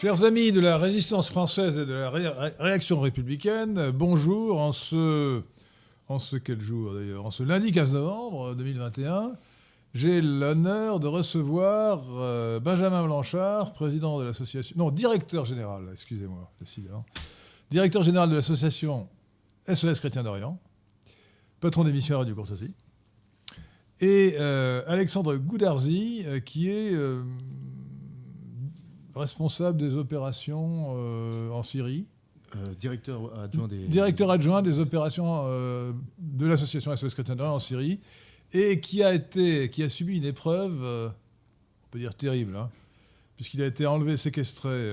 Chers amis de la résistance française et de la réaction républicaine, bonjour en ce, en ce quel jour d'ailleurs? En ce lundi 15 novembre 2021, j'ai l'honneur de recevoir euh, Benjamin Blanchard, président de l'association, non, directeur général, excusez-moi, directeur général de l'association SOS Chrétien d'Orient, patron d'émission Radio Courtoisie, et euh, Alexandre Goudarzi, euh, qui est responsable des opérations euh, en Syrie. Euh, directeur adjoint des... Directeur adjoint des opérations euh, de l'association SOS Chrétien en Syrie, et qui a, été, qui a subi une épreuve, on peut dire terrible, hein, puisqu'il a été enlevé, séquestré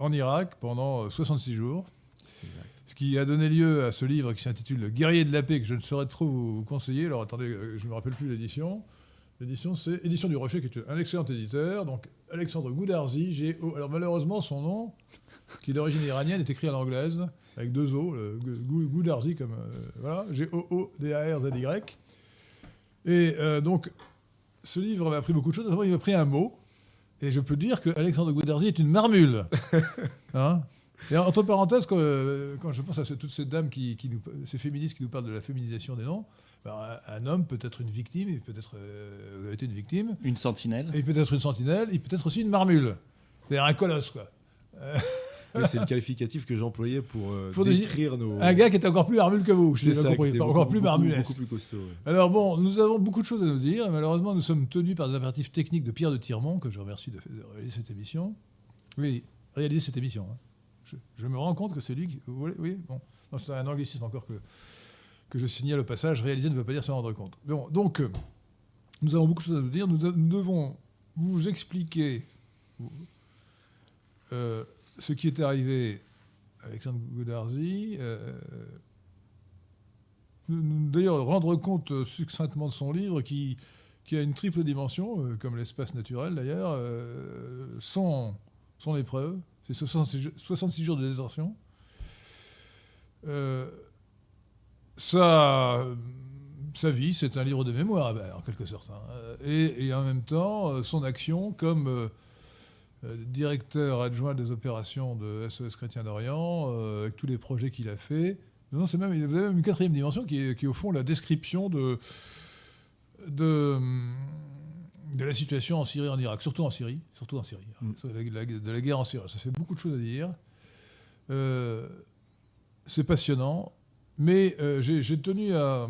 en Irak pendant 66 jours. Ce qui a donné lieu à ce livre qui s'intitule Le guerrier de la paix, que je ne saurais trop vous conseiller. Alors attendez, je ne me rappelle plus l'édition. L'édition, c'est Édition du Rocher, qui est un excellent éditeur. Donc, Alexandre Goudarzi, g Alors, malheureusement, son nom, qui est d'origine iranienne, est écrit en anglaise, avec deux O, Goudarzi, comme. Euh, voilà, G-O-O-D-A-R-Z-Y. Et euh, donc, ce livre m'a appris beaucoup de choses. D'abord, il m'a pris un mot. Et je peux dire que Alexandre Goudarzi est une marmule. Hein? Et entre parenthèses, quand, euh, je pense à toutes ces dames, qui, qui nous, ces féministes qui nous parlent de la féminisation des noms, ben, un homme peut être une victime, il peut être euh, été une victime. Une sentinelle. Il peut être une sentinelle, il peut être aussi une marmule. C'est-à-dire un colosse, quoi. c'est le qualificatif que j'employais pour, euh, décrire nos. Un gars qui est encore plus marmule que vous, je sais pas compris. Encore plus marmulesque. Beaucoup plus costaud. Alors bon, nous avons beaucoup de choses à nous dire. malheureusement, nous sommes tenus par des impératifs techniques de Pierre de Tirmont, que je remercie de, réaliser cette émission. Oui, réaliser cette émission. Hein. Je, me rends compte que c'est lui qui. oui, bon. c'est un anglicisme encore que que je signale au passage, réaliser ne veut pas dire se rendre compte. donc, euh, nous avons beaucoup de choses à nous dire. Nous, devons vous expliquer euh, ce qui est arrivé à Alexandre Goudarzi. Euh, d'ailleurs, rendre compte succinctement de son livre qui, a une triple dimension, comme l'espace naturel d'ailleurs, son, son épreuve. C'est 66, jours de détention sa, sa vie, c'est un livre de mémoire, en quelque sorte. Hein. Et, en même temps, euh, son action comme euh, euh, directeur adjoint des opérations de SOS Chrétien d'Orient, avec tous les projets qu'il a fait. Non, c'est même, il y a même une quatrième dimension qui est, qui au fond la description de, de, de, la situation en Syrie et en Irak, surtout en Syrie, surtout en Syrie, hein. mm. de, la, guerre en Syrie. Ça fait beaucoup de choses à dire. c'est passionnant. Mais euh, j'ai tenu à,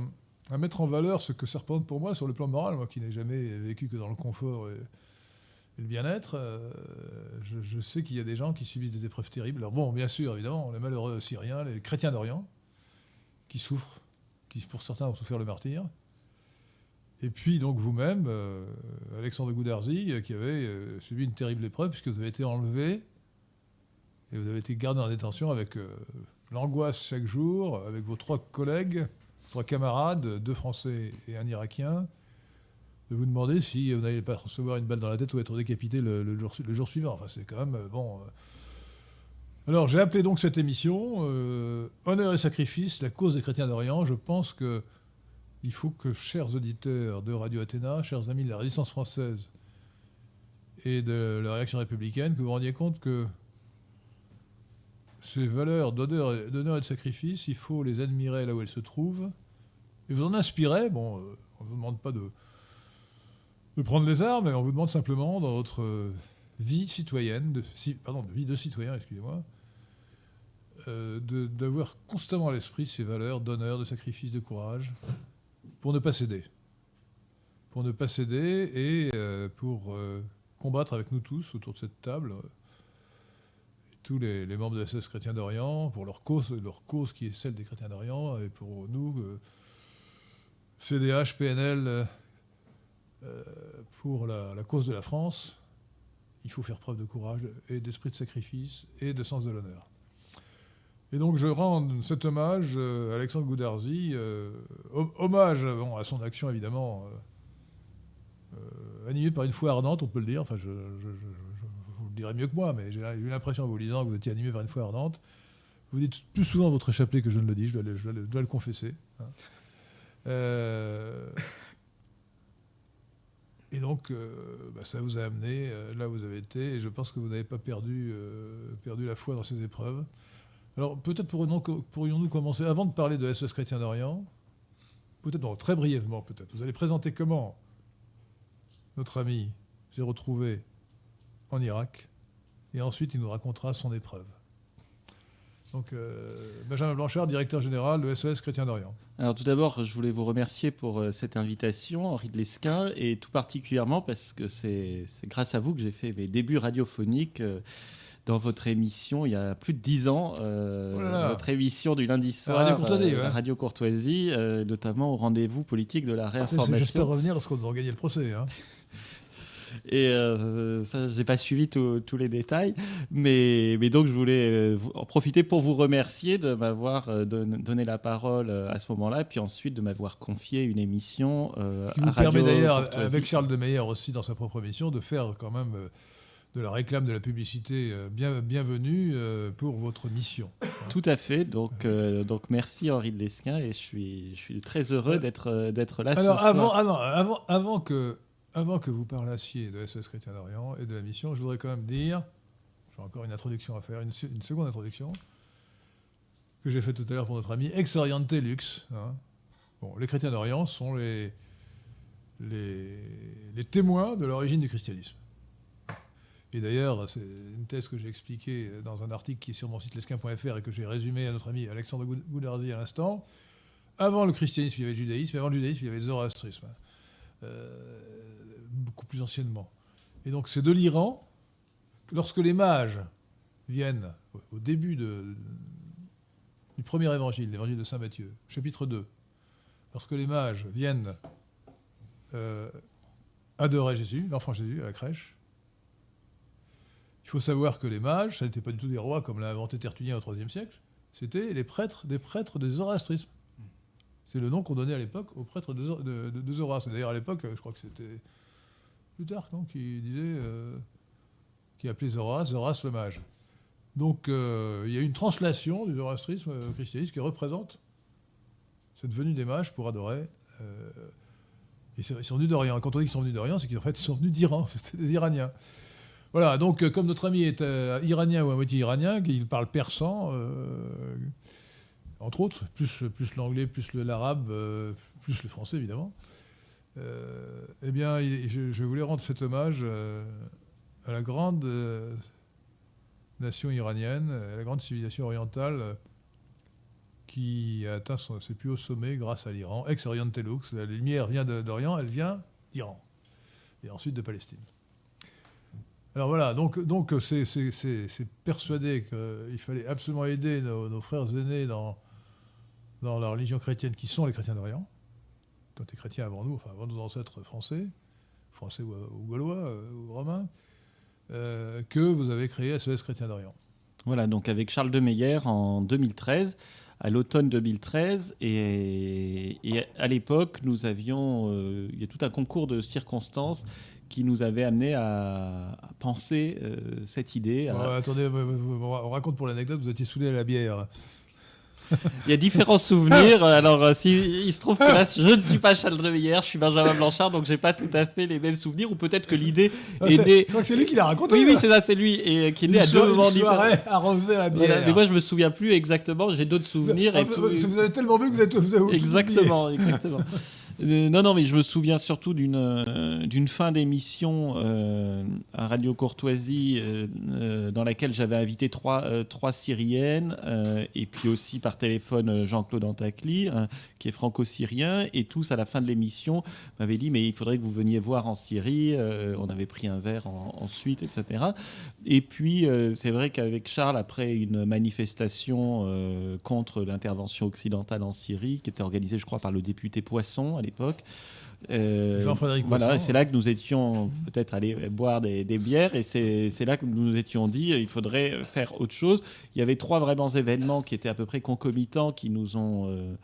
mettre en valeur ce que ça représente pour moi sur le plan moral, moi qui n'ai jamais vécu que dans le confort et, le bien-être. Euh, je, sais qu'il y a des gens qui subissent des épreuves terribles. Alors bon, bien sûr, évidemment, les malheureux Syriens, les chrétiens d'Orient, qui souffrent, qui pour certains ont souffert le martyr. Et puis donc vous-même, euh, Alexandre Goudarzi, qui avait subi une terrible épreuve puisque vous avez été enlevé et vous avez été gardé en détention avec l'angoisse chaque jour avec vos trois collègues, trois camarades, deux Français et un Irakien, de vous demander si vous n'allez pas recevoir une balle dans la tête ou être décapité le, jour, suivant. Enfin, c'est quand même euh, bon. Euh. Alors, j'ai appelé donc cette émission euh, Honneur et sacrifice, la cause des chrétiens d'Orient. Je pense que il faut que, chers auditeurs de Radio Athéna, chers amis de la résistance française et de la réaction républicaine, que vous vous rendiez compte que ces valeurs d'honneur et de sacrifice, il faut les admirer là où elles se trouvent, et vous en inspirer. Bon, euh, on ne vous demande pas de, de prendre les armes, mais on vous demande simplement dans votre euh, vie citoyenne, de, pardon, de vie de citoyen, excusez-moi, euh, d'avoir constamment à l'esprit ces valeurs d'honneur, de sacrifice, de courage, pour ne pas céder. Pour ne pas céder et pour combattre avec nous tous autour de cette table tous les, membres de la SOS Chrétien d'Orient pour leur cause, leur cause qui est celle des Chrétiens d'Orient, et pour nous, CDH, PNL, euh, euh, pour la, cause de la France, il faut faire preuve de courage et d'esprit de sacrifice et de sens de l'honneur. Et donc je rends cet hommage à Alexandre Goudarzi, euh, hommage à son action évidemment, animée par une foi ardente, on peut le dire, enfin je le direz mieux que moi, mais j'ai eu l'impression en vous lisant que vous étiez animé par une foi ardente. Vous dites plus souvent votre chapelet que je ne le dis, je dois le, confesser. Hein. Euh, Et donc, bah, ça vous a amené là où vous avez été, et je pense que vous n'avez pas perdu, la foi dans ces épreuves. Alors, peut-être pourrions-nous commencer, avant de parler de SOS Chrétien d'Orient, peut-être, très brièvement, peut-être, vous allez présenter comment notre ami s'est retrouvé en Irak, et ensuite il nous racontera son épreuve. Donc, euh, Benjamin Blanchard, directeur général de SOS Chrétien d'Orient. Alors, tout d'abord, je voulais vous remercier pour euh, cette invitation, Henri de Lesquin, et tout particulièrement parce que c'est grâce à vous que j'ai fait mes débuts radiophoniques. Euh, dans votre émission il y a plus de dix ans, oh votre émission du lundi soir, Radio Courtoisie, Radio Courtoisie notamment au rendez-vous politique de la réinformation. J'espère revenir lorsqu'on aura gagné le procès. Hein. Et euh, ça, j'ai pas suivi tous les détails. Mais, mais donc, je voulais euh, en profiter pour vous remercier de m'avoir euh, donné la parole à ce moment-là, puis ensuite de m'avoir confié une émission. ce qui vous permet d'ailleurs, avec Charles de Meyer aussi dans sa propre émission, de faire quand même de la réclame de la publicité bien, bienvenue pour votre mission. Tout à fait. Donc, donc merci Henri de Lesquin et je suis, je suis très heureux d'être, d'être là. Alors, avant, avant, avant que avant que vous parlassiez de SOS Chrétien d'Orient et de la mission, je voudrais quand même dire, j'ai encore une introduction à faire, une, seconde introduction, que j'ai faite tout à l'heure pour notre ami Ex Oriente Lux. Hein. Bon, les chrétiens d'Orient sont les, témoins de l'origine du christianisme. Et d'ailleurs, c'est une thèse que j'ai expliquée dans un article qui est sur mon site lesquin.fr et que j'ai résumé à notre ami Alexandre Goudarzi à l'instant. Avant le christianisme, il y avait le judaïsme, et avant le judaïsme, il y avait le zoroastrisme. Euh, beaucoup plus anciennement. Et donc c'est de l'Iran, lorsque les mages viennent au début du premier évangile, l'évangile de Saint Matthieu, chapitre 2, lorsque les mages viennent euh, adorer Jésus, l'enfant Jésus, à la crèche, il faut savoir que les mages, ça n'était pas du tout des rois comme l'a inventé Tertullien au IIIe siècle, c'était les prêtres, des prêtres des zoroastrisme. C'est le nom qu'on donnait à l'époque aux prêtres de, de, de Zoroastre. D'ailleurs, à l'époque, je crois que c'était Plutarque, non, qui disait, euh, qui appelait Zoras, Zoras le mage. Donc euh, il y a une translation du zoroastrisme au christianisme qui représente cette venue des mages pour adorer. Euh, ils sont venus d'Orient. Quand on dit qu'ils sont venus d'Orient, c'est qu'en fait ils sont venus d'Iran, c'était des Iraniens. Voilà, donc comme notre ami est iranien ou à moitié iranien, qu'il parle persan, entre autres, plus, l'anglais, plus l'arabe, plus le français évidemment. Euh, eh bien, je, voulais rendre cet hommage euh, à la grande euh, nation iranienne, à la grande civilisation orientale qui a atteint ses plus hauts sommets grâce à l'Iran, ex-Orient Telux. La lumière vient d'Orient, elle vient d'Iran, et ensuite de Palestine. Alors voilà, donc donc c'est persuadé qu'il fallait absolument aider nos, frères aînés dans, dans la religion chrétienne qui sont les chrétiens d'Orient quand tu es chrétien avant nous, enfin avant nos ancêtres français, français ou, gaulois euh, ou romains, euh, que vous avez créé SES Chrétien d'Orient. Voilà, donc avec Charles de Meyer en 2013, à l'automne 2013, et, à l'époque, nous avions, euh, il y a tout un concours de circonstances qui nous avait amené à, penser cette idée. attendez, on raconte pour l'anecdote, vous étiez saoulé à la bière. Il y a différents souvenirs. Alors, euh, si, il se trouve que là, je ne suis pas Charles je suis Benjamin Blanchard, donc j'ai pas tout à fait les mêmes souvenirs. Ou peut-être que l'idée ah, est, née. Je crois que c'est lui qui l'a raconté. Oui, oui, c'est ça, c'est lui. Et qui est né à deux moments différents. arrosé la bière. mais moi, je me souviens plus exactement. J'ai d'autres souvenirs. Vous, vous, avez tellement bu que vous êtes. Vous exactement, exactement. Euh, non, non, mais je me souviens surtout d'une euh, fin d'émission euh, à Radio Courtoisie dans laquelle j'avais invité trois, trois Syriennes et puis aussi par téléphone Jean-Claude Antacli, hein, qui est franco-syrien, et tous à la fin de l'émission m'avaient dit mais il faudrait que vous veniez voir en Syrie. on avait pris un verre ensuite, etc. Et puis c'est vrai qu'avec Charles, après une manifestation contre l'intervention occidentale en Syrie, qui était organisée, je crois, par le député Poisson à l'époque. Euh, Jean-Frédéric Voilà, c'est là que nous étions peut-être allés boire des, bières et c'est là que nous nous étions dit il faudrait faire autre chose. Il y avait trois vraiment événements qui étaient à peu près concomitants qui nous ont euh,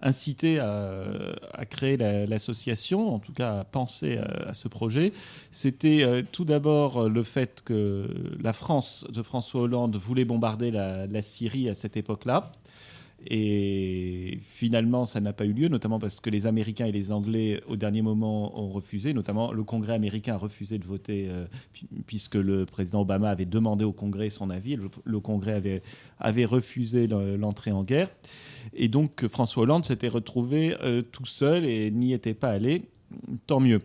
incité à, créer l'association, en tout cas à penser à, ce projet. C'était euh, tout d'abord le fait que la France de François Hollande voulait bombarder la Syrie à cette époque-là Et finalement, ça n'a pas eu lieu, notamment parce que les Américains et les Anglais, au dernier moment, ont refusé. Notamment, le Congrès américain a refusé de voter, euh, puisque le président Obama avait demandé au Congrès son avis. Le, Congrès avait, refusé l'entrée en guerre. Et donc, François Hollande s'était retrouvé euh, tout seul et n'y était pas allé. Tant mieux.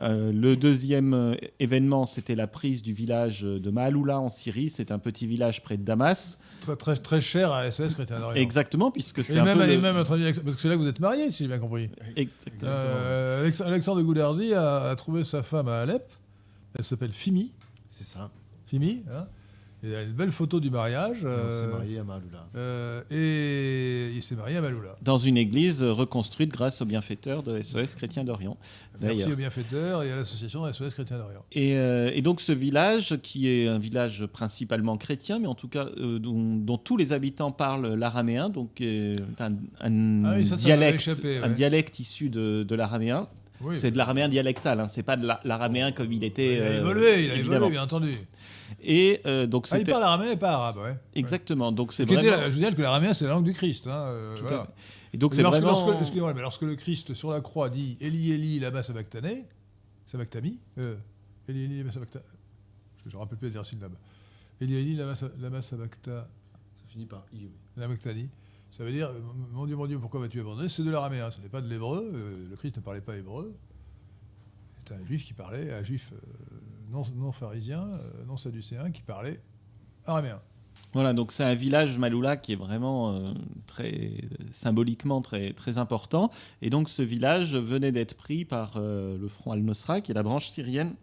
Euh, le deuxième euh, événement, c'était la prise du village de Maaloula en Syrie. C'est un petit village près de Damas. Très, très, très cher à SS Chrétien d'Orient. Exactement, puisque c'est un même, peu même parce que c'est là que vous êtes marié, si j'ai bien compris. Exactement. Euh, Alexandre Goudarzi a, trouvé sa femme à Alep. Elle s'appelle Fimi. C'est ça. Fimi. Hein il a une belle photo du mariage. il s'est marié à Maloula. et il s'est marié à Maloula. Dans une église reconstruite grâce aux bienfaiteurs de SOS Chrétien d'Orient. Merci aux bienfaiteurs et à l'association SOS Chrétien d'Orient. Et, euh, et, donc ce village, qui est un village principalement chrétien, mais en tout cas euh, dont, tous les habitants parlent l'araméen, donc un, un, ah dialecte, un dialecte issu de, de l'araméen. c'est de l'araméen dialectal, hein. c'est pas de l'araméen comme il était. Il a évolué, il a évolué, bien entendu. Et euh, donc ah, il parle araméen et pas arabe, ouais. Exactement. Donc c'est vraiment... je veux dire que l'araméen c'est la langue du Christ. Hein, euh, voilà. Et donc c'est lorsque, vraiment... lorsque, mais lorsque le Christ sur la croix dit Eli Eli lama sabachthani, sabachthani, euh, Eli Eli lama sabachthani, je ne me rappelle plus la dire syllabe. Eli Eli lama, lama sabachthani. Ça finit par i, oui. Lama Ça veut dire mon Dieu, mon Dieu, pourquoi vas-tu abandonner? C'est de l'araméen, ce n'est pas de l'hébreu. le Christ ne parlait pas hébreu. C'est un juif qui parlait, un juif non, non pharisien, euh, non sadducéen, qui parlait araméen. Voilà, donc c'est un village Maloula qui est vraiment euh, très symboliquement très, très important. Et donc ce village venait d'être pris par euh, le front al-Nosra, qui est la branche syrienne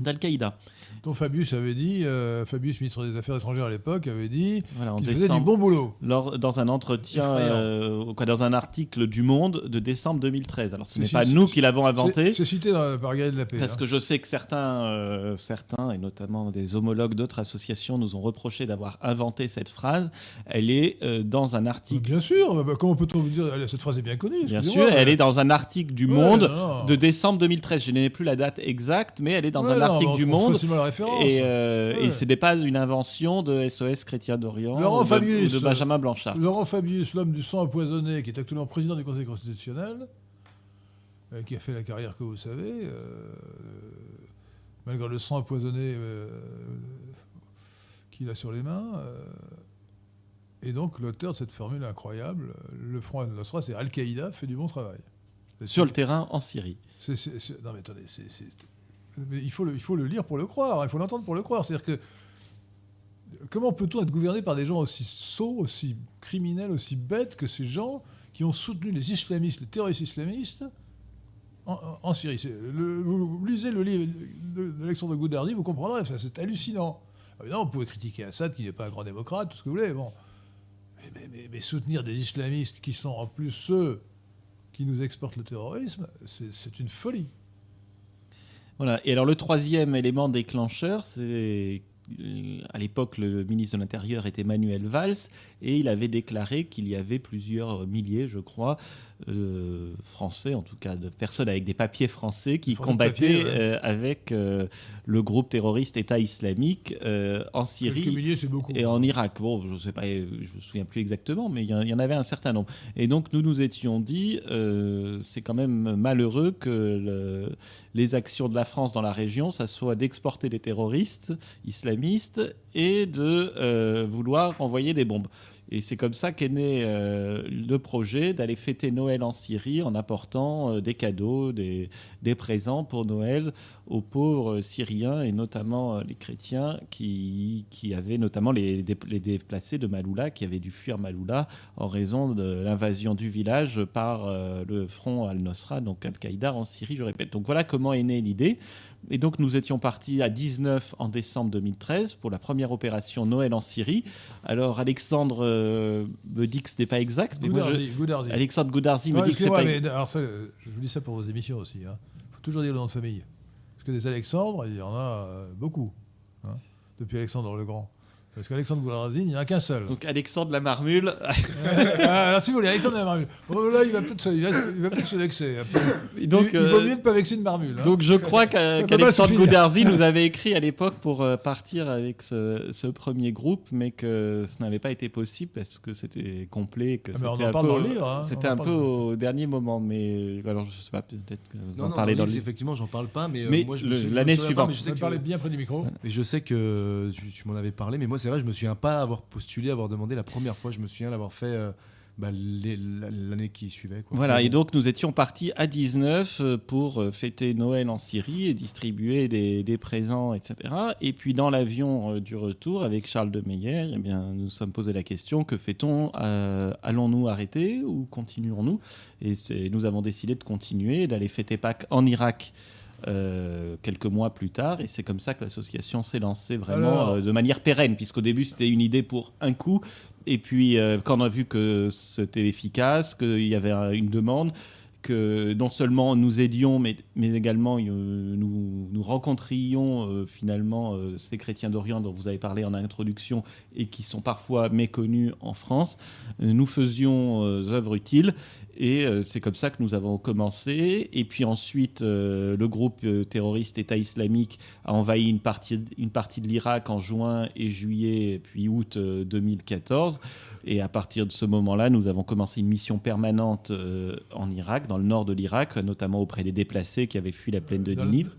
d'Al-Qaïda. Dont Fabius avait dit, euh, Fabius, ministre des Affaires étrangères à l'époque, avait dit qu'il faisait du bon boulot. Lors, dans un entretien, euh, dans un article du Monde de décembre 2013. Alors ce n'est pas nous qui l'avons inventé. C'est cité dans, par Gary de la Paix. Parce hein. que je sais que certains, euh, certains, et notamment des homologues d'autres associations, nous ont reproché d'avoir inventé cette phrase. Elle est dans un article. Bien sûr, bah, bah, comment peut-on vous dire Cette phrase est bien connue. Bien sûr, elle est dans un article du Monde de décembre 2013. Je n'ai plus la date exacte, mais elle est dans un article du Monde. Et, euh, et ce n'est pas une invention de SOS Chrétien d'Orient ou, de Benjamin Blanchard. Laurent Fabius, l'homme du sang empoisonné, qui est actuellement président du Conseil constitutionnel, euh, qui a fait la carrière que vous savez, euh, malgré le sang empoisonné qu'il a sur les mains. et donc l'auteur de cette formule incroyable, le Front al-Nosra, c'est Al-Qaïda fait du bon travail. Sur le terrain en Syrie. non mais attendez, c'est mais il faut, le, il faut le lire pour le croire, il faut l'entendre pour le croire. C'est-à-dire que comment peut-on être gouverné par des gens aussi sots, aussi criminels, aussi bêtes que ces gens qui ont soutenu les islamistes, les terroristes islamistes en, Syrie? Vous lisez le livre d'Alexandre Goudardi, vous comprendrez, c'est hallucinant. Évidemment, vous pouvez critiquer Assad, qui n'est pas un grand démocrate, tout ce que vous voulez, bon. mais soutenir des islamistes qui sont en plus ceux qui nous exportent le terrorisme, c'est une folie. Voilà. Et alors le troisième élément déclencheur, c'est à l'époque, le ministre de l'Intérieur était Manuel Valls et il avait déclaré qu'il y avait plusieurs milliers, je crois, euh, français, en tout cas de personnes avec des papiers français qui combattaient euh, avec le groupe terroriste État islamique en Syrie et en Irak. Bon, je ne sais pas, je me souviens plus exactement, mais il y, en avait un certain nombre. Et donc nous nous étions dit, c'est quand même malheureux que les actions de la France dans la région, ça soit d'exporter des terroristes islamiques et de euh, vouloir envoyer des bombes. Et c'est comme ça qu'est né euh, le projet d'aller fêter Noël en Syrie en apportant euh, des cadeaux, des, présents pour Noël aux pauvres Syriens et notamment les chrétiens qui, avaient notamment les, les, déplacés de Maloula qui avaient dû fuir Maloula en raison de l'invasion du village par le front al-Nosra, donc Al-Qaïda en Syrie, je répète. Donc voilà comment est née l'idée. Et donc nous étions partis à 19 en décembre 2013 pour la première opération Noël en Syrie. Alors Alexandre euh, me dit que ce n'est pas exact. Mais Alexandre Goudarzi me dit que c'est pas mais, alors ça, Je vous dis ça pour vos émissions aussi. Il hein. faut toujours dire le nom de famille. Parce que des Alexandres, il y en a euh, beaucoup. Hein, depuis Alexandre le Grand. Parce qu'Alexandre Goulardine, il n'y en a qu'un seul. Donc Alexandre la Marmule. Alors si vous voulez, Alexandre la Marmule. Oh, là, il va peut-être se, il va, il va peut se vexer. Donc, il, il, vaut mieux ne pas vexer une marmule. Hein. Donc je crois qu'Alexandre Goulardine nous avait écrit à l'époque pour euh, partir avec ce, ce, premier groupe, mais que ce n'avait pas été possible parce que c'était complet. Que ah, mais on en parle dans le livre. Hein, c'était un peu au dernier moment, mais alors je sais pas, peut-être que vous non, en parlez dans le livre. Effectivement, j'en parle pas, mais, euh, l'année suivante. Je sais que... parler bien près du micro. Mais je sais que tu, tu m'en avais parlé, mais moi c'est vrai, je me souviens pas avoir postulé, avoir demandé la première fois. Je me souviens l'avoir fait. Euh, bah, l'année qui suivait. Quoi. Voilà, et donc nous étions partis à 19 euh, pour euh, fêter Noël en Syrie et distribuer des, des présents, etc. Et puis dans l'avion du retour avec Charles de Meyer, eh bien, nous sommes posé la question que fait-on Allons-nous arrêter ou continuons-nous Et nous avons décidé de continuer, d'aller fêter Pâques en Irak euh, quelques mois plus tard. Et c'est comme ça que l'association s'est lancée vraiment euh, de manière pérenne, puisqu'au début c'était une idée pour un coup. Et puis euh, quand on a vu que c'était efficace, qu'il y avait une demande, que non seulement nous aidions, mais, mais également nous, nous, rencontrions finalement ces chrétiens d'Orient dont vous avez parlé en introduction et qui sont parfois méconnus en France, nous faisions œuvre utile et euh, c'est comme ça que nous avons commencé. Et puis ensuite, euh, le groupe euh, terroriste État islamique a envahi une partie, une partie de l'Irak en juin et juillet, puis août 2014. Et à partir de ce moment-là, nous avons commencé une mission permanente en Irak, dans le nord de l'Irak, notamment auprès des déplacés qui avaient fui la plaine de Ninive.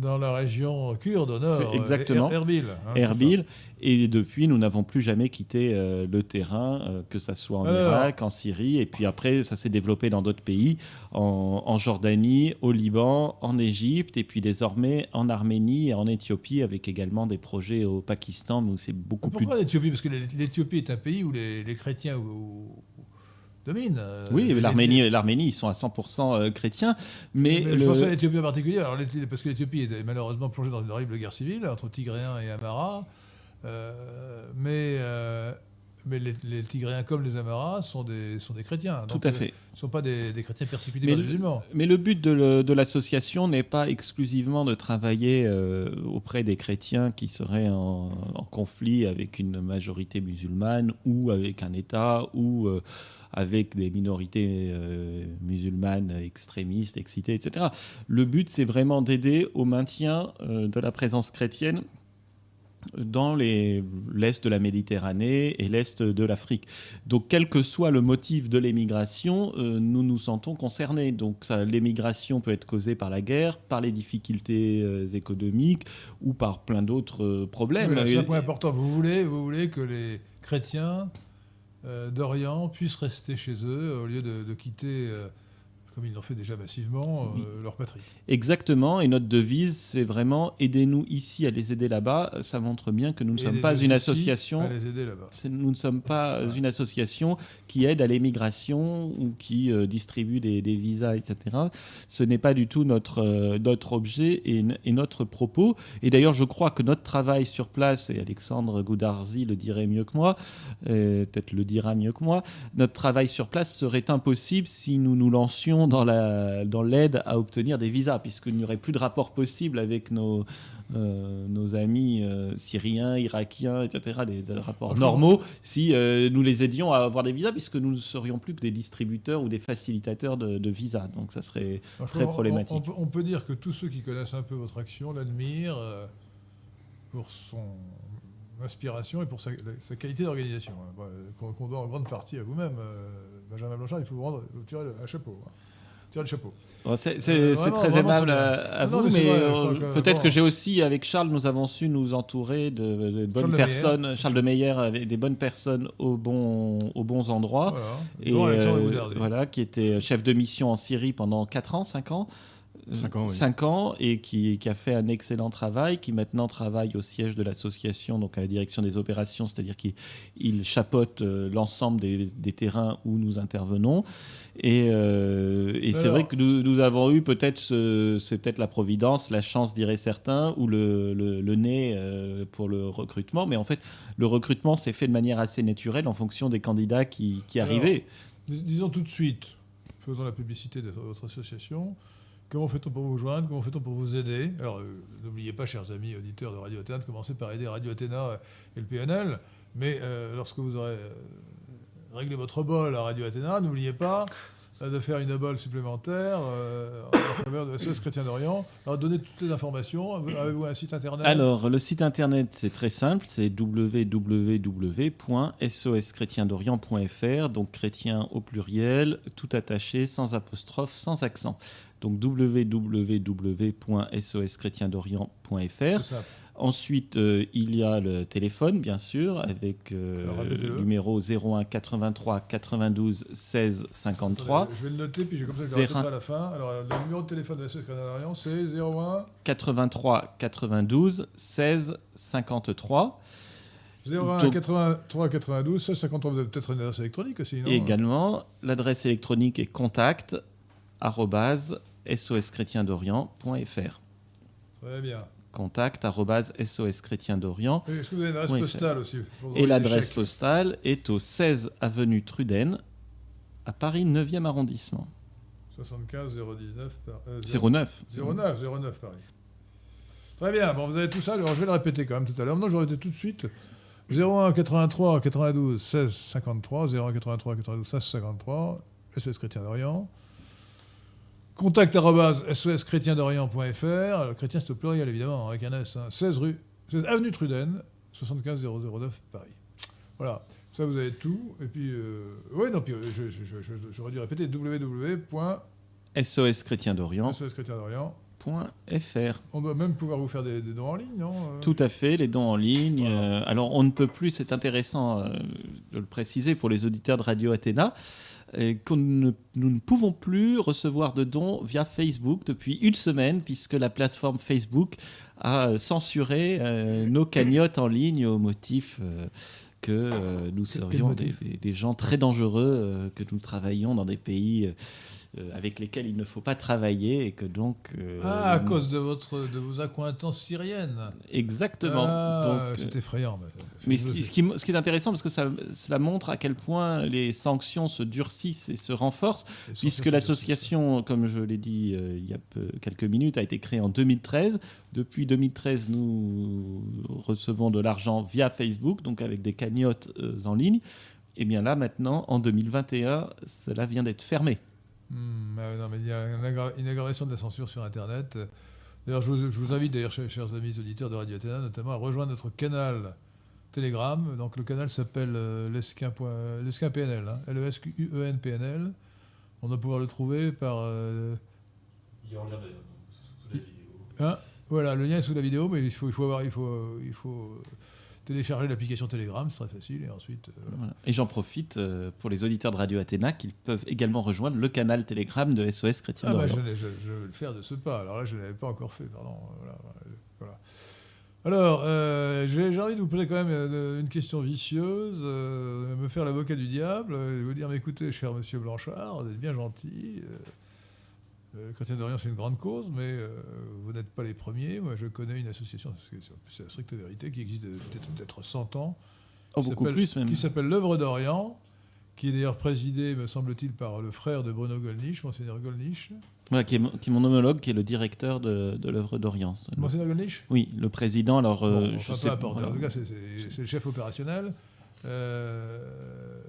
Dans la région kurde au nord, exactement. Erbil. Hein, Erbil. Et depuis, nous n'avons plus jamais quitté le terrain, que ce soit en Irak, en Syrie. Et puis après, ça s'est développé dans d'autres pays, en, Jordanie, au Liban, en Égypte, et puis désormais en Arménie et en Éthiopie, avec également des projets au Pakistan, mais où c'est beaucoup Pourquoi plus... Pourquoi l'Éthiopie? Parce que l'Éthiopie est un pays où les, chrétiens. Euh, oui, l'Arménie, l'Arménie, ils sont à 100% euh, chrétiens, mais, je pense à l'Éthiopie en particulier, alors, parce que l'Éthiopie est malheureusement plongée dans une horrible guerre civile entre Tigréens et Amara, euh, mais mais les, Tigréens comme les Amaras sont des, sont des chrétiens. Tout à fait. Ils ne sont pas des, chrétiens persécutés par les musulmans. Mais le but de l'association n'est pas exclusivement de travailler euh, auprès des chrétiens qui seraient en, conflit avec une majorité musulmane ou avec un État ou avec des minorités euh, musulmanes extrémistes, excitées, etc. Le but, c'est vraiment d'aider au maintien de la présence chrétienne dans l'est de la Méditerranée et l'est de l'Afrique. Donc, quel que soit le motif de l'émigration, euh, nous nous sentons concernés. Donc, l'émigration peut être causée par la guerre, par les difficultés euh, économiques ou par plein d'autres euh, problèmes. c'est un point important. Vous voulez, vous voulez que les chrétiens d'Orient puissent rester chez eux au lieu de quitter comme ils l'ont fait déjà massivement, euh, leur patrie. Exactement, et notre devise, c'est vraiment aidez-nous ici à les aider là-bas. Ça montre bien que nous ne sommes pas une association. Les aider. Nous ne sommes pas une association qui aide à l'émigration ou qui euh, distribue des, visas, etc. Ce n'est pas du tout notre, euh, notre objet et, et, notre propos. Et d'ailleurs, je crois que notre travail sur place, et Alexandre Goudarzi le dirait mieux que moi, peut-être le dira mieux que moi, notre travail sur place serait impossible si nous nous lancions dans l'aide dans à obtenir des visas, puisqu'il n'y aurait plus de rapport possible avec nos, euh, nos amis euh, syriens, irakiens, etc., des, rapports normaux, si euh, nous les aidions à avoir des visas, puisque nous ne serions plus que des distributeurs ou des facilitateurs de, visas. Donc ça serait très problématique. On, peut dire que tous ceux qui connaissent un peu votre action l'admirent pour son inspiration et pour sa, qualité d'organisation, hein. qu'on doit en grande partie à vous-même. Benjamin Blanchard, il faut vous rendre un chapeau. Hein le chapeau. c'est euh, très aimable à, vous, mais, euh, peut-être que j'ai aussi, avec Charles, nous avons su nous entourer de, bonnes personnes. Charles de Meyer avait des bonnes personnes aux bons, aux bons endroits. Et, euh, voilà, qui était chef de mission en Syrie pendant 4 ans, 5 ans. 5 ans, 5 ans et qui, qui, a fait un excellent travail, qui maintenant travaille au siège de l'association, donc à la direction des opérations, c'est-à-dire qu'il chapeaute l'ensemble des, des, terrains où nous intervenons. Et, euh, et c'est vrai que nous, nous avons eu peut-être, c'est peut-être la providence, la chance, diraient certains, ou le, le, nez euh, pour le recrutement. Mais en fait, le recrutement s'est fait de manière assez naturelle en fonction des candidats qui, qui arrivaient. disons tout de suite, faisant la publicité de votre association, Comment fait-on pour vous joindre? Comment fait-on pour vous aider? Alors, n'oubliez pas, chers amis auditeurs de Radio Athéna, de commencer par aider Radio Athéna et le PNL. Mais lorsque vous aurez réglé votre bol à Radio Athéna, n'oubliez pas de faire une bol supplémentaire euh, en faveur de SOS Chrétien d'Orient. Alors, donnez toutes les informations. Avez-vous un site internet? Alors, le site internet, c'est très simple c'est www.soschrétiendorient.fr, donc chrétien au pluriel, tout attaché, sans apostrophe, sans accent. Donc, www.soschrétiendorient.fr. Ensuite, euh, il y a le téléphone, bien sûr, avec euh, le numéro 01 83 92 16 53. je vais le noter, puis je vais comme ça, je à la fin. Alors, le numéro de téléphone de SOS Canadien, c'est 01 83 92 16 53. 01 83 92 16 53. Vous avez peut-être une adresse électronique aussi, non? Également, l'adresse électronique est contact soschrétiendorient.fr. Très bien contact SOS Chrétien d'Orient. Est-ce que vous avez l'adresse postale aussi Et l'adresse postale est au 16 avenue Truden, à Paris 9e arrondissement. 75 019 09. 09 09 Paris. Très bien, bon, vous avez tout ça, je vais le répéter quand même tout à l'heure. Non, j'aurais été tout de suite. 01 83 92 16 53, 01 83 92 16 53, SOS Chrétien d'Orient. Contact soschrétiendorient.fr. Chrétien, c'est au pluriel, évidemment, avec un S. 16 hein. rue, 16 avenue Truden, 75 009 Paris. Voilà. Ça, vous avez tout. Et puis, euh, oui, non, puis euh, j'aurais dû répéter www.soschrétiendorient.fr. On doit même pouvoir vous faire des, dons en ligne, non euh? Tout à fait, les dons en ligne. alors, on ne peut plus, c'est intéressant de le préciser pour les auditeurs de Radio Athéna que nous ne pouvons plus recevoir de dons via Facebook depuis une semaine, puisque la plateforme Facebook a censuré euh, nos cagnottes en ligne au motif euh, que euh, nous serions des, gens très dangereux, que nous travaillions dans des pays avec lesquels il ne faut pas travailler et que donc. Euh, ah, à cause de, votre, de vos accointances syriennes. Exactement. Ah, c'est effrayant. Mais, ce, qui, ce, qui, est intéressant, parce que ça, cela montre à quel point les sanctions se durcissent et se renforcent, puisque l'association, comme je l'ai dit euh, il y a quelques minutes, a été créée en 2013. Depuis 2013, nous recevons de l'argent via Facebook, donc avec des cagnottes en ligne. Et bien là, maintenant, en 2021, cela vient d'être fermé. Hmm, ah non, mais il y a une, aggravation de la censure sur Internet. D'ailleurs, je vous, invite, d'ailleurs, chers, amis auditeurs de Radio Athéna, notamment à rejoindre notre canal Telegram. Donc, le canal s'appelle euh, l'esquin PNL, hein, L-E-S-Q-U-E-N-P-N-L. On va pouvoir le trouver par. Euh, il y a en lien sous la vidéo. Hein? Voilà, le lien est sous la vidéo, mais il faut, il faut avoir, il faut, il faut télécharger l'application Telegram, c'est très facile. Et ensuite. Euh, et j'en profite euh, pour les auditeurs de Radio Athéna qu'ils peuvent également rejoindre le canal Telegram de SOS Chrétien. Ah bah, je, je, vais le faire de ce pas. Alors là, je ne l'avais pas encore fait, pardon. Voilà, Alors, euh, j'ai envie de vous poser quand même une question vicieuse, me faire l'avocat du diable, et vous dire, mais écoutez, cher monsieur Blanchard, vous êtes bien gentil. Le Chrétien d'Orient, c'est une grande cause, mais euh, vous n'êtes pas les premiers. Moi, je connais une association, c'est la stricte vérité, qui existe peut-être 100 ans. Oh, beaucoup plus même. Qui s'appelle l'œuvre d'Orient, qui est d'ailleurs présidée, me semble-t-il, par le frère de Bruno Gollnisch, Monseigneur Gollnisch. Voilà, qui est, mon homologue, qui est le directeur de, l'œuvre d'Orient. Monseigneur Gollnisch? Oui, le président. Alors, euh, je sais pas. En tout cas, c'est le chef opérationnel. Euh,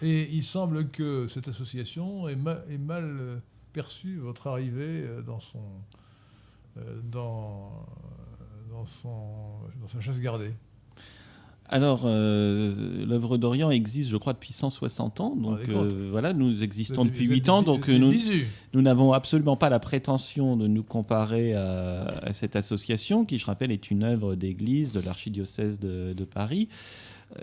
et il semble que cette association est, est mal perçu votre arrivée euh, dans son euh, dans dans son dans sa chasse gardée alors, euh, l'œuvre d'Orient existe, je crois, depuis 160 ans. Donc, voilà, nous existons depuis 8 ans. Donc, nous, nous n'avons absolument pas la prétention de nous comparer à, cette association, qui, je rappelle, est une œuvre d'église de l'archidiocèse de, de, Paris.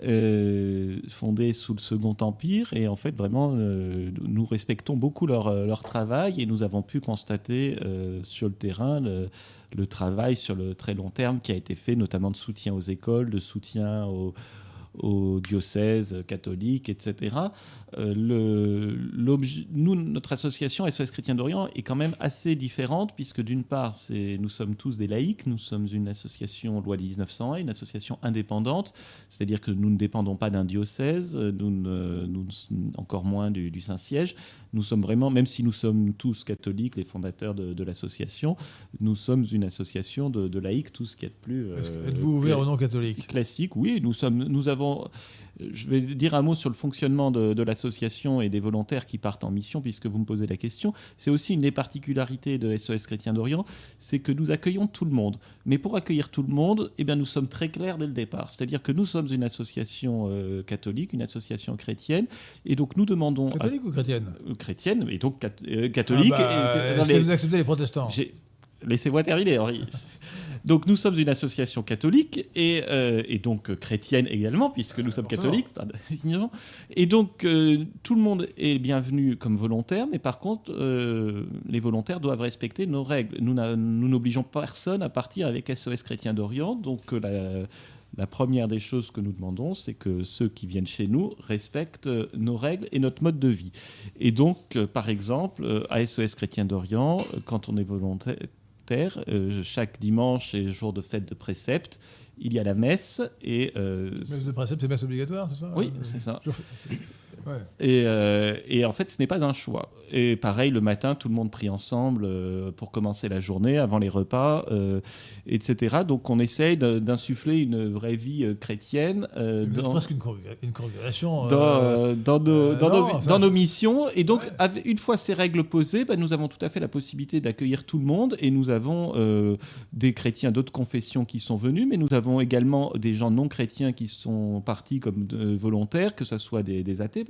Euh, fondée sous le Second Empire. Et en fait, vraiment, euh, nous respectons beaucoup leur, euh, leur, travail et nous avons pu constater sur le terrain le, le, travail sur le très long terme qui a été fait, notamment de soutien aux écoles, de soutien aux, aux diocèses catholiques, etc. Le, nous, notre association SOS Chrétien d'Orient est quand même assez différente puisque d'une part, nous sommes tous des laïcs, nous sommes une association loi 1901, une association indépendante, c'est-à-dire que nous ne dépendons pas d'un diocèse, nous, nous, encore moins du, du Saint-Siège. Nous sommes vraiment, même si nous sommes tous catholiques, les fondateurs de, l'association, nous sommes une association de, laïcs, tout ce qui est plus. Euh, êtes-vous ouvert au non catholique? Classique, oui. Nous sommes, nous avons je vais dire un mot sur le fonctionnement de, l'association et des volontaires qui partent en mission, puisque vous me posez la question. C'est aussi une des particularités de SOS Chrétien d'Orient, c'est que nous accueillons tout le monde. Mais pour accueillir tout le monde, eh bien, nous sommes très clairs dès le départ. C'est-à-dire que nous sommes une association euh, catholique, une association chrétienne, et donc nous demandons... Catholique ou chrétienne? Euh, Chrétienne, et donc euh, catholique. Ah bah, Est-ce que vous acceptez les protestants? Laissez-moi terminer, Henri. Donc nous sommes une association catholique et, euh, donc euh, chrétienne également, puisque nous sommes catholiques. Et donc euh, tout le monde est bienvenu comme volontaire, mais par contre, les volontaires doivent respecter nos règles. Nous n'obligeons personne à partir avec SOS Chrétien d'Orient. Donc la, première des choses que nous demandons, c'est que ceux qui viennent chez nous respectent nos règles et notre mode de vie. Et donc, par exemple, à SOS Chrétien d'Orient, quand on est volontaire, euh, chaque dimanche et jour de fête de précepte, il y a la messe. Et, euh, messe de précepte, c'est messe obligatoire, c'est ça? Oui, c'est ça. Et, euh, et, en fait, ce n'est pas un choix. Et pareil, le matin, tout le monde prie ensemble euh, pour commencer la journée, avant les repas, euh, etc. Donc, on essaye d'insuffler une vraie vie chrétienne. dans, presque une, une congrégation. Dans, dans, nos, dans, nos, missions. Et donc, une fois ces règles posées, bah, nous avons tout à fait la possibilité d'accueillir tout le monde. Et nous avons des chrétiens d'autres confessions qui sont venus, mais nous avons également des gens non chrétiens qui sont partis comme volontaires, que ce soit des, des athées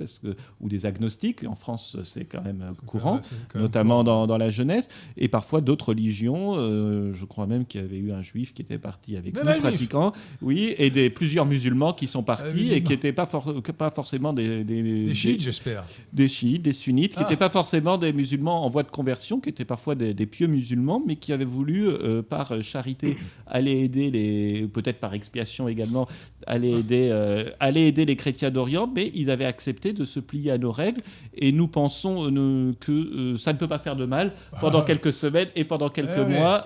ou des agnostiques. En France, c'est quand même courant, notamment Dans, la jeunesse, et parfois d'autres religions. Euh, je crois même qu'il y avait eu un juif qui était parti avec nous, pratiquant, oui, et des plusieurs musulmans qui sont partis et qui n'étaient pas, pas forcément des, des, chiites, j'espère. Des chiites, des sunnites, qui n'étaient ah. pas forcément des musulmans en voie de conversion, qui étaient parfois des, pieux musulmans, mais qui avaient voulu, euh, par charité, aller aider les, peut-être par expiation également, aller aider, euh, aller aider les chrétiens d'Orient, mais ils avaient accepté de se plier à nos règles. Et nous pensons euh, que euh, ça ne peut pas faire de mal pendant ah. quelques semaines et pendant quelques eh mois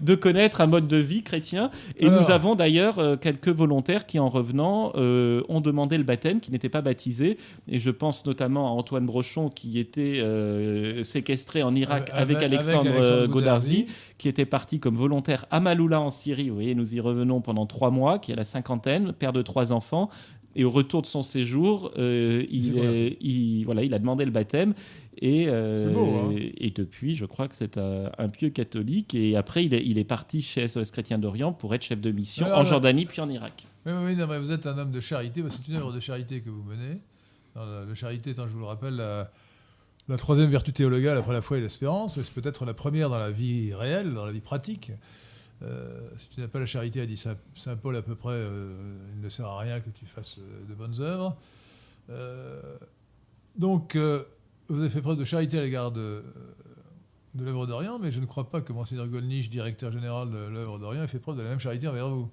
de connaître un mode de vie chrétien. Et nous avons d'ailleurs quelques volontaires qui, en revenant, ont demandé le baptême, qui n'étaient pas baptisés. Et je pense notamment à Antoine Brochon qui était séquestré en Irak avec, Alexandre, Godarzi, qui était parti comme volontaire à Maloula en Syrie. Vous voyez, nous y revenons pendant trois mois, qui a la cinquantaine, père de trois enfants, et au retour de son séjour, euh, il, voilà, il a demandé le baptême. Et, euh, hein. et depuis, je crois que c'est un, pieux catholique. Et après, il est, il est parti chez SOS Chrétien d'Orient pour être chef de mission en Jordanie puis en Irak. Oui, oui, non, mais vous êtes un homme de charité. C'est une œuvre de charité que vous menez. la, charité étant, je vous le rappelle, la, la troisième vertu théologale après la foi et l'espérance. C'est peut-être la première dans la vie réelle, dans la vie pratique. Euh, si tu n'as pas la charité, a dit Saint, Paul à peu près, euh, il ne sert à rien que tu fasses euh, de bonnes œuvres. donc, vous avez fait preuve de charité à l'égard de, de l'œuvre d'Orient, mais je ne crois pas que Monseigneur Golnisch, directeur général de l'œuvre d'Orient, ait fait preuve de la même charité envers vous.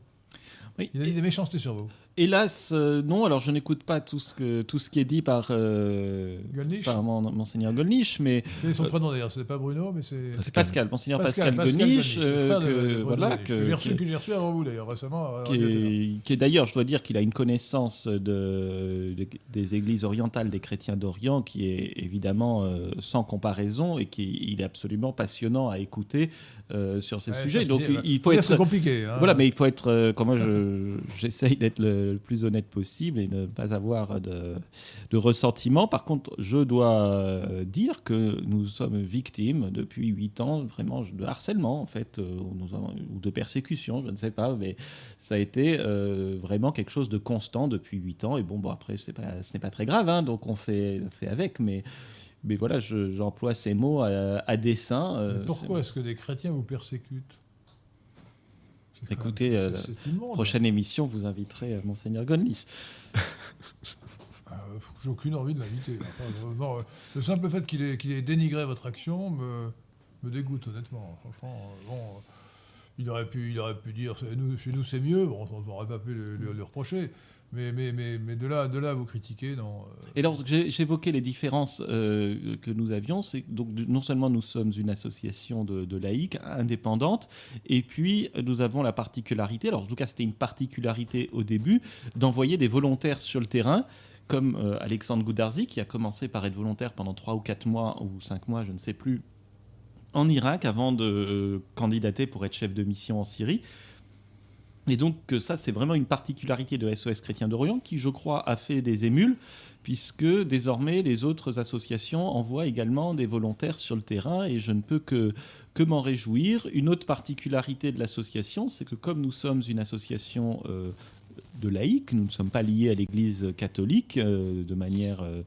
il a dit des méchancetés sur vous. Hélas, euh, non. Alors, je n'écoute pas tout ce, que, tout ce qui est dit par, euh, par mon, Monseigneur Golnisch. Mais, c'est son euh, prénom d'ailleurs, ce n'est pas Bruno, mais c'est. C'est Pascal, Monseigneur Pascal, Pascal, que, voilà, que, j'ai reçu, reçu, avant vous d'ailleurs, récemment. Qui est, d'ailleurs, je dois dire qu'il a une connaissance de, des églises orientales des chrétiens d'Orient qui est évidemment sans comparaison et qui il est absolument passionnant à écouter sur ces sujets. Donc, il, faut être. compliqué. Hein. Voilà, mais il faut être. comme moi, j'essaye d'être le le plus honnête possible et ne pas avoir de, de ressentiment. Par contre, je dois euh, dire que nous sommes victimes depuis huit ans vraiment de harcèlement en fait, euh, ou de persécution, je ne sais pas, mais ça a été euh, vraiment quelque chose de constant depuis huit ans. Et bon, bon après, pas, ce n'est pas très grave, hein, donc on fait, fait avec, mais mais voilà, j'emploie ces mots à, dessein. pourquoi est-ce que des chrétiens vous persécutent? Écoutez, euh, prochaine émission, vous inviterez euh, Monseigneur Gonlich. Euh, j'ai aucune envie de l'inviter. le simple fait qu'il ait, dénigré votre action me, me dégoûte, honnêtement. Franchement, bon, il aurait pu, il aurait pu dire nous, chez nous c'est mieux, bon, on n'aurait pas pu le, reprocher. Mais, mais, mais, mais, de, là, de là à vous critiquer, non. Euh. Et alors, j'évoquais les différences euh, que nous avions. C'est donc non seulement nous sommes une association de, de, laïcs indépendante, et puis nous avons la particularité, alors en tout cas c'était une particularité au début, d'envoyer des volontaires sur le terrain comme euh, Alexandre Goudarzi, qui a commencé par être volontaire pendant 3 ou 4 mois, ou 5 mois, je ne sais plus, en Irak avant de candidater pour être chef de mission en Syrie. Et donc ça, c'est vraiment une particularité de SOS Chrétien d'Orient qui, je crois, a fait des émules, puisque désormais les autres associations envoient également des volontaires sur le terrain, et je ne peux que, que m'en réjouir. Une autre particularité de l'association, c'est que comme nous sommes une association euh, de laïcs, nous ne sommes pas liés à l'Église catholique euh, de manière... Euh,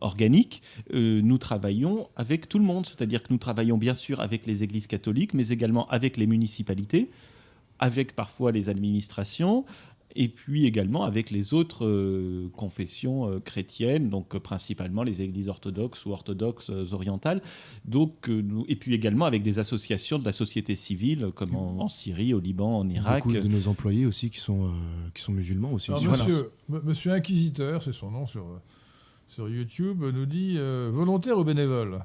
organique, nous travaillons avec tout le monde. C'est-à-dire que nous travaillons bien sûr avec les églises catholiques, mais également avec les municipalités, avec parfois les administrations, et puis également avec les autres euh, confessions chrétiennes, donc principalement les églises orthodoxes ou orthodoxes orientales, donc, et puis également avec des associations de la société civile, comme en, Syrie, au Liban, en Irak. Beaucoup de nos employés aussi qui sont, qui sont musulmans aussi. monsieur, monsieur Inquisiteur, c'est son nom sur sur YouTube nous dit euh, volontaire ou bénévole?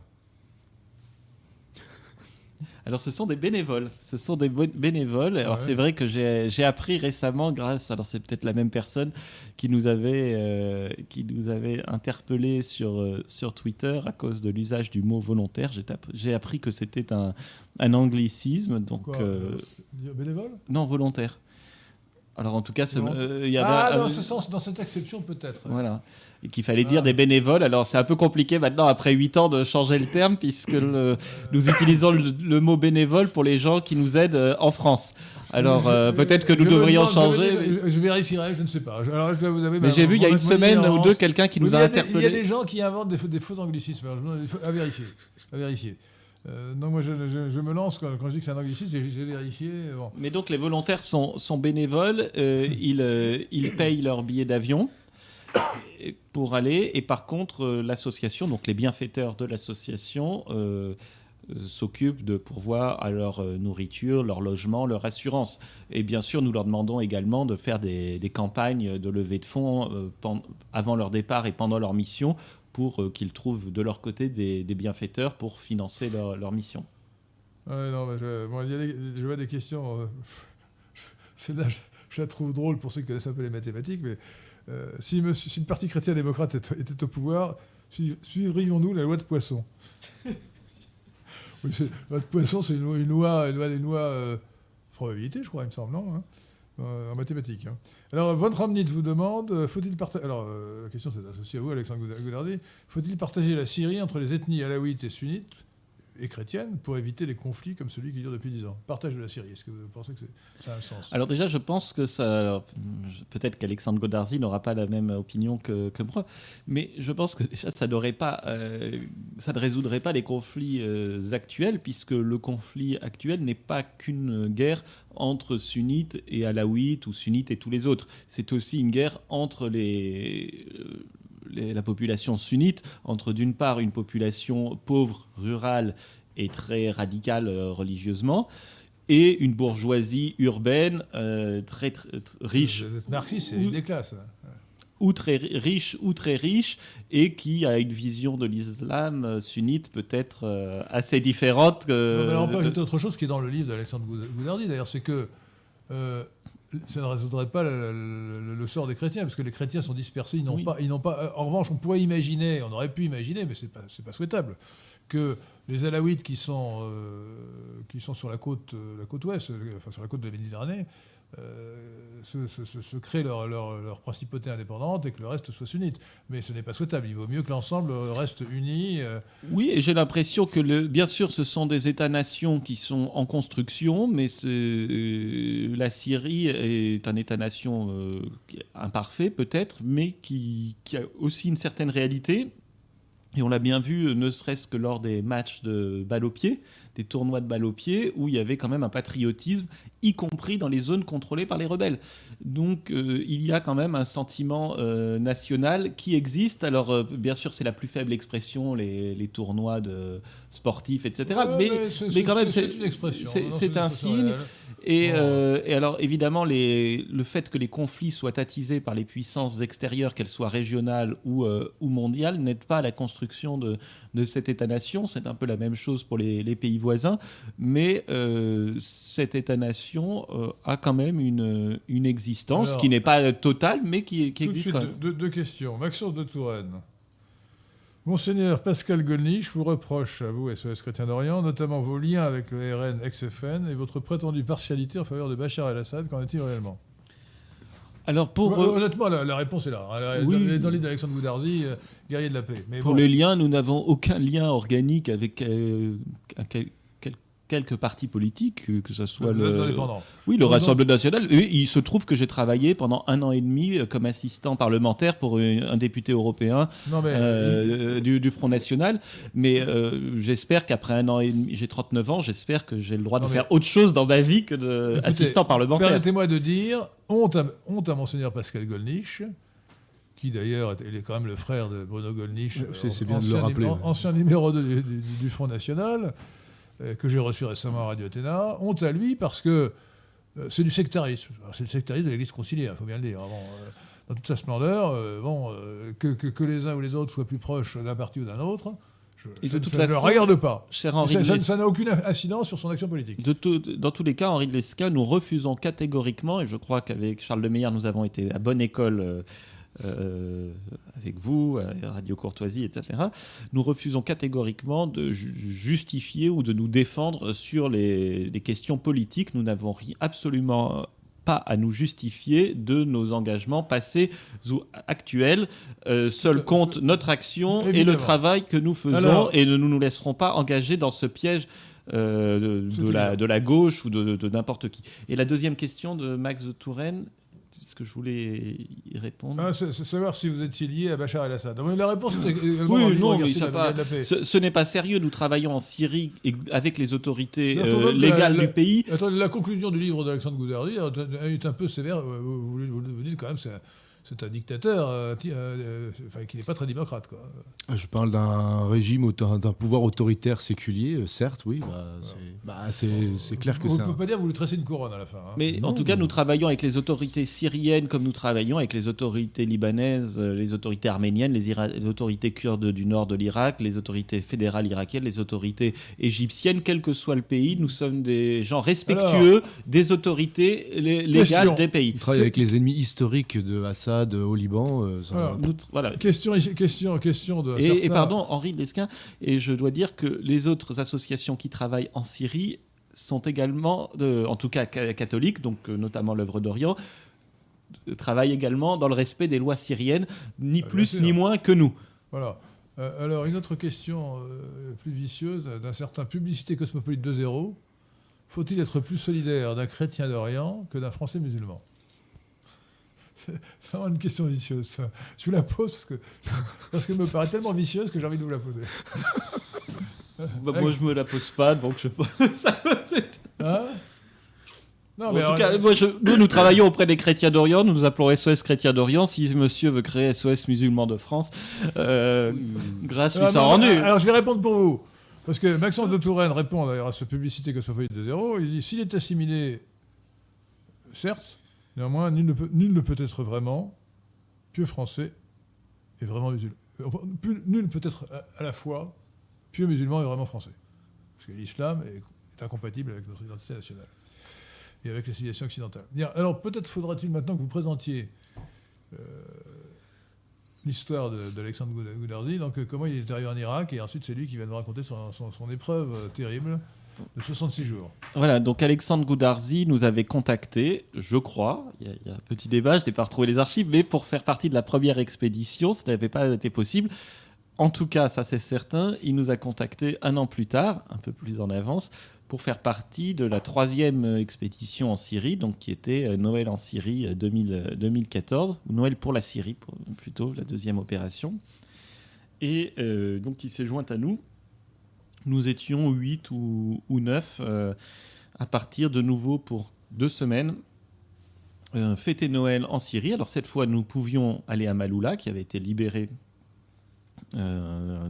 Alors, ce sont des bénévoles. Ce sont des bénévoles. Alors, c'est vrai que j'ai appris récemment, grâce. Alors, c'est peut-être la même personne qui nous avait, euh, qui nous avait interpellé sur, euh, sur Twitter à cause de l'usage du mot volontaire. J'ai appris que c'était un, un, anglicisme. Donc, bénévole? Non, volontaire. Alors en tout cas, il y a ah, dans ce sens, dans cette exception peut-être. Voilà qu'il fallait dire des bénévoles. Alors c'est un peu compliqué maintenant, après 8 ans, de changer le terme, puisque nous utilisons le, mot bénévole pour les gens qui nous aident euh, en France. Alors euh, peut-être que nous devrions changer. Je, vérifierai, je ne sais pas. Alors, je vous mais j'ai vu il y a une semaine ou deux quelqu'un qui nous a, interpellé. Il y a des gens qui inventent des, faux anglicismes. à vérifier. À vérifier. Euh, donc moi je, me lance quand, je dis que c'est un anglicisme, j'ai vérifié. Mais donc les volontaires sont, sont bénévoles, ils, ils payent leur billet d'avion pour aller. Et par contre, euh, l'association, donc les bienfaiteurs de l'association, euh, euh, s'occupent de pourvoir à leur nourriture, leur logement, leur assurance. Et bien sûr, nous leur demandons également de faire des, campagnes de levée de fonds avant leur départ et pendant leur mission pour qu'ils trouvent de leur côté des, bienfaiteurs pour financer leur, mission. non, je, je, vois des questions. c'est là, je, la trouve drôle pour ceux qui connaissent un peu les mathématiques, mais euh, si, le Parti chrétien-démocrate était, au pouvoir, suivrions-nous la loi de Poisson La loi de Poisson, c'est une, loi, une loi, une loi euh, probabilité, je crois, il me semble, non hein, euh, En mathématiques. Hein. Alors, Von Ramnit vous demande faut-il partager. Alors, la question c'est associée à vous, Alexandre Goudardi. Faut-il partager la Syrie entre les ethnies alaouites et sunnites et chrétienne pour éviter les conflits comme celui qui dure depuis 10 ans. Partage de la Syrie, est-ce que vous pensez que ça a un sens? Alors déjà, je pense que ça... Peut-être qu'Alexandre Godarzi n'aura pas la même opinion que, moi, mais je pense que déjà, ça, euh, ne résoudrait pas les conflits euh, actuels, puisque le conflit actuel n'est pas qu'une guerre entre sunnites et alaouites, ou sunnites et tous les autres. C'est aussi une guerre entre les... Euh, la population sunnite entre d'une part une population pauvre, rurale et très radicale euh, religieusement, et une bourgeoisie urbaine euh, très, riche. marxiste, c'est des classes. Hein. Ou très riche, ou très riche, et qui a une vision de l'islam euh, sunnite peut-être assez différente. Que, non, mais on peut autre chose qui est dans le livre d'Alexandre Goudardi, d'ailleurs, c'est que ça ne résoudrait pas le, sort des chrétiens, parce que les chrétiens sont dispersés, ils n'ont pas, ils n'ont pas. Euh, en revanche, on pourrait imaginer, on aurait pu imaginer, mais c'est pas, pas souhaitable, que les Alaouites qui sont, euh, qui sont sur la côte, euh, la côte ouest, enfin sur la côte de la Méditerranée, euh, se, créent leur, principauté indépendante et que le reste soit sunnite. Mais ce n'est pas souhaitable. Il vaut mieux que l'ensemble reste uni. Euh. Oui, et j'ai l'impression que, bien sûr, ce sont des États-nations qui sont en construction, mais euh, la Syrie est un État-nation imparfait, peut-être, mais qui, qui, a aussi une certaine réalité Et on l'a bien vu, ne serait-ce que lors des matchs de balle au pied, des tournois de balle au pied, où il y avait quand même un patriotisme, y compris dans les zones contrôlées par les rebelles. Donc euh, il y a quand même un sentiment euh, national qui existe. Alors euh, bien sûr, c'est la plus faible expression, les, tournois de sportifs, etc. mais, mais, quand même, c'est un signe. Euh, et, alors, évidemment, le fait que les conflits soient attisés par les puissances extérieures, qu'elles soient régionales ou, euh, mondiales, n'aide pas à la construction de, cet État-nation. C'est un peu la même chose pour les, pays voisins. Mais euh, cet État-nation a quand même une, existence qui n'est pas totale, mais qui, existe quand même. Deux, questions. Maxence de Touraine. Monseigneur Pascal Golnisch vous reproche, à vous, SOS Chrétien d'Orient, notamment vos liens avec le RN ex-FN et votre prétendue partialité en faveur de Bachar el-Assad. Qu'en est-il réellement? Alors pour honnêtement, la, réponse est là. Oui. Dans, l'île d'Alexandre Goudarzi, euh, guerrier de la paix. Mais pour les liens, nous n'avons aucun lien organique avec euh, quelques partis politiques, que ce soit le, oui, le Rassemblement national. il se trouve que j'ai travaillé pendant un an et demi euh, comme assistant parlementaire pour un député européen euh, du, Front National. Mais euh, j'espère qu'après un an et demi, j'ai 39 ans, j'espère que j'ai le droit de faire autre chose dans ma vie que d'assistant parlementaire. Permettez-moi de dire, honte à, honte à monseigneur Pascal Gollnisch, qui d'ailleurs est, quand même le frère de Bruno Gollnisch, c'est bien de le rappeler. Ancien numéro du, du Front National. Euh, que j'ai reçu récemment à Radio Athéna, honte à lui parce que euh, c'est du sectarisme. C'est le sectarisme de l'Église conciliaire, il faut bien le dire. Euh, dans toute sa splendeur, bon, que, que, les uns ou les autres soient plus proches d'un parti ou d'un autre, je, ça, ne le regarde pas. ça n'a aucune incidence sur son action politique. De dans tous les cas, Henri de Lesca, nous refusons catégoriquement, et je crois qu'avec Charles de Meyer, nous avons été à bonne école euh, avec vous, Radio Courtoisie, etc., nous refusons catégoriquement de justifier ou de nous défendre sur les, questions politiques. Nous n'avons absolument pas à nous justifier de nos engagements passés ou actuels. Euh, seul compte notre action et le travail que nous faisons et ne nous, nous laisserons pas engager dans ce piège euh, de, la, de, la, gauche ou de, de n'importe qui. Et la deuxième question de Max de Touraine ce que je voulais y répondre. Ah, c'est savoir si vous étiez lié à Bachar el-Assad. La réponse est oui, non, mais ça pas, ce, n'est pas sérieux. Nous travaillons en Syrie avec les autorités euh, légales du pays. la conclusion du livre d'Alexandre Goudardi est un peu sévère. Vous, vous, vous dites quand même c'est c'est un dictateur euh, euh, euh, qui n'est pas très démocrate. Quoi. Je parle d'un régime, d'un pouvoir autoritaire séculier, certes, oui. Bah, c'est bah, clair que ça. On ne peut pas dire que vous lui tracez une couronne à la fin. Hein. Mais en tout cas, nous travaillons avec les autorités syriennes comme nous travaillons avec les autorités libanaises, les autorités arméniennes, les, les autorités kurdes du nord de l'Irak, les autorités fédérales irakiennes, les autorités égyptiennes, quel que soit le pays. Nous sommes des gens respectueux des autorités légales des pays. On travaille avec les ennemis historiques de Assad au Liban. Euh, voilà. Question, question, question de. Et, pardon, Henri Lesquin, et je dois dire que les autres associations qui travaillent en Syrie sont également, de, en tout cas catholiques, donc euh, notamment l'œuvre d'Orient, travaillent également dans le respect des lois syriennes, ni ah, plus ni moins que nous. Voilà. Euh, alors, une autre question plus vicieuse d'un certain Publicité Cosmopolite 2.0. Faut-il être plus solidaire d'un chrétien d'Orient que d'un français musulman? C'est vraiment une question vicieuse. Je vous la pose parce que parce qu'elle me paraît tellement vicieuse que j'ai envie de vous la poser. Bah, moi, je me la pose pas, donc je ça. Hein? Non, mais en tout cas, moi, nous, nous travaillons auprès des chrétiens d'Orient. Nous nous appelons SOS Chrétiens d'Orient. Si monsieur veut créer SOS Musulmans de France, euh, grâce lui s'en rendu. Alors, je vais répondre pour vous. Parce que Maxence de Touraine répond d'ailleurs à ce publicité Cosmopolite de zéro. Il dit s'il est assimilé, certes, Néanmoins, nul ne, peut, être vraiment pieux français et vraiment musulman. Nul ne peut être à, la fois pieux musulman et vraiment français. Parce que l'islam est, incompatible avec notre identité nationale et avec la civilisation occidentale. Alors peut-être faudra-t-il maintenant que vous présentiez euh, l'histoire d'Alexandre Goudarzi, donc euh, comment il est arrivé en Irak, et ensuite c'est lui qui va nous raconter son, épreuve euh, terrible de 66 jours. Voilà, donc Alexandre Goudarzi nous avait contacté, je crois, il y, a un petit débat, je n'ai pas retrouvé les archives, mais pour faire partie de la première expédition, ça n'avait pas été possible. En tout cas, ça c'est certain, il nous a contacté un an plus tard, un peu plus en avance, pour faire partie de la troisième expédition en Syrie, donc qui était euh, Noël en Syrie 2014, euh, ou Noël pour la Syrie, plutôt la deuxième opération. et donc qui s'est jointe à nous. Nous étions 8 ou, ou 9 à partir de nouveau pour deux semaines fêter Noël en Syrie. Alors cette fois, nous pouvions aller à Maloula, qui avait été libéré euh,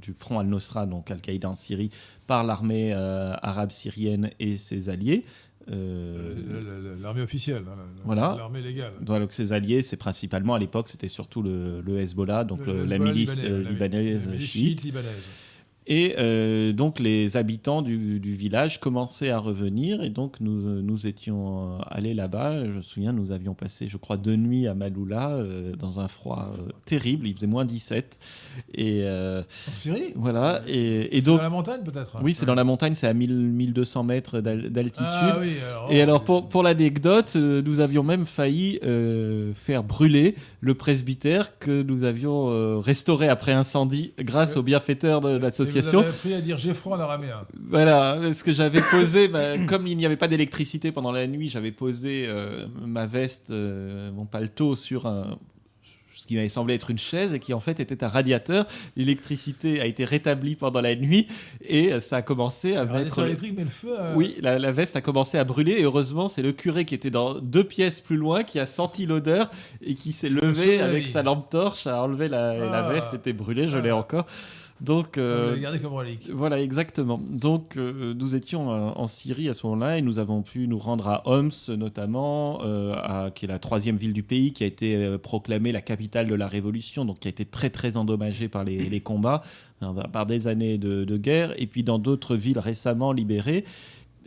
du front al-Nosra, donc Al-Qaïda en Syrie, par l'armée euh, arabe syrienne et ses alliés. Euh, l'armée officielle, hein, voilà. l'armée légale. Donc ses alliés, c'est principalement à l'époque, c'était surtout le, Hezbollah, donc la milice libanaise, chiite. libanaise. Et euh, donc les habitants du, village commençaient à revenir et donc nous, nous étions allés là-bas. Je me souviens, nous avions passé, je crois, deux nuits à Maloula euh, dans un froid euh, terrible. Il faisait moins 17. Et, en Syrie Voilà. Et, et donc, dans la montagne peut-être Oui, c'est dans la montagne, c'est à 1200 mètres d'altitude. Ah, oui, et alors pour, pour l'anecdote, nous avions même failli faire brûler le presbytère que nous avions restauré après incendie grâce aux bienfaiteurs de vous avez appris à dire j'ai froid en araméen. Voilà, ce que j'avais posé, bah, comme il n'y avait pas d'électricité pendant la nuit, j'avais posé euh, ma veste, euh, mon paletot sur un, ce qui m'avait semblé être une chaise et qui en fait était un radiateur. L'électricité a été rétablie pendant la nuit et ça a commencé à mettre. électrique, mais le feu. Oui, la, veste a commencé à brûler et heureusement c'est le curé qui était dans deux pièces plus loin qui a senti l'odeur et qui s'est levé avec sa lampe torche à enlever la, la ah. veste était brûlée. Je l'ai ah. encore. Donc, euh, comme relique. Voilà, exactement. Donc, euh, nous étions euh, en Syrie à ce moment-là et nous avons pu nous rendre à Homs, notamment, à, qui est la troisième ville du pays, qui a été proclamée la capitale de la révolution, donc qui a été très très endommagée par les, combats, par des années de, de guerre, et puis dans d'autres villes récemment libérées.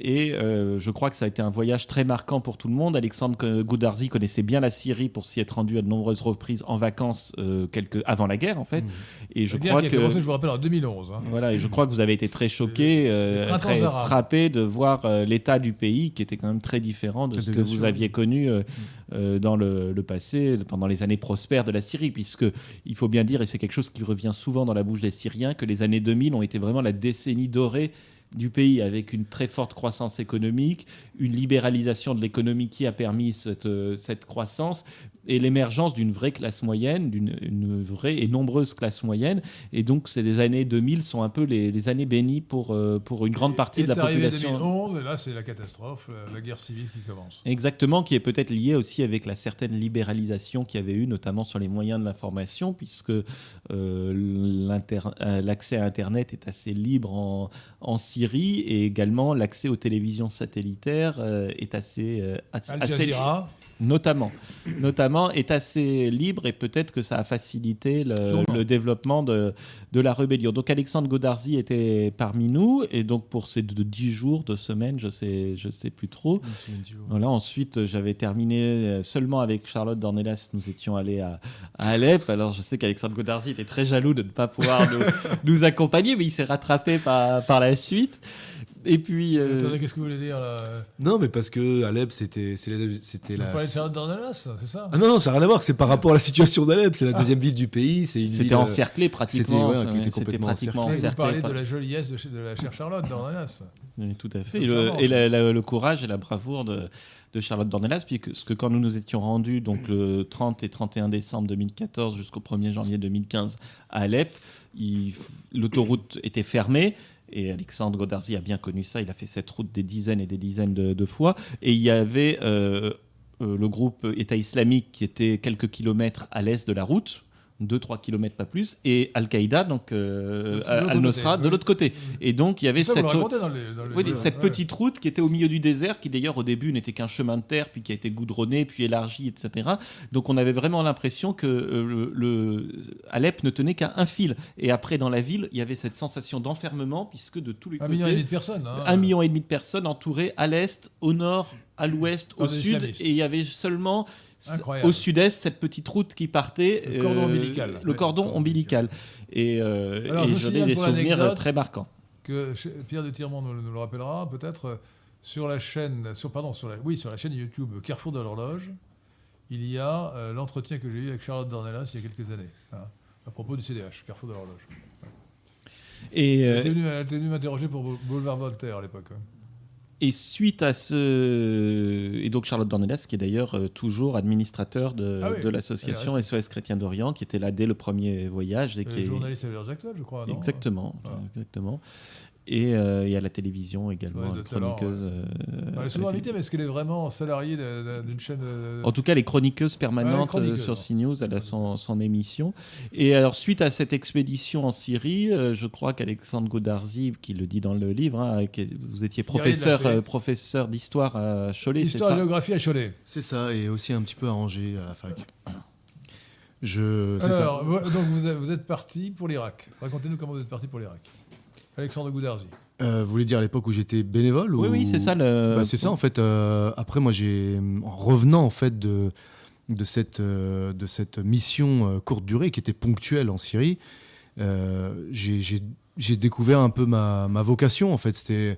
Et euh, je crois que ça a été un voyage très marquant pour tout le monde. Alexandre Goudarzi connaissait bien la Syrie pour s'y être rendu à de nombreuses reprises en vacances euh, quelques... avant la guerre, en fait. Mmh. Et je crois que. Commencé, je vous rappelle, en 2011. Hein. Voilà, et je crois que vous avez été très choqué, euh, très frappé de voir l'état du pays qui était quand même très différent de ce que vous aviez connu mmh. dans le, le, passé, pendant les années prospères de la Syrie. Puisque il faut bien dire, et c'est quelque chose qui revient souvent dans la bouche des Syriens, que les années 2000 ont été vraiment la décennie dorée du pays avec une très forte croissance économique, une libéralisation de l'économie qui a permis cette, euh, cette croissance, et l'émergence d'une vraie classe moyenne, d'une vraie et nombreuse classe moyenne. Et donc, ces années 2000 sont un peu les, années bénies pour, euh, pour une grande partie de la population. 2011, et là, c'est la catastrophe, la, guerre civile qui commence. Exactement, qui est peut-être liée aussi avec la certaine libéralisation qu'il y avait eu, notamment sur les moyens de l'information, puisque euh, euh, l'accès à Internet est assez libre en, en Syrie, et également l'accès aux télévisions satellitaires est assez, assez, notamment, notamment est assez libre et peut-être que ça a facilité le, développement de, de, la rébellion. Donc Alexandre Godarzi était parmi nous et donc pour ces dix jours, deux semaines, je sais, je sais plus trop. Voilà. Ensuite, j'avais terminé seulement avec Charlotte Dornelas. Nous étions allés à, Alep. Alors je sais qu'Alexandre Godarzi était très jaloux de ne pas pouvoir nous, nous accompagner, mais il s'est rattrapé par, par la suite. Et puis. Euh... Attendez, qu'est-ce que vous voulez dire là Non, mais parce que Alep, c'était c'était la. Vous parlez de Charlotte Dornelas, c'est ça? Ah non, non, ça n'a rien à voir. C'est par rapport à la situation d'Alep. C'est la ah. deuxième ville du pays. C'était euh, encerclé pratiquement. C'était ouais, pratiquement encerclé. Vous parlez de la joliesse de, la chère Charlotte Dornelas. Oui, tout à fait. Et, le, le, courage et la bravoure de, de Charlotte Dornelas, puisque quand nous nous étions rendus donc le 30 et 31 décembre 2014 jusqu'au 1er janvier 2015 à Alep, l'autoroute était fermée. Et Alexandre Godarzi a bien connu ça. Il a fait cette route des dizaines et des dizaines de, fois. Et il y avait euh, euh, le groupe État islamique qui était quelques kilomètres à l'est de la route, 2-3 km pas plus, et Al-Qaïda, donc euh, Al-Nosra, de l'autre côté. Et donc il y avait cette, cette petite route qui était au milieu du désert, qui d'ailleurs au début n'était qu'un chemin de terre, puis qui a été goudronné, puis élargi, etc. Donc on avait vraiment l'impression que euh, le, Alep ne tenait qu'à un fil. Et après dans la ville, il y avait cette sensation d'enfermement, puisque de tous les un côtés... Un million et demi de personnes. Hein. un million et demi de personnes entourées à l'est, au nord, à l'ouest, au sud, et il y avait seulement au sud-est, cette petite route qui partait. Le cordon euh, ombilical. Le cordon ombilical. Et, euh, je des souvenirs très marquants. Que Pierre de Tirmont nous, le rappellera, peut-être euh, sur la chaîne, sur, pardon, sur la, oui, sur la chaîne YouTube Carrefour de l'horloge, il y a l'entretien que j'ai eu avec Charlotte Dornelas il y a quelques années, hein, à propos du CDH, Carrefour de l'horloge. Et elle était venue, m'interroger pour Boulevard Voltaire à l'époque. Hein. Et suite à ce. Et donc Charlotte Dornelas, qui est d'ailleurs euh, toujours administrateur de, Ah oui. de l'association SOS Chrétien d'Orient, qui était là dès le premier voyage. Et Et qui est... journaliste à l'heure actuelle, je crois. non? Exactement. Ah. exactement. Et, euh, et à la télévision également, Ouais, chroniqueuse. euh, Elle à est souvent invitée, mais est-ce qu'elle est vraiment salariée d'une chaîne euh, En tout cas, les chroniqueuses permanentes Ouais, euh, sur. CNews, elle a son, son émission. Et alors, suite à cette expédition en Syrie, euh, je crois qu'Alexandre Godarzi, qui le dit dans le livre, hein, vous étiez professeur, euh, professeur d'histoire à Cholet, c'est Histoire et ça géographie à Cholet. C'est ça, et aussi un petit peu à Angers à la fac. Je. Ça. Alors, donc vous êtes parti pour l'Irak. Racontez-nous comment vous êtes parti pour l'Irak. Alexandre Goudarzi. Euh, vous voulez dire à l'époque où j'étais bénévole Oui, ou- oui, c'est ça. Le... Bah, c'est ça en fait. euh, après, moi, j'ai en revenant en fait de de cette euh, de cette mission euh, courte durée qui était ponctuelle en Syrie, euh, j'ai- j'ai j'ai découvert un peu ma, ma vocation en fait. C'était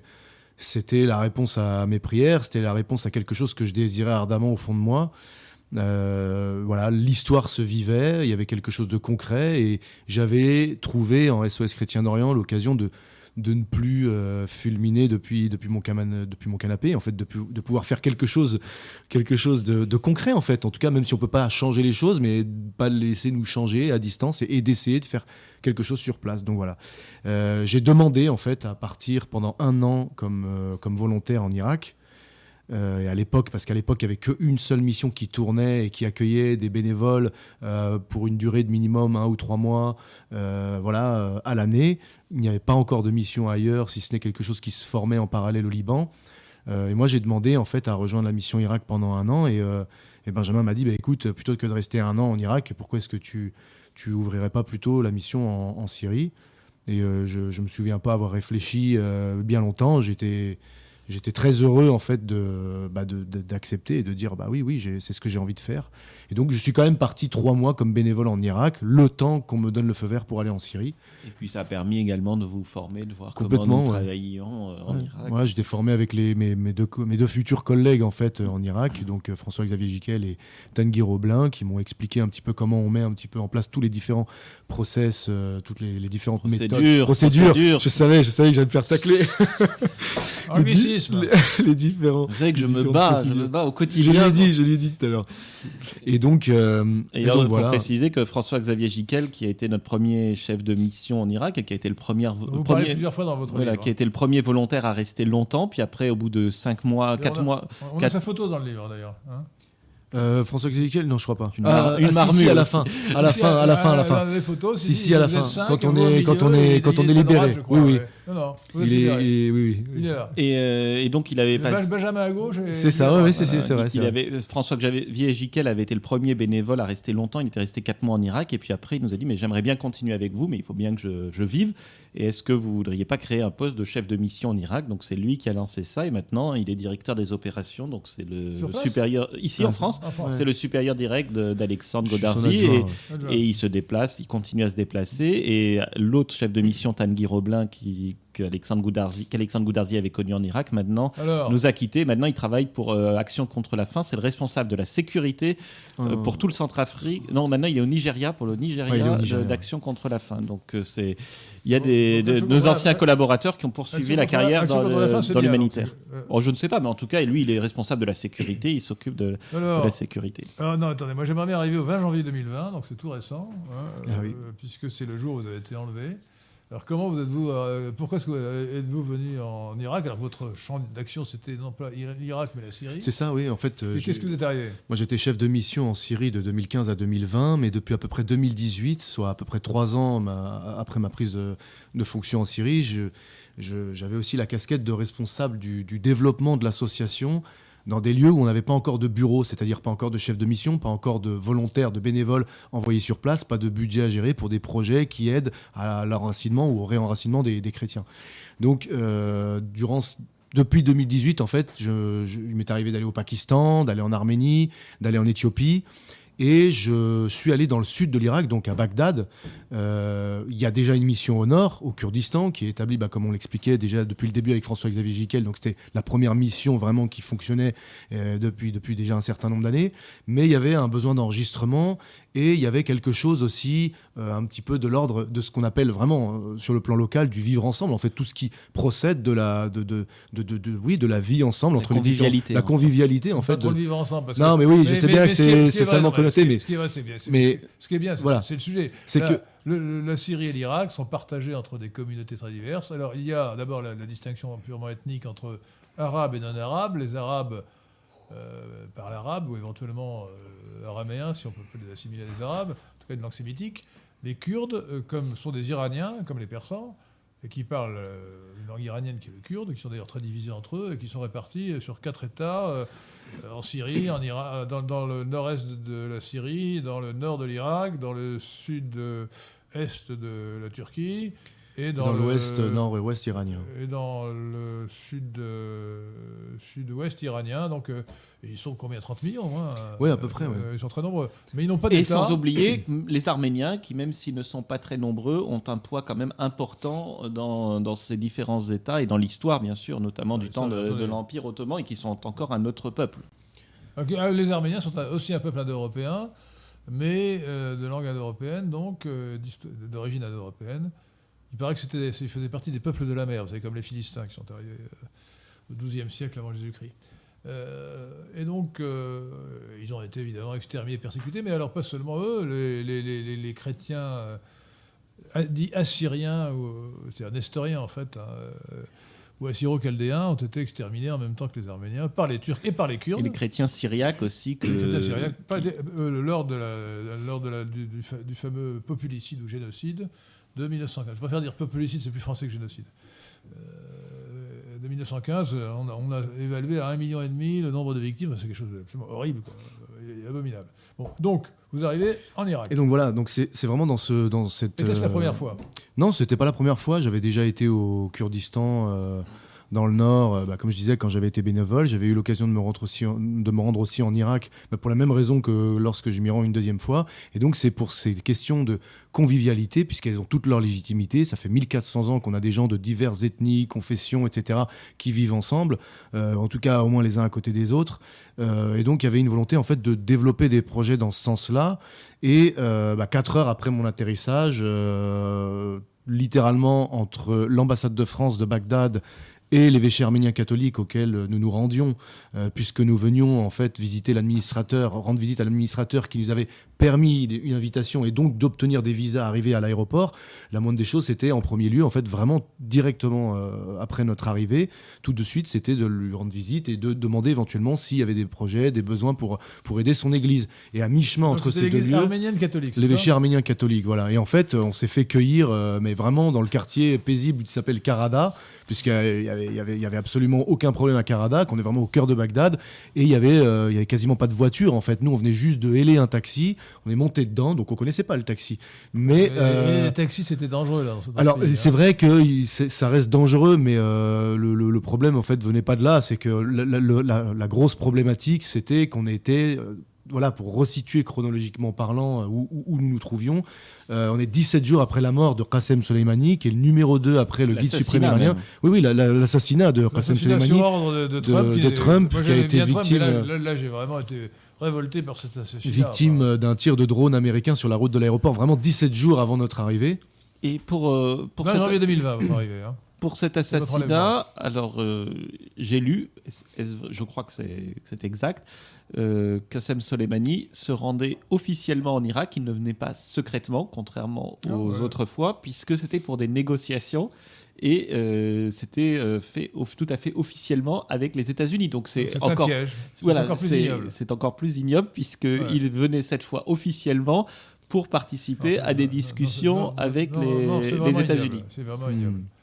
c'était la réponse à mes prières, c'était la réponse à quelque chose que je désirais ardemment au fond de moi. Euh, voilà, l'histoire se vivait, il y avait quelque chose de concret et j'avais trouvé en SOS Chrétien d'Orient l'occasion de de ne plus euh, fulminer depuis depuis mon depuis mon canapé en fait de, pouvoir faire quelque chose quelque chose de, concret en fait. En tout cas même si on peut pas changer les choses mais pas laisser nous changer à distance et, d'essayer de faire quelque chose sur place. Donc voilà. Euh, j'ai demandé en fait à partir pendant un an comme comme volontaire en Irak euh, à l'époque, parce qu'à l'époque, il n'y avait qu'une seule mission qui tournait et qui accueillait des bénévoles euh, pour une durée de minimum un ou trois mois, euh, voilà, à l'année. Il n'y avait pas encore de mission ailleurs, si ce n'est quelque chose qui se formait en parallèle au Liban. Et moi, j'ai demandé en fait à rejoindre la mission Irak pendant un an. Et, Benjamin m'a dit, bah, écoute, plutôt que de rester un an en Irak, pourquoi est-ce que tu tu ouvrirais pas plutôt la mission en, en Syrie? Et je, je me souviens pas avoir réfléchi bien longtemps. J'étais j'étais très heureux en fait de bah, de- d'accepter et de dire bah oui oui c'est ce que j'ai envie de faire et donc je suis quand même parti trois mois comme bénévole en Irak le temps qu'on me donne le feu vert pour aller en Syrie Et puis ça a permis également de vous former, de voir comment nous travaillions euh, en Ouais. Irak. Ouais, j'étais formé avec les, mes, mes deux, mes deux futurs collègues en fait en Irak, donc euh, François-Xavier Jiquel et Tanguy Roblin, qui m'ont expliqué un petit peu comment on met un petit peu en place tous les différents process, euh, toutes les, les différentes méthodes. Procédures, Procédures. Je savais, je savais que j'allais me faire tacler. Les, les différents. Vous savez que je me bats, je me bats au Je quotidien. ai dit, je lui ai dit tout à l'heure. Et donc, euh, Et et alors, donc, pour voilà. préciser que François-Xavier Giquel, qui a été notre premier chef de mission en Irak et qui a été le premier, Vous parlez premier- plusieurs fois dans votre voilà, livre. qui a été le premier volontaire à rester longtemps, puis après, au bout de 5 mois, Et 4 on a- mois, On a quatre- Ah, sa photo dans le livre d'ailleurs. hein. Euh, François Xavier Non, je crois pas. Une mar- une si, marmure si, à la fin, à la fin, à la fin, à la fin. Les photos, Si, si, à la fin. Quand on est- quand on est- quand on il est libéré. je Oui, oui. Non, non, vous êtes Il est, il est- oui, oui. Il est là. Et, euh, et donc il avait passé. Benjamin à gauche. et- C'est ça, ouais, c'est vrai. il avait, François Xavier Giquel avait été le premier bénévole à rester longtemps. Il était resté 4 mois en Irak. Et puis après, il nous a dit Mais j'aimerais bien continuer avec vous, mais il faut bien que je, je vive. Et est-ce que vous voudriez pas créer un poste de chef de mission en Irak? Donc c'est lui qui a lancé ça. Et maintenant, il est directeur des opérations. Donc c'est le supérieur. Ici Ah, en France, c'est le supérieur direct d'Alexandre Godarzi. Et, et il se déplace, il continue à se déplacer. Et l'autre chef de mission, Tanguy Roblin, qui, qu'Alexandre Goudarzi, qu'Alexandre Goudarzi avait connu en Irak, maintenant Alors, nous a quittés. Maintenant, il travaille pour euh, Action contre la faim. C'est le responsable de la sécurité euh, Oh. pour tout le Centrafrique. Non, maintenant, il est au Nigeria pour le Nigeria, Ouais, d'Action contre la faim. Donc, euh, c'est il y a des donc, de- nos anciens collaborateurs qui ont poursuivi la carrière dans l'humanitaire. euh, Oh, je ne sais pas, mais en tout cas, lui, il est responsable de la sécurité. Il s'occupe de, de alors, la sécurité. Ah non, attendez, moi j'aimerais bien arriver au 20 janvier 2020, donc c'est tout récent, hein, Ah oui. euh, puisque c'est le jour où vous avez été enlevé. Alors comment vous êtes-vous, euh, pourquoi est-ce que vous êtes-vous venu en Irak? Alors votre champ d'action c'était non pas l'Irak mais la Syrie. C'est ça, oui. En fait, euh, Et qu'est-ce que vous êtes arrivé? Moi j'étais chef de mission en Syrie de 2015 à 2020, mais depuis à peu près 2018, soit à peu près trois ans ma- après ma prise de, de fonction en Syrie, j'avais aussi la casquette de responsable du, du développement de l'association dans des lieux où on n'avait pas encore de bureau, c'est-à-dire pas encore de chef de mission, pas encore de volontaires, de bénévoles envoyés sur place, pas de budget à gérer pour des projets qui aident à l'enracinement ou au réenracinement des, chrétiens. Donc, euh, durant depuis 2018, en fait, il m'est arrivé d'aller au Pakistan, d'aller en Arménie, d'aller en Éthiopie. Et je suis allé dans le sud de l'Irak, donc à Bagdad. Euh, il y a déjà une mission au nord, au Kurdistan, qui est établie, bah, comme on l'expliquait déjà depuis le début avec François-Xavier Giquel. Donc c'était la première mission vraiment qui fonctionnait euh, depuis, depuis déjà un certain nombre d'années. Mais il y avait un besoin d'enregistrement et il y avait quelque chose aussi euh, un petit peu de l'ordre de ce qu'on appelle vraiment sur le plan local du vivre ensemble. En fait, tout ce qui procède de la, de, de, de, oui, de la vie ensemble entre convivialité, les La convivialité, en fait. de... le vivre ensemble. Parce non, mais oui, je sais bien que c'est seulement connoté, mais. Ce qui est vrai, c'est bien. Mais ce qui est bien, c'est le sujet. C'est que la Syrie et l'Irak sont partagés entre des communautés très diverses. Alors, il y a d'abord la, distinction purement ethnique entre arabes et non-arabes. Les arabes euh, parlent arabe ou éventuellement euh, araméen, si on peut les assimiler à des arabes, en tout cas une langue sémitique. Les Kurdes, euh, comme sont des Iraniens, comme les Persans, et qui parlent une langue iranienne qui est le kurde, qui sont d'ailleurs très divisés entre eux et qui sont répartis sur quatre États en Syrie, en dans, le nord-est de la Syrie, dans le nord de l'Irak, dans le sud-est de la Turquie. Et dans, l'ouest, nord et ouest iranien. Et dans le sud, sud-ouest iranien. Donc, euh, ils sont combien 30 millions hein, Oui, à peu près. Euh, ils sont très nombreux. Mais ils n'ont pas d'État. Et sans oublier les Arméniens, qui, même s'ils ne sont pas très nombreux, ont un poids quand même important dans, dans ces différents États et dans l'histoire, bien sûr, notamment du temps de, de l'Empire ottoman, et qui sont encore un autre peuple. Ah, les Arméniens sont aussi un peuple indo-européen, mais euh, de langue indo-européenne, donc euh, d'origine indo-européenne. Il paraît que c'était, ils faisaient partie des peuples de la mer, vous savez, comme les Philistins qui sont arrivés euh, au XIIe siècle avant Jésus-Christ. et donc, ils ont été évidemment exterminés, persécutés, mais alors pas seulement eux, les, les, les, chrétiens dits assyriens, c'est-à-dire nestoriens en fait, hein, ou assyro-chaldéens ont été exterminés en même temps que les Arméniens par les Turcs et par les Kurdes. Et les chrétiens syriaques aussi. Que... Les syriaques, euh, lors, de la, lors de la, du, du, fameux populicide ou génocide de 1915. Je préfère dire populicide, c'est plus français que génocide. Euh, de 1915, on a, on a, évalué à 1,5 million le nombre de victimes. C'est quelque chose d'absolument horrible, quoi, abominable. Bon, donc, vous arrivez en Irak. Et donc voilà, donc c'est vraiment dans ce dans cette. C'était la première fois? Non, c'était pas la première fois. J'avais déjà été au Kurdistan. Euh, dans le Nord, euh, bah, comme je disais, quand j'avais été bénévole, j'avais eu l'occasion de, me rendre aussi en, de me rendre aussi en Irak, bah, pour la même raison que lorsque je m'y rends une deuxième fois. Et donc, c'est pour ces questions de convivialité, puisqu'elles ont toute leur légitimité. Ça fait 1400 ans qu'on a des gens de diverses ethnies, confessions, etc., qui vivent ensemble, euh, en tout cas au moins les uns à côté des autres. Euh, et donc, il y avait une volonté, en fait, de développer des projets dans ce sens-là. Et bah, quatre heures après mon atterrissage, littéralement entre l'ambassade de France de Bagdad et l'évêché arménien catholique auquel nous nous rendions, euh, puisque nous venions en fait visiter l'administrateur, rendre visite à l'administrateur qui nous avait permis une invitation et donc d'obtenir des visas arrivés à l'aéroport. La moindre des choses, c'était en premier lieu, en fait, vraiment directement euh, après notre arrivée, tout de suite, c'était de lui rendre visite et de demander éventuellement s'il y avait des projets, des besoins pour, pour aider son église. Et à mi-chemin entre ces deux lieux, l'évêché arménien catholique, voilà. Et en fait, on s'est fait cueillir, euh, mais vraiment dans le quartier paisible qui s'appelle Karada, puisqu'il y avait, il y, avait, y avait absolument aucun problème à Karada, qu'on est vraiment au cœur de Bagdad, et il y avait, euh, y avait quasiment pas de voiture en fait. Nous, on venait juste de héler un taxi, on est monté dedans, donc on connaissait pas le taxi. Mais euh, les taxis, c'était dangereux là. alors c'est hein. vrai que ça reste dangereux, mais euh, le, le, problème en fait venait pas de là, c'est que la, la, grosse problématique, c'était qu'on était voilà, pour resituer chronologiquement parlant euh, où, nous nous trouvions, euh, on est 17 jours après la mort de Qassem Soleimani, qui est le numéro 2 après le guide suprême iranien. Oui, oui, l'assassinat de Qassem Soleimani. De, de, Trump, de, Trump qui, a été victime. là, j'ai vraiment été révolté par cet assassinat. Victime d'un tir de drone américain sur la route de l'aéroport, vraiment 17 jours avant notre arrivée. Et pour, euh, pour cette... janvier 2020, vous arrivez. Hein. Pour cet assassinat, alors j'ai lu, je crois que c'est exact, euh, Qassem Soleimani se rendait officiellement en Irak. Il ne venait pas secrètement, contrairement ah aux autres fois, puisque c'était pour des négociations et euh, c'était euh, fait tout à fait officiellement avec les États-Unis. Donc c'est encore, voilà, encore plus ignoble. C'est encore plus ignoble puisqu'il venait cette fois officiellement pour participer à des discussions avec les, États-Unis. C'est vraiment ignoble. Hmm.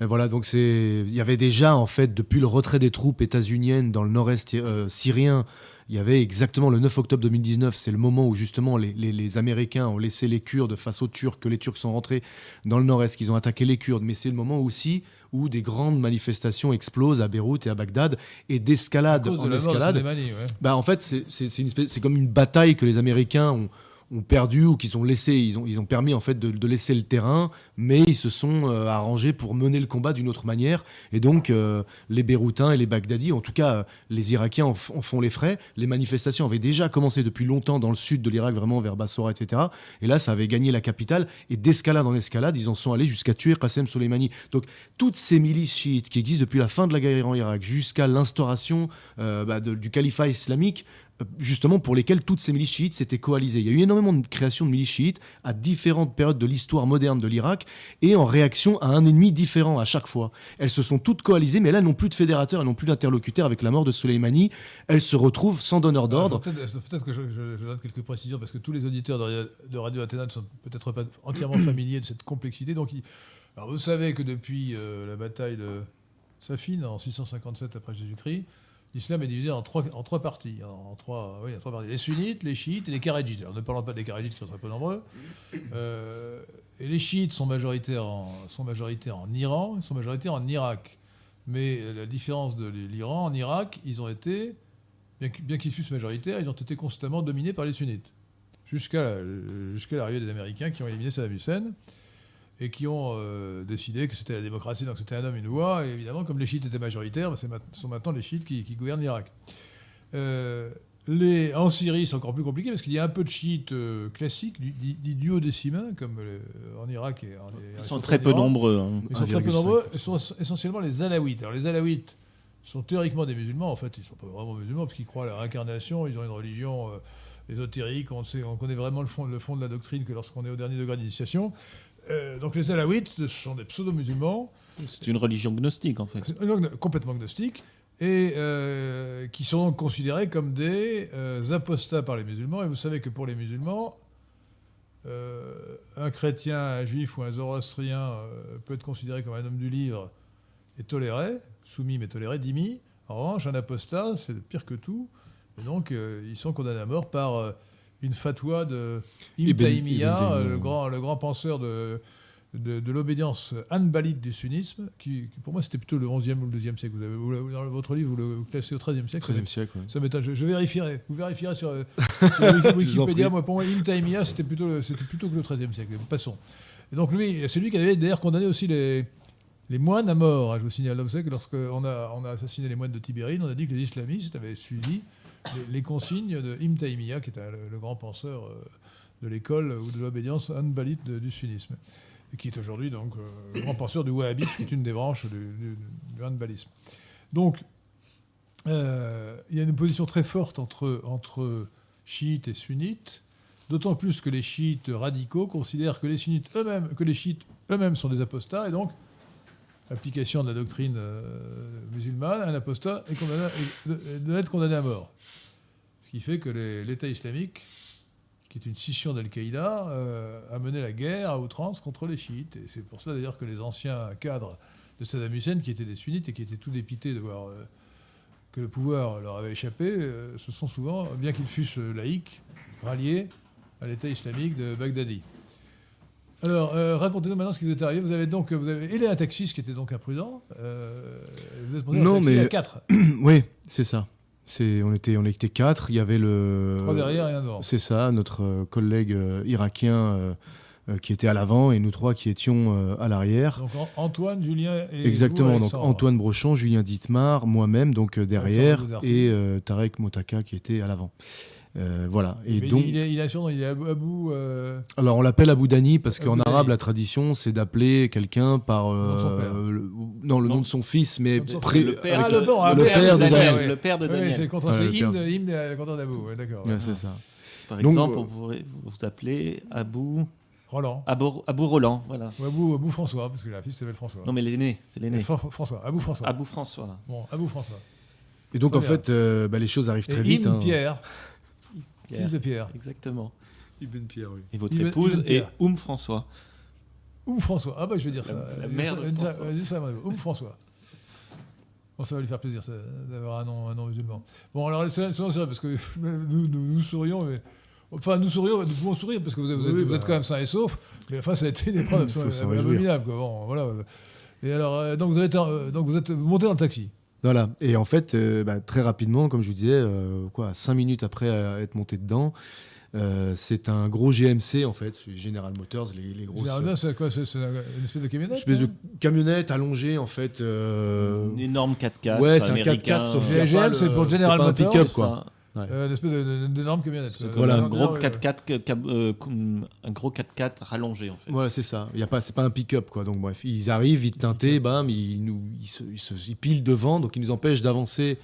Et voilà, donc c'est, il y avait déjà en fait depuis le retrait des troupes états-uniennes dans le nord-est syrien, il y avait exactement le 9 octobre 2019, c'est le moment où justement les, les, Américains ont laissé les Kurdes face aux Turcs, que les Turcs sont rentrés dans le nord-est, qu'ils ont attaqué les Kurdes, mais c'est le moment aussi où des grandes manifestations explosent à Beyrouth et à Bagdad, et d'escalade en escalade. bah, en fait, c'est comme une bataille que les Américains ont, ont perdu ou qui sont laissés, ils ont, ils ont permis en fait de, laisser le terrain, mais ils se sont euh, arrangés pour mener le combat d'une autre manière. Et donc euh, les Beyrouthins et les Baghdadis, en tout cas euh, les Irakiens en, font les frais. Les manifestations avaient déjà commencé depuis longtemps dans le sud de l'Irak, vraiment vers Bassora, etc. Et là, ça avait gagné la capitale. Et d'escalade en escalade, ils en sont allés jusqu'à tuer Qassem Soleimani. Donc toutes ces milices chiites qui existent depuis la fin de la guerre en Irak jusqu'à l'instauration bah, du califat islamique, justement pour lesquels toutes ces milices chiites s'étaient coalisées. Il y a eu énormément de création de milices chiites à différentes périodes de l'histoire moderne de l'Irak et en réaction à un ennemi différent à chaque fois. Elles se sont toutes coalisées, mais là, elles n'ont plus de fédérateurs, elles n'ont plus d'interlocuteurs avec la mort de Soleimani. Elles se retrouvent sans donneur d'ordre. Peut-être que je, donne quelques précisions parce que tous les auditeurs de, Radio Athéna ne sont peut-être pas entièrement familiers de cette complexité. Donc, alors vous savez que depuis euh, la bataille de Safine en 657 après Jésus-Christ, l'islam est divisé en trois, en trois parties. En trois, oui, en trois parties. Les sunnites, les chiites et les kharidjites. Ne parlons pas des kharidjites qui sont très peu nombreux. Euh, et les chiites sont majoritaires, en, sont majoritaires en Iran, ils sont majoritaires en Irak. Mais la différence de l'Iran, en Irak, ils ont été, bien qu'ils fussent majoritaires, ils ont été constamment dominés par les sunnites. Jusqu'à jusqu'à l'arrivée des Américains qui ont éliminé Saddam Hussein et qui ont euh, décidé que c'était la démocratie, donc c'était un homme, une voix. Et évidemment, comme les chiites étaient majoritaires, ce sont maintenant les chiites qui, gouvernent l'Irak. Euh, les, en Syrie, c'est encore plus compliqué parce qu'il y a un peu de chiites euh, classiques, dits duodécimains, comme en Irak. Et en, ils, sont très peu nombreux. Hein. Ils sont très peu nombreux. Ils sont essentiellement les Alaouites. Alors les Alaouites sont théoriquement des musulmans. En fait, ils ne sont pas vraiment musulmans parce qu'ils croient à la réincarnation. Ils ont une religion ésotérique. On, sait, on connaît vraiment le fond, le fond de la doctrine que lorsqu'on est au dernier degré d'initiation. Euh, donc les Alaouites sont des pseudo-musulmans. C'est une religion gnostique en fait. Complètement gnostique. Et euh, qui sont considérés comme des euh, apostats par les musulmans. Et vous savez que pour les musulmans, un chrétien, un juif ou un zoroastrien peut être considéré comme un homme du livre et toléré, soumis mais toléré, dimi. En revanche, un apostat, c'est pire que tout. Et donc, ils sont condamnés à mort par une fatwa de Ibn Taymiyyah, le grand, le grand penseur de, de, l'obédience hanbalite du sunnisme, qui, pour moi c'était plutôt le 11e ou le 12e siècle. Vous avez, dans votre livre, vous le classez au 13e siècle. 13e siècle, Ça m'étonne. Je, vérifierai. Vous vérifierez sur, sur Wikipédia. moi, pour moi, Ibn Taymiyyah, c'était plutôt, c'était plutôt que le 13e siècle. Passons. Et donc lui, c'est lui qui avait d'ailleurs condamné aussi les, les moines à mort. Je vous signale que lorsqu'on a, on a assassiné les moines de Tibérine, on a dit que les islamistes avaient suivi les, consignes de Taymiyyah, qui était le, grand penseur euh, de l'école ou de l'obédience hanbalite du sunnisme, et qui est aujourd'hui donc euh, le grand penseur du wahhabisme, qui est une des branches du, hanbalisme. Donc, euh, il y a une position très forte entre, entre chiites et sunnites, d'autant plus que les chiites radicaux considèrent que les sunnites eux-mêmes, que les chiites eux-mêmes sont des apostats, et donc application de la doctrine musulmane, un apostat est condamné, être condamné à mort. Ce qui fait que l'État islamique, qui est une scission d'Al-Qaïda, euh, a mené la guerre à outrance contre les chiites. Et c'est pour cela d'ailleurs que les anciens cadres de Saddam Hussein, qui étaient des sunnites et qui étaient tout dépités de voir euh, que le pouvoir leur avait échappé, euh, se sont souvent, bien qu'ils fussent laïcs, ralliés à l'État islamique de Baghdadi. Alors, racontez-nous maintenant ce qui vous est arrivé. Vous avez donc vous avez aidé un taxiste qui était donc imprudent. vous êtes non, mais à quatre. oui, c'est ça. C'est, on était, on était quatre. Il y avait le. Trois derrière et un devant. C'est ça, notre euh, collègue euh, irakien euh, qui était à l'avant et nous trois qui étions à l'arrière. Donc Antoine, Julien et Exactement. donc Antoine Brochon, Julien Dittmar, moi-même donc derrière et Tarek Motaka qui était à l'avant. Euh, voilà. Et donc, il, est, il, est, Abou. Euh, Alors on l'appelle Abou Dani parce qu'en arabe la tradition c'est d'appeler quelqu'un par euh, le, non le nom de son fils mais le père, de, Daniel. Le père de Daniel. c'est contre c'est hymne contre d'Abou. D'accord. c'est ça. Par exemple, on pourrait vous appeler Abou. Roland. Abou, Abou Roland, voilà. Ou Abou, Abou François, parce que la fille s'appelle François. Non, mais l'aîné, c'est l'aîné. François, Abou François. Abou François. Bon, Abou François. Et donc, en fait, bah, les choses arrivent très vite. Hein. Pierre. Fils de Pierre. Exactement. Ibn Pierre, oui. Et votre épouse est Oum François. Oum François. Ah bah je vais dire ça. La mère de François. Oum François. Bon, ça va lui faire plaisir d'avoir un nom, un nom musulman. Bon, alors, c'est vrai, parce que nous, nous, sourions, mais. Enfin, nous sourions, nous pouvons sourire parce que vous, êtes, vous êtes, bah. quand même sain et sauf, mais enfin, ça a été une épreuve abominable. Bon, voilà. Et alors, euh, donc, vous, avez, euh, donc vous êtes monté dans le taxi voilà. Et en fait, euh, bah, très rapidement, comme je vous disais, quoi, cinq minutes après être monté dedans, euh, c'est un gros GMC en fait, General Motors, les, les grosses. General c'est quoi C'est une espèce de camionnette Une espèce de camionnette allongée en fait. Euh... Une énorme 4x4. Ouais, c'est un 4x4 sauf que GM, c'est pour General Motors. pick-up quoi. Ouais. Euh, une espèce d'énorme camionnette. Voilà, un gros 4x4, euh, un gros 4x4 rallongé en fait. Ouais, c'est ça. Il y a pas, c'est pas un pick-up quoi. Donc bref, ils arrivent, vite teintés, bam, ils nous, ils, se, ils, ils pilent devant, donc ils nous empêchent d'avancer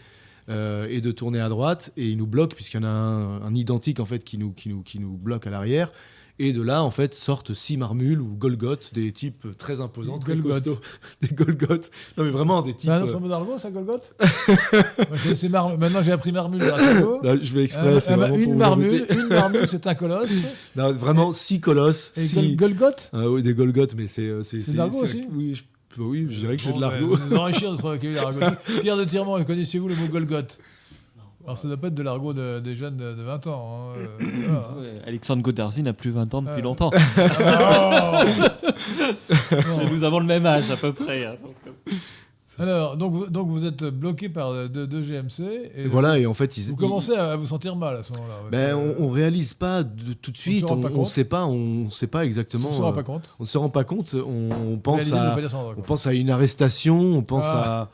euh, et de tourner à droite et il nous bloque puisqu'il y en a un, identique en fait qui nous, qui nous, qui nous bloque à l'arrière. Et de là, en fait, sortent six marmules ou Golgoth, des types très imposants, très costauds. Des Golgoth. Non, mais vraiment des types. C'est un autre mot d'argot, ça, Golgoth Maintenant, j'ai appris marmule Je vais exprès. Euh, euh, une, marmule, une marmule, c'est un colosse. Non, vraiment, six colosses. Et six... Golgoth ah, Oui, des Golgoth, mais c'est. C'est d'argot aussi Oui, je oui, je dirais que c'est de l'argot. Vous enrichir notre vocabulaire Pierre de Tirement, connaissez-vous le mot Golgoth? Alors ça doit pas être de l'argot des jeunes de, 20 ans. Hein, euh, Alexandre Godarzi n'a plus 20 ans depuis longtemps. Ah, nous avons le même âge à peu près. Hein, euh, alors, donc, vous, donc vous êtes bloqué par deux, GMC. Et voilà, et en fait, vous commencez à vous sentir mal à ce moment-là. Ben, on, on, réalise pas de, tout de suite, on ne sait pas, on sait pas exactement. On se rend pas compte. On se rend pas compte. On, pense à, on pense à une arrestation, on pense ah. à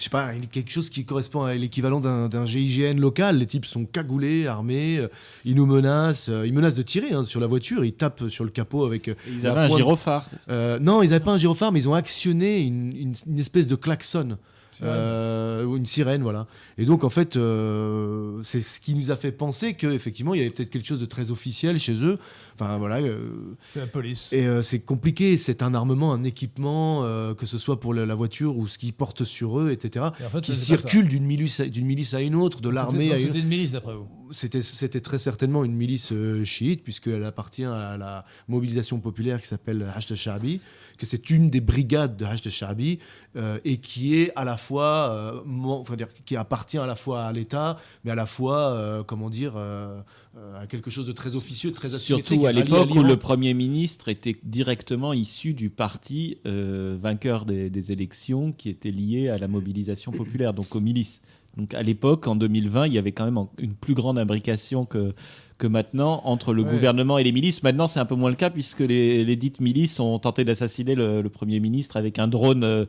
je sais pas, quelque chose qui correspond à l'équivalent d'un GIGN local. Les types sont cagoulés, armés, euh, ils nous menacent, euh, ils menacent de tirer hein, sur la voiture, ils tapent sur le capot avec. Euh, ils avaient un gyrophare. non, ils n'avaient pas un gyrophare, mais ils ont actionné une, une espèce de klaxon. Euh, une sirène, voilà. Et donc, en fait, euh, c'est ce qui nous a fait penser qu'effectivement, il y avait peut-être quelque chose de très officiel chez eux. Enfin, voilà. Euh, c'est la police. Et c'est compliqué. C'est un armement, un équipement, que ce soit pour la, voiture ou ce qu'ils portent sur eux, etc., qui circule d'une milice, d'une milice à une autre, de l'armée à une autre. C'était une milice, d'après vous? C'était très certainement une milice chiite, puisqu'elle appartient à la mobilisation populaire qui s'appelle Hashd al-Sha'bi que c'est une des brigades de Hajj Shabi euh, et qui est à la fois, euh, enfin, dire, qui appartient à la fois à l'État, mais à la fois, euh, comment dire, à quelque chose de très officieux, très Surtout à l'époque où le Premier ministre était directement issu du parti vainqueur des, des, élections qui était lié à la mobilisation populaire, donc aux milices. Donc à l'époque, en 2020, il y avait quand même une plus grande imbrication que que maintenant entre le gouvernement et les milices. Maintenant, c'est un peu moins le cas puisque les, dites milices ont tenté d'assassiner le, Premier ministre avec un drone, euh,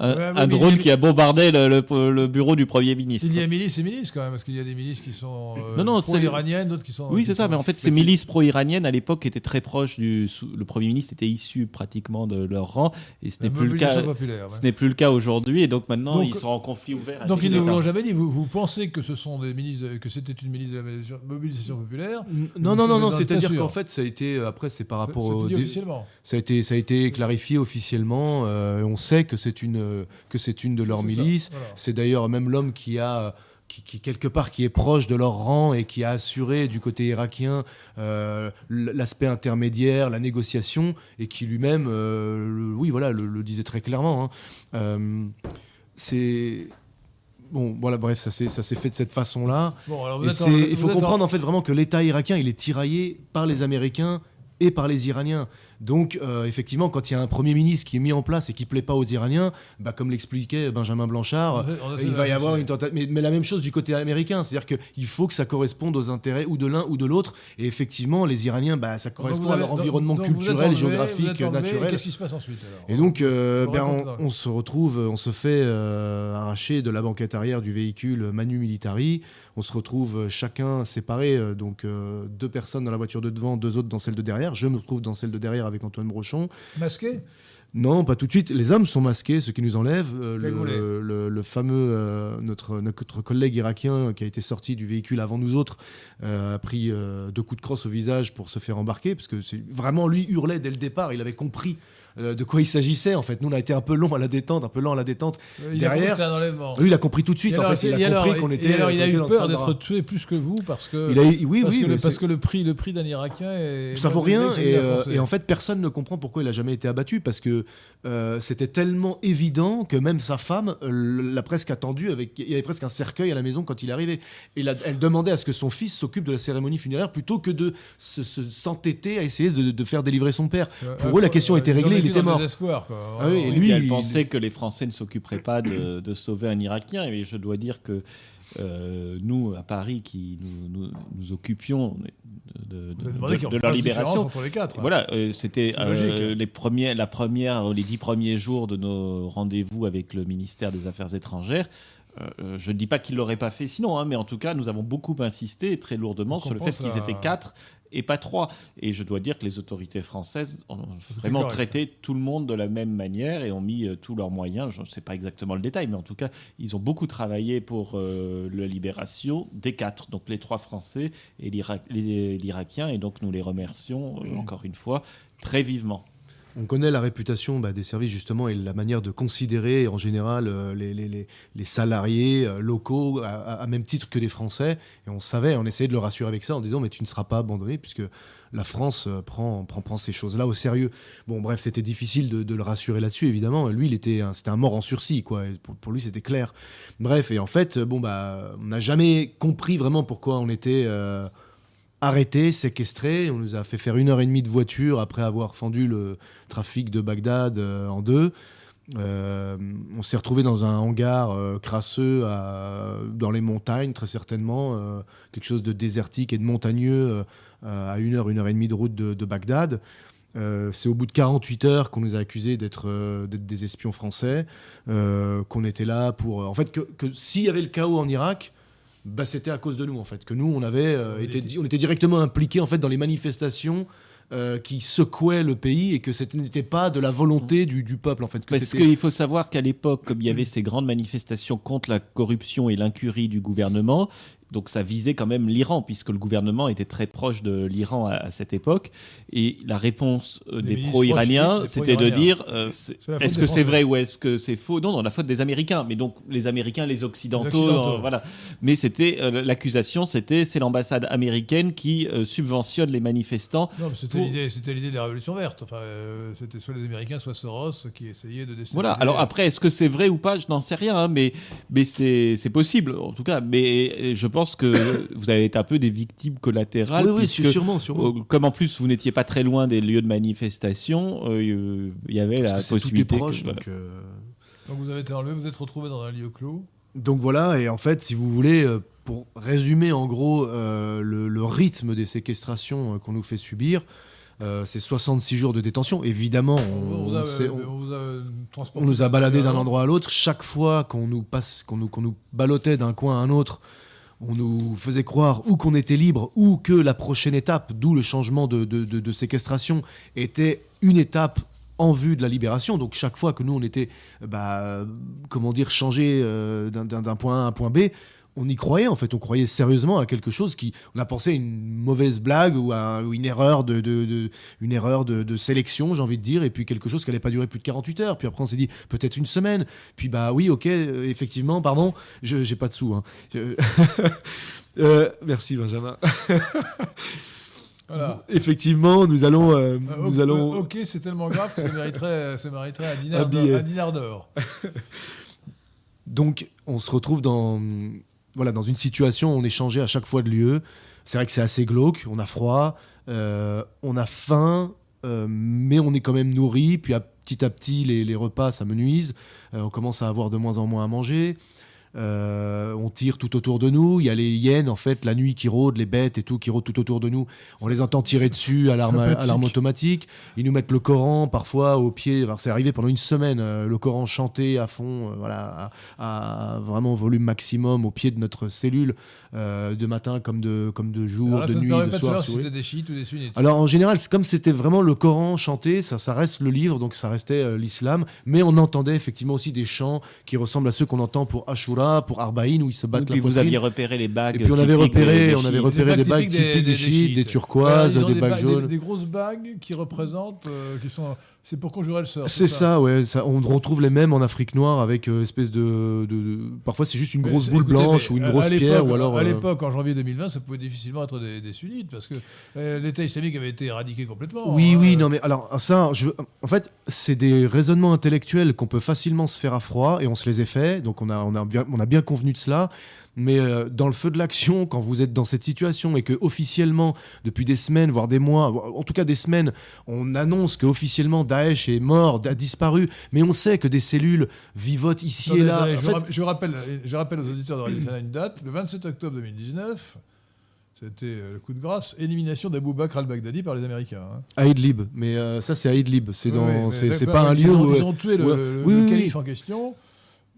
un, drone qui a bombardé le, bureau du Premier ministre. Il y a milices et milices quand même, parce qu'il y a des milices qui sont euh, pro-iraniennes, d'autres qui sont. Oui, c'est ça, mais en fait, ces milices pro-iraniennes à l'époque étaient très proches du. Le Premier ministre était issu pratiquement de leur rang et ce n'est plus le cas. Ce n'est plus le cas aujourd'hui et donc maintenant ils sont en conflit ouvert. Donc ils ne vous l'ont jamais dit. Vous, vous pensez que ce sont des milices, que c'était une milice de la mobilisation populaire non, non, non, non, c'est-à-dire qu'en fait, ça a été, euh, après, c'est par rapport au. Ça a, été, ça a été clarifié officiellement. Euh, on sait que c'est une, que c'est une de leurs milices. C'est d'ailleurs même l'homme qui a. Qui, quelque part qui est proche de leur rang et qui a assuré du côté irakien euh, l'aspect intermédiaire, la négociation, et qui lui-même, oui, voilà, le, disait très clairement. Hein. c'est Bon, voilà, bref, ça s'est, ça s'est fait de cette façon-là. il faut comprendre en... fait vraiment que l'État irakien, il est tiraillé par les Américains et par les Iraniens. Donc, euh, effectivement, quand il y a un Premier ministre qui est mis en place et qui ne plaît pas aux Iraniens, bah, comme l'expliquait Benjamin Blanchard, il va y avoir une tentative. Mais, la même chose du côté américain, c'est-à-dire qu'il faut que ça corresponde aux intérêts ou de l'un ou de l'autre. Et effectivement, les Iraniens, bah, ça correspond à leur environnement culturel, géographique, naturel. Qu'est-ce qui se passe ensuite Et donc, euh, ben, on, se retrouve, on se fait euh, arracher de la banquette arrière du véhicule Manu Militari. On se retrouve chacun séparé, donc deux personnes dans la voiture de devant, deux autres dans celle de derrière. Je me retrouve dans celle de derrière avec Antoine Brochon. Masqué? Non, pas tout de suite. Les hommes sont masqués, ce qui nous enlève. Euh, le, fameux, euh, notre, notre collègue irakien qui a été sorti du véhicule avant nous autres, euh, a pris deux coups de crosse au visage pour se faire embarquer, parce que c'est vraiment lui hurlait dès le départ. Il avait compris euh, de quoi il s'agissait en fait. Nous on a été un peu long à la détente, un peu lent à la détente. Il Derrière, a un lui il a compris tout de suite. Et en alors, fait, il a alors, compris qu'on et était. alors, il a eu peur d'être tué plus que vous parce que. Il a eu- oui, parce oui, que, le, parce que le prix, le prix d'un Irakien est. Ça vaut rien et, euh, et en fait personne ne comprend pourquoi il a jamais été abattu parce que euh, c'était tellement évident que même sa femme euh, l'a presque attendu avec il y avait presque un cercueil à la maison quand il arrivé et la- elle demandait à ce que son fils s'occupe de la cérémonie funéraire plutôt que de se- se- s'entêter à essayer de, de faire délivrer son père. Euh, Pour eux la question euh, était réglée, il était mort. quoi. Ah oui, et Vraiment. lui, elle il- pensait que les Français ne s'occuperaient pas de, de sauver un Irakien. Et je dois dire que euh, nous, à Paris, qui nous, nous, nous occupions de, de- leur libération, entre les quatre. voilà, euh, c'était euh, logique. les premiers, la première, les dix premiers jours de nos rendez-vous avec le ministère des Affaires étrangères. Euh, euh, je ne dis pas qu'ils l'auraient pas fait sinon, hein, mais en tout cas, nous avons beaucoup insisté très lourdement Donc, sur le fait qu'ils étaient quatre et pas trois. Et je dois dire que les autorités françaises ont vraiment correct. traité tout le monde de la même manière et ont mis euh, tous leurs moyens. Je ne sais pas exactement le détail, mais en tout cas, ils ont beaucoup travaillé pour euh, la libération des quatre, donc les trois Français et l'Irakien. Et donc, nous les remercions euh, encore une fois très vivement. On connaît la réputation bah, des services justement et la manière de considérer en général euh, les, salariés euh, locaux à, même titre que les Français. Et on savait, on essayait de le rassurer avec ça en disant mais tu ne seras pas abandonné puisque la France euh, prend, prend, prend ces choses-là au sérieux. Bon bref, c'était difficile de, le rassurer là-dessus évidemment. Lui, il était, c'était un mort en sursis quoi. Pour, lui, c'était clair. Bref, et en fait, bon bah, on n'a jamais compris vraiment pourquoi on était arrêté, séquestré. On nous a fait faire une heure et demie de voiture après avoir fendu le trafic de Bagdad euh, en deux. Euh, on s'est retrouvé dans un hangar euh, crasseux dans les montagnes, très certainement, quelque chose de désertique et de montagneux à une heure, une heure et demie de route de, Bagdad. C'est au bout de 48 heures qu'on nous a accusés d'être des espions français, qu'on était là pour... En fait, que, que s'il y avait le chaos en Irak, bah, c'était à cause de nous, en fait. Que nous, on avait euh, On été, était- di- on était directement impliqués, en fait, dans les manifestations euh, qui secouaient le pays et que ce n'était pas de la volonté du, du peuple, en fait. Que Parce qu'il faut savoir qu'à l'époque, comme il y avait ces grandes manifestations contre la corruption et l'incurie du gouvernement, donc ça visait quand même l'Iran, puisque le gouvernement était très proche de l'Iran à, à cette époque. Et la réponse euh, Des pro-iraniens, c'était de dire euh, est-ce que c'est vrai ou est-ce que c'est faux? Non, non, la faute des Américains. Mais donc les Américains, les Occidentaux, Les Occidentaux. euh, voilà. Mais c'était euh, l'accusation, c'était c'est l'ambassade américaine qui subventionne les manifestants Non, mais c'était Pour- l'idée, de la révolution verte. Enfin, c'était soit les Américains, soit Soros qui essayaient de déstabiliser. Voilà. Alors après, est-ce que c'est vrai ou pas? Je n'en sais rien, hein, mais mais c'est possible en tout cas. Mais je pense que vous avez été un peu des victimes collatérales. Oui, oui, sûrement, sûrement. euh, comme en plus vous n'étiez pas très loin des lieux de manifestation, euh, il y avait la Parce que c'est- tout est possibilité. que- proche, voilà. donc, euh, Donc vous avez été enlevé, vous êtes retrouvé dans un lieu clos. Donc voilà, et en fait, si vous voulez, pour résumer en gros euh, le, le rythme des séquestrations qu'on nous fait subir, euh, c'est 66 jours de détention. Évidemment, on, On, vous a, on sait- on on- vous a transporté on nous a baladé d'un endroit endroit à l'autre. Chaque fois qu'on nous, passe, qu'on nous, qu'on nous ballottait d'un coin à un autre, on nous faisait croire ou qu'on était libre ou que la prochaine étape, d'où le changement de, séquestration, était une étape en vue de la libération. Donc chaque fois que nous, on était, bah, comment dire, changé euh, d'un point A à un point B, on y croyait en fait, on croyait sérieusement à quelque chose qui, on a pensé à une mauvaise blague ou à une erreur de, de- de- une erreur de, de sélection, j'ai envie de dire, et puis quelque chose qui n'allait pas durer plus de 48 heures. Puis après on s'est dit peut-être une semaine. Puis bah oui, ok, euh, effectivement, pardon, je j'ai pas de sous. hein. Je- Euh, merci Benjamin. Voilà. Effectivement, nous allons, euh, Euh, nous ok, allons. ok, c'est tellement grave que ça mériterait, ça mériterait un dinar d'or. Donc, on se retrouve dans, voilà, dans une situation où on est changé à chaque fois de lieu. C'est vrai que c'est assez glauque, on a froid, euh, on a faim, euh, mais on est quand même nourri. Puis petit à petit, les, repas, ça me nuise. Euh, on commence à avoir de moins en moins à manger. Euh, on tire tout autour de nous. Il y a les hyènes, en fait, la nuit qui rôdent, les bêtes et tout qui rôdent tout autour de nous. On les entend tirer dessus à l'arme, à sympathique. l'arme automatique. Ils nous mettent le Coran parfois au pied. C'est arrivé pendant une semaine, euh, le Coran chanté à fond, euh, voilà, à, à vraiment volume maximum au pied de notre cellule, de matin comme de, comme de jour, là, de nuit, de pas de soir. si c'était des chiites ou des sunnites. Alors en général, c'est comme c'était vraiment le Coran chanté, ça, ça reste le livre, donc ça restait l'islam, mais on entendait effectivement aussi des chants qui ressemblent à ceux qu'on entend pour Ashura Pour Arbaïn où ils se battent et puis vous aviez repéré les bagues. Et puis on avait repéré, on avait repéré des bagues typiques des chiites, des turquoises, des bagues jaunes. Des grosses bagues qui représentent, qui sont c'est pour conjurer le sort. C'est ça, ouais. Ça, on retrouve les mêmes en Afrique noire avec euh, espèce de, de, Parfois, c'est juste une grosse boule blanche ou une grosse pierre. Ou alors, à euh, l'époque, en janvier 2020, ça pouvait difficilement être des, sunnites parce que euh, l'État islamique avait été éradiqué complètement. Oui, hein. oui, non, mais alors, ça, je, en fait, c'est des raisonnements intellectuels qu'on peut facilement se faire à froid et on se les a fait. Donc, on a, on a, bien, on a bien convenu de cela. Mais euh, dans le feu de l'action, quand vous êtes dans cette situation et que officiellement, depuis des semaines, voire des mois, en tout cas des semaines, on annonce que officiellement Daesh est mort, a disparu, mais on sait que des cellules vivotent ici et là. je, rappelle, je rappelle aux auditeurs de Radio une date, le 27 octobre 2019. C'était euh, le coup de grâce, élimination d'Abou Bakr al-Baghdadi par les Américains. Hein. À Idlib, mais euh, ça c'est à Idlib, c'est c'est pas un lieu où ils ont tué le, calife en question.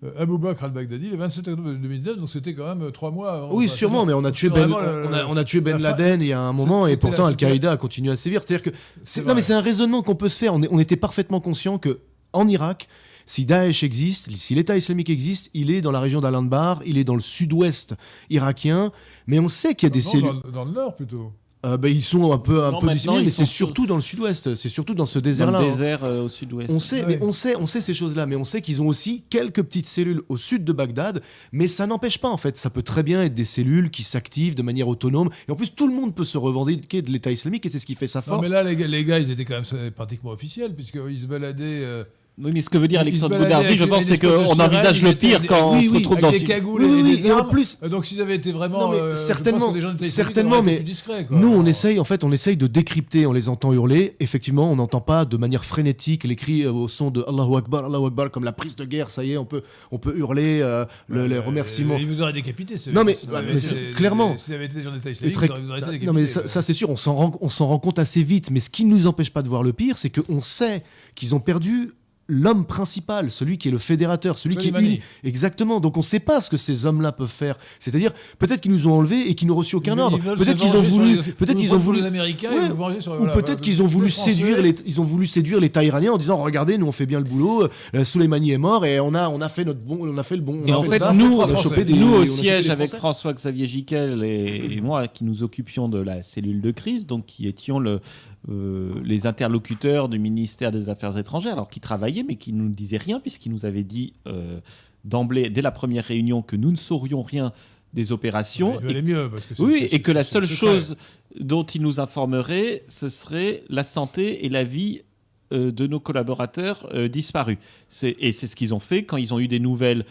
Euh, Abou Bakr al-Baghdadi le 27 octobre 2009, donc c'était quand même euh, trois mois avant. Oui, sûrement, mais on a tué Ben, on a, tué Ben Laden il y a un moment et pourtant Al-Qaïda a continué à sévir. C'est-à-dire que non, mais c'est un raisonnement qu'on peut se faire. On, on était parfaitement conscient que en Irak, si Daesh existe, si l'État islamique existe, il est dans la région d'Al-Anbar, il est dans le sud-ouest irakien, mais on sait qu'il y a des cellules. dans, le nord plutôt. Euh, bah, ils sont un peu, un peu dissimulés, mais c'est surtout dans le sud-ouest, c'est surtout dans ce désert-là. Dans le hein. désert euh, au sud-ouest. On sait, mais on sait, on sait ces choses-là, mais on sait qu'ils ont aussi quelques petites cellules au sud de Bagdad, mais ça n'empêche pas en fait. Ça peut très bien être des cellules qui s'activent de manière autonome, et en plus tout le monde peut se revendiquer de l'État islamique, et c'est ce qui fait sa force. Non, mais là, les gars, ils étaient quand même pratiquement officiels, puisqu'ils se baladaient. Euh, oui, mais ce que veut dire Alexandre Goudardi, je pense, c'est qu'on envisage le pire quand on se retrouve dans des cagoules et, en plus, euh, donc s'ils avaient été vraiment, euh, certainement, certainement, mais nous on essaye, en fait, on essaye de décrypter, on les entend hurler. Effectivement, on n'entend pas de manière frénétique les cris euh, au son de Allahu Akbar, Allahu Akbar, comme la prise de guerre. Ça y est, on peut, on peut hurler les remerciements. Ils vous auraient décapité. Non, mais, clairement. S'ils avaient été des gens d'État islamique, ils auraient été décapités. Non, mais ça, c'est sûr, on s'en rend compte assez vite. Mais ce qui ne nous empêche pas de voir le pire, c'est qu'on sait qu'ils ont perdu l'homme principal, celui qui est le fédérateur, celui qui est uni. Exactement. Donc on ne sait pas ce que ces hommes-là peuvent faire. C'est-à-dire peut-être qu'ils nous ont enlevés et qu'ils n'ont reçu aucun ordre. Peut-être qu'ils ont voulu, peut-être qu'ils ont voulu, Américains ou peut-être qu'ils ont voulu séduire les, ils ont voulu séduire l'État iranien en disant regardez, nous on fait bien le boulot. Euh, Soleimani est mort et on a, on a fait notre bon, on a fait le bon. Et en fait, nous, nous au siège avec François-Xavier Giquel et moi qui nous occupions de la cellule de crise, donc qui étions le euh, les interlocuteurs du ministère des Affaires étrangères, alors qui travaillaient, mais qui ne nous disaient rien, puisqu'ils nous avaient dit euh, d'emblée, dès la première réunion, que nous ne saurions rien des opérations. et, mieux, oui, et que la seule chose dont ils nous informaient, ce serait la santé et la vie euh, de nos collaborateurs disparus. Et c'est ce qu'ils ont fait quand ils ont eu des nouvelles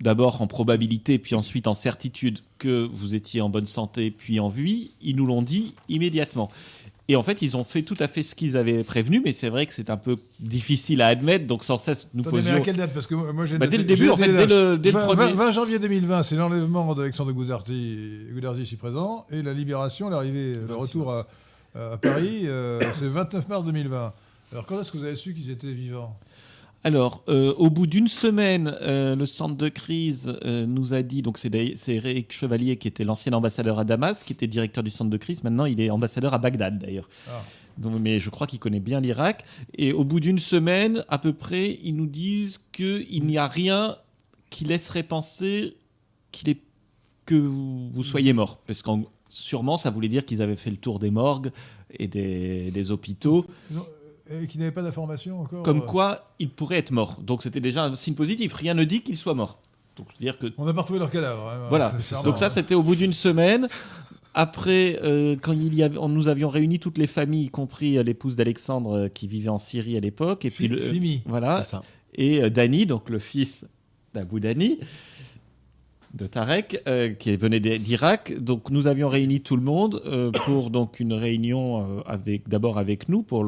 d'abord en probabilité, puis ensuite en certitude que vous étiez en bonne santé, puis en vie, ils nous l'ont dit immédiatement. Et en fait, ils ont fait tout à fait ce qu'ils avaient prévenu, mais c'est vrai que c'est un peu difficile à admettre, donc sans cesse nous posions... Mais à quelle date Parce que moi, j'ai bah, dès le début, en fait, dès le, dès 20, 20, janvier 2020, c'est l'enlèvement d'Alexandre Goudardi, ici présent, et la libération, l'arrivée, le retour à, Paris, euh, c'est 29 mars 2020. Alors quand est-ce que vous avez su qu'ils étaient vivants? Alors, euh, au bout d'une semaine, euh, le centre de crise euh, nous a dit, donc c'est Eric Chevalier qui était l'ancien ambassadeur à Damas, qui était directeur du centre de crise, maintenant il est ambassadeur à Bagdad d'ailleurs. Ah. mais je crois qu'il connaît bien l'Irak. Et au bout d'une semaine, à peu près, ils nous disent qu'il n'y a rien qui laisserait penser qu'il est que vous soyez mort. Parce que sûrement, ça voulait dire qu'ils avaient fait le tour des morgues et des, des hôpitaux. Et qui n'avait pas d'informations encore Comme euh. quoi, il pourrait être mort. Donc c'était déjà un signe positif. Rien ne dit qu'il soit mort. Donc, dire que... On n'a pas retrouvé leur cadavre. Hein. voilà. Donc ça, c'était au bout d'une semaine. Après, euh, quand il y avait, nous avions réuni toutes les familles, y compris euh, l'épouse d'Alexandre qui vivait en Syrie à l'époque, et puis le, voilà, et Dani, donc le fils d'Abou Dani, de Tarek, euh, qui venait d'Irak. Donc nous avions réuni tout le monde euh, pour donc une réunion euh, avec d'abord avec nous pour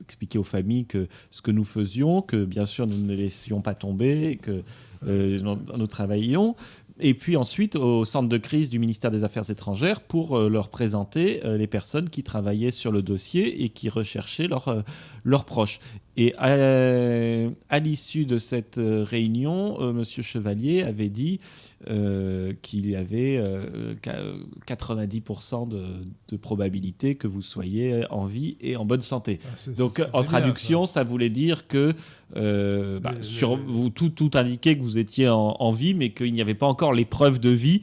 expliquer aux familles que ce que nous faisions, que bien sûr nous ne laissions pas tomber, que nous, travaillions. Et puis ensuite au centre de crise du ministère des Affaires étrangères pour leur présenter les personnes qui travaillaient sur le dossier et qui recherchaient leurs proches. Et à, l'issue de cette euh, réunion, euh, Monsieur Chevalier avait dit euh, qu'il y avait 90% de, probabilité que vous soyez en vie et en bonne santé. Ah, Donc, en traduction, ça. voulait dire que bah, sur, vous tout, tout indiquait que vous étiez en, en vie, mais qu'il n'y avait pas encore les preuves de vie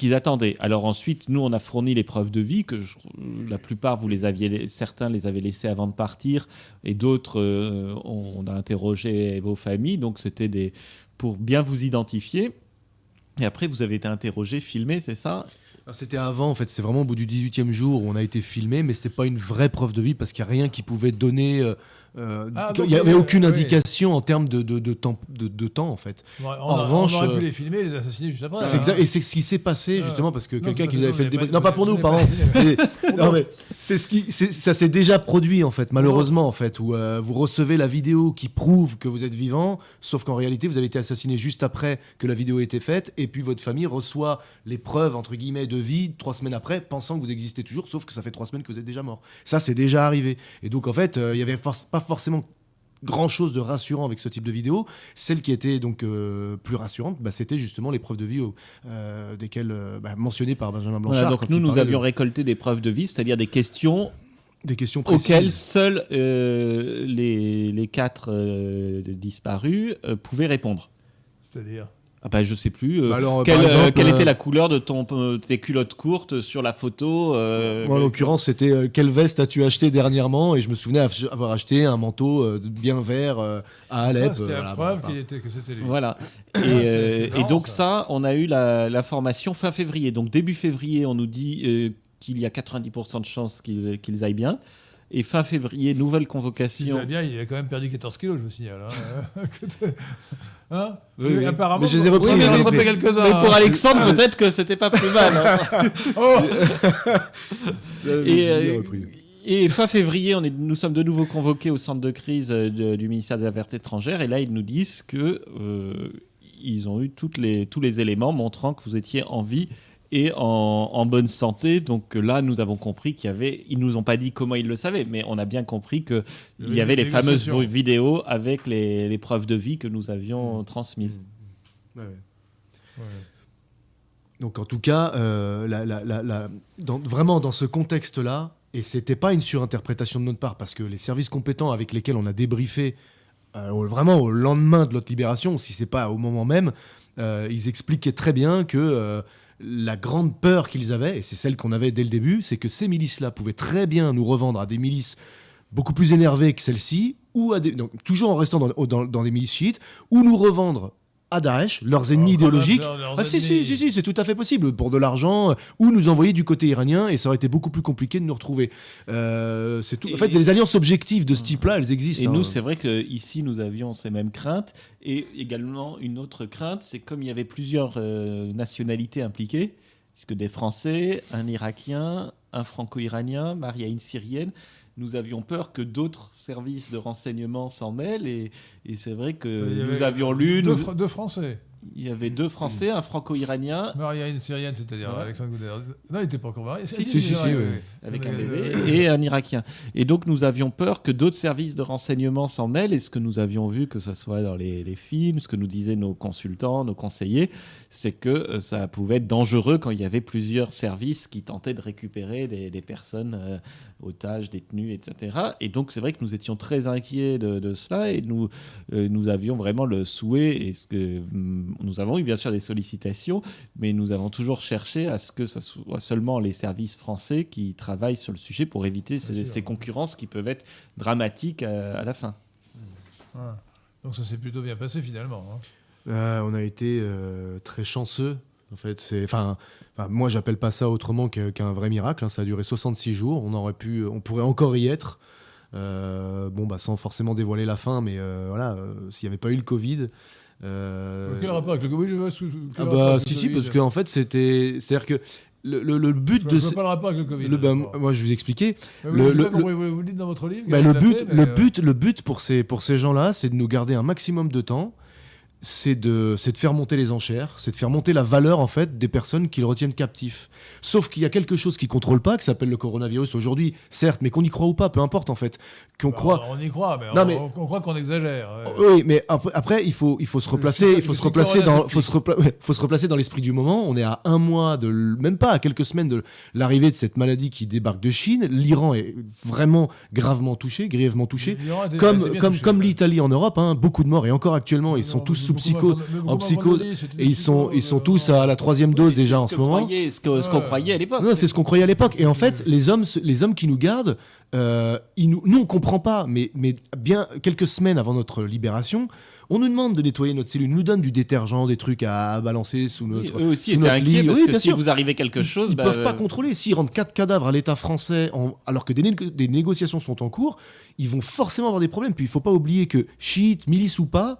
qu'ils attendaient. Alors ensuite, nous, on a fourni les preuves de vie que la plupart, vous les aviez, certains les avaient laissés avant de partir, et d'autres, euh, on, a interrogé vos familles. Donc c'était des pour bien vous identifier. Et après, vous avez été interrogé, filmé, c'est ça? C'était avant, en fait, c'est vraiment au bout du 18e jour où on a été filmé, mais c'était pas une vraie preuve de vie parce qu'il n'y a rien qui pouvait donner euh, ah, il n'y avait aucune indication en termes de, de, de, temps, de, temps, en fait. en revanche, on aurait pu euh, les filmer et les assassiner juste après. Hein. Et c'est ce qui s'est passé justement parce que quelqu'un qui avait fait le débat. Non, pas pour nous, pardon. c'est ce qui, ça s'est déjà produit en fait, malheureusement en fait, où euh, vous recevez la vidéo qui prouve que vous êtes vivant, sauf qu'en réalité vous avez été assassiné juste après que la vidéo ait été faite, et puis votre famille reçoit les preuves entre guillemets de vie trois semaines après, pensant que vous existez toujours, sauf que ça fait trois semaines que vous êtes déjà mort. Ça c'est déjà arrivé. Et donc en fait, il y avait pas forcément grand chose de rassurant avec ce type de vidéo. Celle qui était donc euh, plus rassurante, bah, c'était justement les preuves de vie euh, desquelles euh, bah, mentionnées par Benjamin Blanchard. donc nous, nous avions récolté des preuves de vie, c'est-à-dire des questions. Des questions auxquelles seuls les, les, quatre disparus pouvaient répondre. C'est-à-dire ah bah, je sais plus. Euh, bah quelle, euh, quelle était euh, la couleur de ton, tes culottes courtes sur la photo Moi, en l'occurrence, c'était quelle veste as-tu acheté dernièrement Et je me souvenais avoir acheté un manteau bien vert à Alep. c'était la preuve que c'était lui. Voilà. Et, et donc ça. on a eu la, formation fin février. Donc début février, on nous dit qu'il y a 90% de chances qu'ils aillent bien. Et fin février, nouvelle convocation. Il bien, il a quand même perdu 14 kilos, je me signale. Hein. Hein oui, Apparemment. Mais je les ai repris, mais, quelques-uns. Mais pour Alexandre, peut-être que c'était pas plus mal. Hein. oh et, euh, et, fin février, on est, nous sommes de nouveau convoqués au centre de crise euh, du ministère des Affaires étrangères. Et là, ils nous disent que euh, ils ont eu toutes les, tous les éléments montrant que vous étiez en vie et en, bonne santé. Donc là, nous avons compris qu'il y avait. Ils nous ont pas dit comment ils le savaient, mais on a bien compris qu'il y avait les fameuses vidéos avec les, preuves de vie que nous avions mmh. transmises. Mmh. Donc en tout cas, euh, vraiment dans ce contexte-là, et c'était pas une surinterprétation de notre part, parce que les services compétents avec lesquels on a débriefé euh, vraiment au lendemain de notre libération, si c'est pas au moment même, euh, ils expliquaient très bien que la grande peur qu'ils avaient, et c'est celle qu'on avait dès le début, c'est que ces milices-là pouvaient très bien nous revendre à des milices beaucoup plus énervées que celles-ci, ou toujours en restant dans, dans des milices chiites, ou nous revendre à Daesh, leurs ennemis idéologiques. ah si, si, si, si c'est tout à fait possible, pour de l'argent, ou nous envoyer du côté iranien, et ça aurait été beaucoup plus compliqué de nous retrouver. Euh, c'est tout. en fait, les alliances objectives de ce type-là, elles existent. Et nous, hein. c'est vrai qu'ici, nous avions ces mêmes craintes, et également une autre crainte, c'est comme il y avait plusieurs euh, nationalités impliquées, puisque des Français, un Irakien, un Franco-Iranien, Maria une Syrienne, nous avions peur que d'autres services de renseignement s'en mêlent. Et, c'est vrai que nous avions lu. Deux, deux Français. Il y avait deux Français, un franco-iranien. Maria, une syrienne, c'est-à-dire Alexandre Goudet. Non, il n'était pas encore marié. Si, si, si, avec un bébé et un irakien. Et donc, nous avions peur que d'autres services de renseignement s'en mêlent. Et ce que nous avions vu, que ce soit dans les, films, ce que nous disaient nos consultants, nos conseillers, c'est que euh, ça pouvait être dangereux quand il y avait plusieurs services qui tentaient de récupérer des, personnes euh, otages, détenues, etc. Et donc, c'est vrai que nous étions très inquiets de, cela et nous, euh, nous avions vraiment le souhait et ce que hum, nous avons eu bien sûr des sollicitations, mais nous avons toujours cherché à ce que ce soit seulement les services français qui travaillent sur le sujet pour éviter ces, concurrences qui peuvent être dramatiques à, la fin. Donc ça s'est plutôt bien passé finalement. Hein. Euh, on a été euh, très chanceux. En fait, c'est, enfin, moi j'appelle pas ça autrement qu'un vrai miracle. Hein. Ça a duré 66 jours. On aurait pu, on pourrait encore y être. Euh, bon, bah, sans forcément dévoiler la fin, mais voilà, s'il n'y avait pas eu le Covid, euh... Quel rapport avec le Covid ah bah, Si, si, parce qu'en en fait, c'était. C'est-à-dire que le, le, le, but de. Je pas le rapport avec le Covid. Le, ben, moi, je vous expliquer. le, le, vous, vous, dites dans votre livre. Ben, le, but, le, but, le but pour ces, pour ces gens-là, c'est de nous garder un maximum de temps c'est de, de faire monter les enchères, c'est de faire monter la valeur en fait des personnes qu'ils retiennent captifs. Sauf qu'il y a quelque chose qui contrôle pas, qui s'appelle le coronavirus aujourd'hui, certes, mais qu'on y croit ou pas, peu importe en fait. Qu'on Bah, croit. On y croit, mais, Non, on, mais- on croit qu'on exagère. ouais. Oui, mais après, après, il faut il faut se replacer, il faut se replacer dans, faut se repla- faut se replacer dans l'esprit du moment. On est à un mois de, même pas à quelques semaines de l'arrivée de cette maladie qui débarque de Chine. L'Iran est vraiment gravement touché, grièvement touché. Comme, comme, comme l'Italie en Europe, hein, beaucoup de morts et encore actuellement, ils sont tous sous psycho, en psycho, et ils sont, ils sont euh, tous à la troisième dose déjà en ce moment. ce qu'on croyait à l'époque. Non, c'est ce qu'on croyait à l'époque. Et en fait, les hommes, les hommes qui nous gardent, euh, nous, nous on comprend pas, mais, mais bien quelques semaines avant notre libération, on nous demande de nettoyer notre cellule, nous donnent du détergent, des trucs à, balancer sous Oui, notre. eux aussi sous étaient notre lit. parce Oui, que si sûr. vous arrivait quelque chose, Ils bah, peuvent pas euh, contrôler. S'ils rendent quatre cadavres à l'État français, en- alors que des, né- des négociations sont en cours, ils vont forcément avoir des problèmes. Puis il faut pas oublier que chiites, milices ou pas,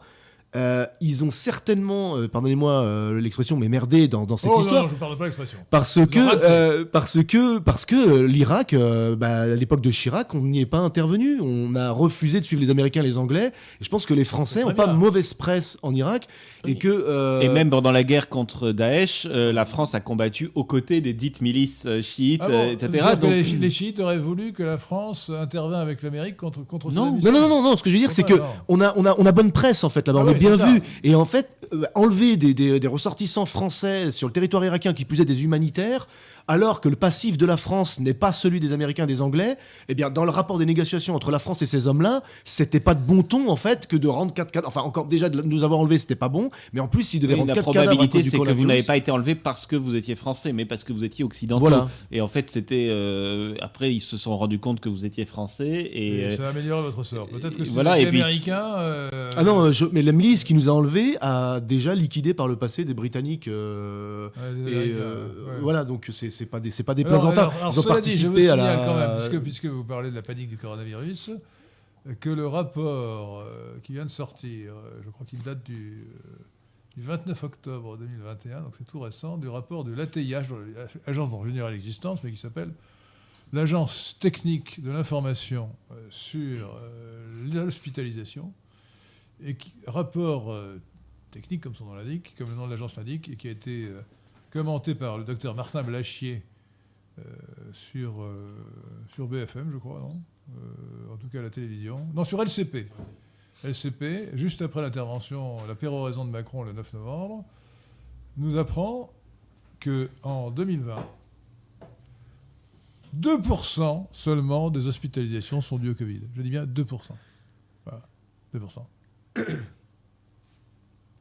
euh, ils ont certainement, euh, pardonnez-moi euh, l'expression, mais merdé dans, dans cette Oh, non, histoire. non, je parle pas l'expression. Parce que, euh, parce que, parce que euh, l'Irak, euh, bah, à l'époque de Chirac, on n'y est pas intervenu. On a refusé de suivre les Américains, les Anglais. Et je pense que les Français n'ont pas bien. mauvaise presse en Irak et que. euh, Et même pendant la guerre contre Daesh, euh, la France a combattu aux côtés des dites milices chiites, Ah bon, euh, etc. que Donc- les, chi- les chiites auraient voulu que la France intervienne avec l'Amérique contre, contre Non. Saddam Non, non, non, non, ce que je veux dire, c'est que alors? on a, on, a, on a bonne presse, en fait, là-bas, Ah bien vu. Et en fait, euh, enlever des, des, des ressortissants français sur le territoire irakien, qui plus est des humanitaires, alors que le passif de la France n'est pas celui des Américains et des Anglais, eh bien, dans le rapport des négociations entre la France et ces hommes-là, c'était pas de bon ton, en fait, que de rendre 4 cadavres. Enfin, encore, déjà, de nous avoir enlevés, c'était pas bon, mais en plus, ils devaient Oui, rendre la 4 cadavres à probabilité, c'est que vous n'avez pas été enlevé parce que vous étiez français, mais parce que vous étiez occidentaux. Voilà. Et en fait, c'était. euh, après, ils se sont rendus compte que vous étiez français. Et, Et euh, ça a amélioré votre sort. Peut-être que c'est voilà, et puis- Américains. euh, Ah non, je- mais la milice qui nous a enlevés a déjà liquidé par le passé des Britanniques. euh, ouais, des et Américains, euh, ouais. voilà, donc c'est c'est pas des c'est pas des Alors, alors, alors, Ils ont cela dit, je vous à la. quand même, puisque, puisque vous parlez de la panique du coronavirus, euh, que le rapport euh, qui vient de sortir, euh, je crois qu'il date du, euh, du 29 octobre 2021, donc c'est tout récent, du rapport de l'ATIH, agence dont j'ignore l'existence, mais qui s'appelle l'Agence technique de l'information euh, sur euh, l'hospitalisation, et qui, rapport euh, technique, comme son nom l'indique, comme le nom de l'agence l'indique, et qui a été euh, commenté par le docteur Martin Blachier euh, sur, euh, sur BFM, je crois, non? Euh, En tout cas la télévision. Non, sur LCP. LCP, juste après l'intervention, la péroraison de Macron le 9 novembre, nous apprend que en 2020, 2% seulement des hospitalisations sont dues au Covid. Je dis bien 2%. Voilà, 2%.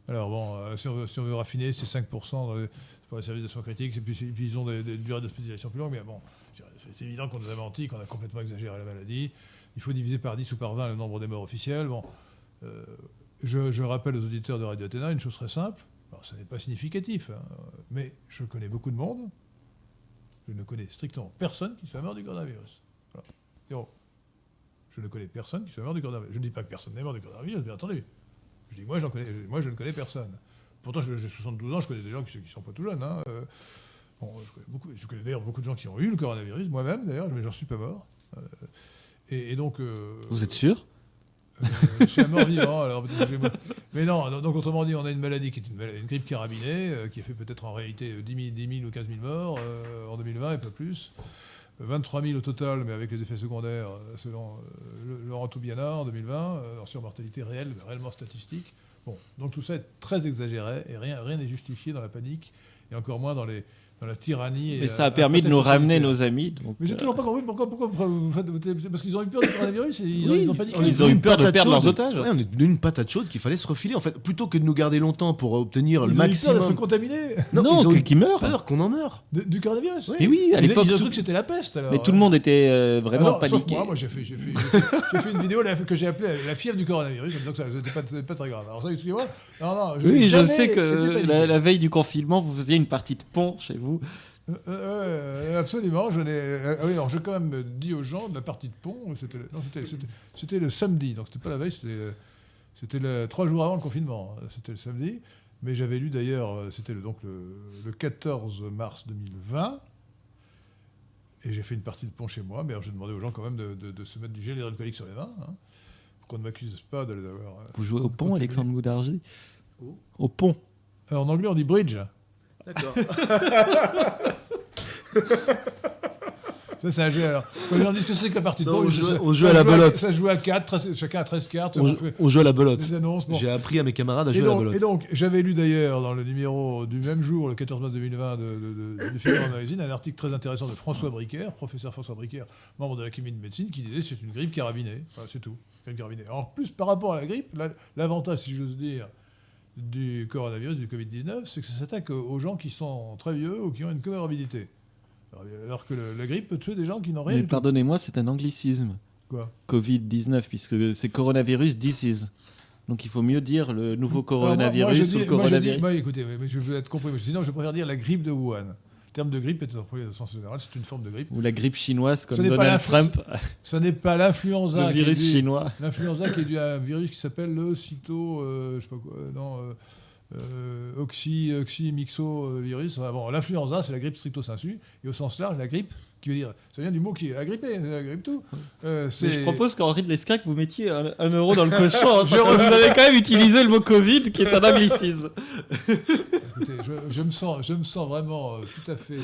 Alors bon, si, on veut, raffiner, c'est 5% dans les- pour les services de soins critiques, et puis, ils ont des, des durées d'hospitalisation plus longues, mais bon, c'est évident qu'on nous a menti, qu'on a complètement exagéré la maladie. Il faut diviser par 10 ou par 20 le nombre des morts officiels. Bon, euh, je, rappelle aux auditeurs de Radio Athéna une chose très simple. Alors, ça n'est pas significatif, hein, mais je connais beaucoup de monde. Je ne connais strictement personne qui soit mort du coronavirus. Voilà. Zéro. Je ne connais personne qui soit mort du coronavirus. Je ne dis pas que personne n'est mort du coronavirus, bien entendu. Je dis, moi, connais, moi je ne connais personne. Pourtant, j'ai 72 ans, je connais des gens qui ne sont pas tout jeunes. hein, euh, bon, je connais, beaucoup, je connais d'ailleurs beaucoup de gens qui ont eu le coronavirus, moi-même d'ailleurs, mais j'en suis pas mort. Euh, et, et donc. euh, Vous êtes sûr? euh, je suis un mort-vivant. alors, Mais non, donc autrement dit, on a une maladie qui est une, maladie- une grippe carabinée, euh, qui a fait peut-être en réalité euh, 10 000, 10 000 ou 15 000 morts en 2020 et pas plus. Euh, 23 000 au total, mais avec les effets secondaires, selon Laurent Toubiana en 2020, euh, sur mortalité réelle, réellement statistique. Donc tout ça est très exagéré et rien rien n'est justifié dans la panique et encore moins dans, les, dans la tyrannie. et Mais la- ça a permis de nous ramener nos amis. donc, Mais j'ai euh, toujours pas compris pourquoi, pourquoi, pourquoi vous faites. c'est Parce qu'ils ont eu peur du coronavirus et ils, ont, Oui, ils ont paniqué. Ils ont eu Une peur de perdre leurs chaude. otages. Ouais, on est devenu une patate chaude qu'il fallait se refiler. En fait, plutôt que de nous garder longtemps pour obtenir le Ils ont eu peur d'être maximum. contaminés Non, Non, ils ont que- eu qui meurt. peur qu'on en meure. de- du coronavirus. Mais oui, à Ils, l'époque, ils ont tout- cru que c'était la peste. Alors, mais tout le monde était euh, vraiment non, sauf paniqué. moi, moi j'ai fait, j'ai fait, j'ai fait, une vidéo que j'ai appelée la fièvre du coronavirus, que ça n'était pas, c'était pas très grave. Alors ça, excusez-moi. Non, non, n'ai Oui, je sais que la veille du confinement, vous faisiez une partie de pont chez vous. Euh, euh, absolument, je n'ai. euh, oui, alors j'ai quand même dit aux gens de la partie de pont, c'était, le- samedi, donc c'était pas la veille, c'était, euh, trois jours avant le confinement, hein, c'était le samedi. Mais j'avais lu d'ailleurs, euh, c'était le, donc le, le 14 mars 2020, et j'ai fait une partie de pont chez moi, mais alors j'ai demandé aux gens quand même de, de- de se mettre du gel hydroalcoolique sur les mains, hein, pour qu'on ne m'accuse pas de les avoir. euh, Vous jouez au pont. Alexandre Goudargy Au pont. Alors, en anglais, on dit bridge. D'accord. Ça, c'est un jeu. Alors, quand leur dis ce que c'est que la partie de Non, pont, on joue- on à la belote. Ça joue à 4, chacun à 13 cartes. On, on fait on joue à la belote. J'ai appris à mes camarades à Et jouer à la belote. et donc, j'avais lu d'ailleurs dans le numéro du même jour, le 14 mars 2020, de, de, de, de Figaro Magazine, un article très intéressant de François Bricaire, professeur François Bricaire, membre de l'Académie de médecine, qui disait c'est une grippe carabinée. C'est tout. Grippe carabinée. En plus, par rapport à la grippe, la- l'avantage, si j'ose dire, du coronavirus, du Covid-19, c'est que ça s'attaque aux gens qui sont très vieux ou qui ont une comorbidité. Alors, alors que le- la grippe peut tuer des gens qui n'ont rien Mais pardonnez-moi, c'est un anglicisme. Quoi? Covid-19, puisque c'est coronavirus disease. Donc il faut mieux dire le nouveau moi- coronavirus moi, je ou dis- le moi, dis- coronavirus. moi, écoutez, mais je veux être compris. Sinon, je préfère dire la grippe de Wuhan. Le terme de grippe est employé au sens général, c'est une forme de grippe. Ou la grippe chinoise comme pas Donald l'influ- Trump, Ce n'est pas l'influenza. le qui est virus dû- chinois. L'influenza qui est dû à un virus qui s'appelle le cyto, euh, je sais pas quoi, euh, non, euh, euh, oxy, oxymixo euh, virus. Bon, l'influenza, c'est la grippe stricto sensu, et au sens large, la grippe, qui veut dire, ça vient du mot qui est agrippé, c'est la grippe tout. Euh, c'est- je propose qu'Henri de l'Escac, vous mettiez un, un euro dans le cochon. hein, Je parce que vous avez quand même utilisé le mot Covid, qui est un anglicisme. Écoutez, je, je me sens, je me sens vraiment euh, tout à fait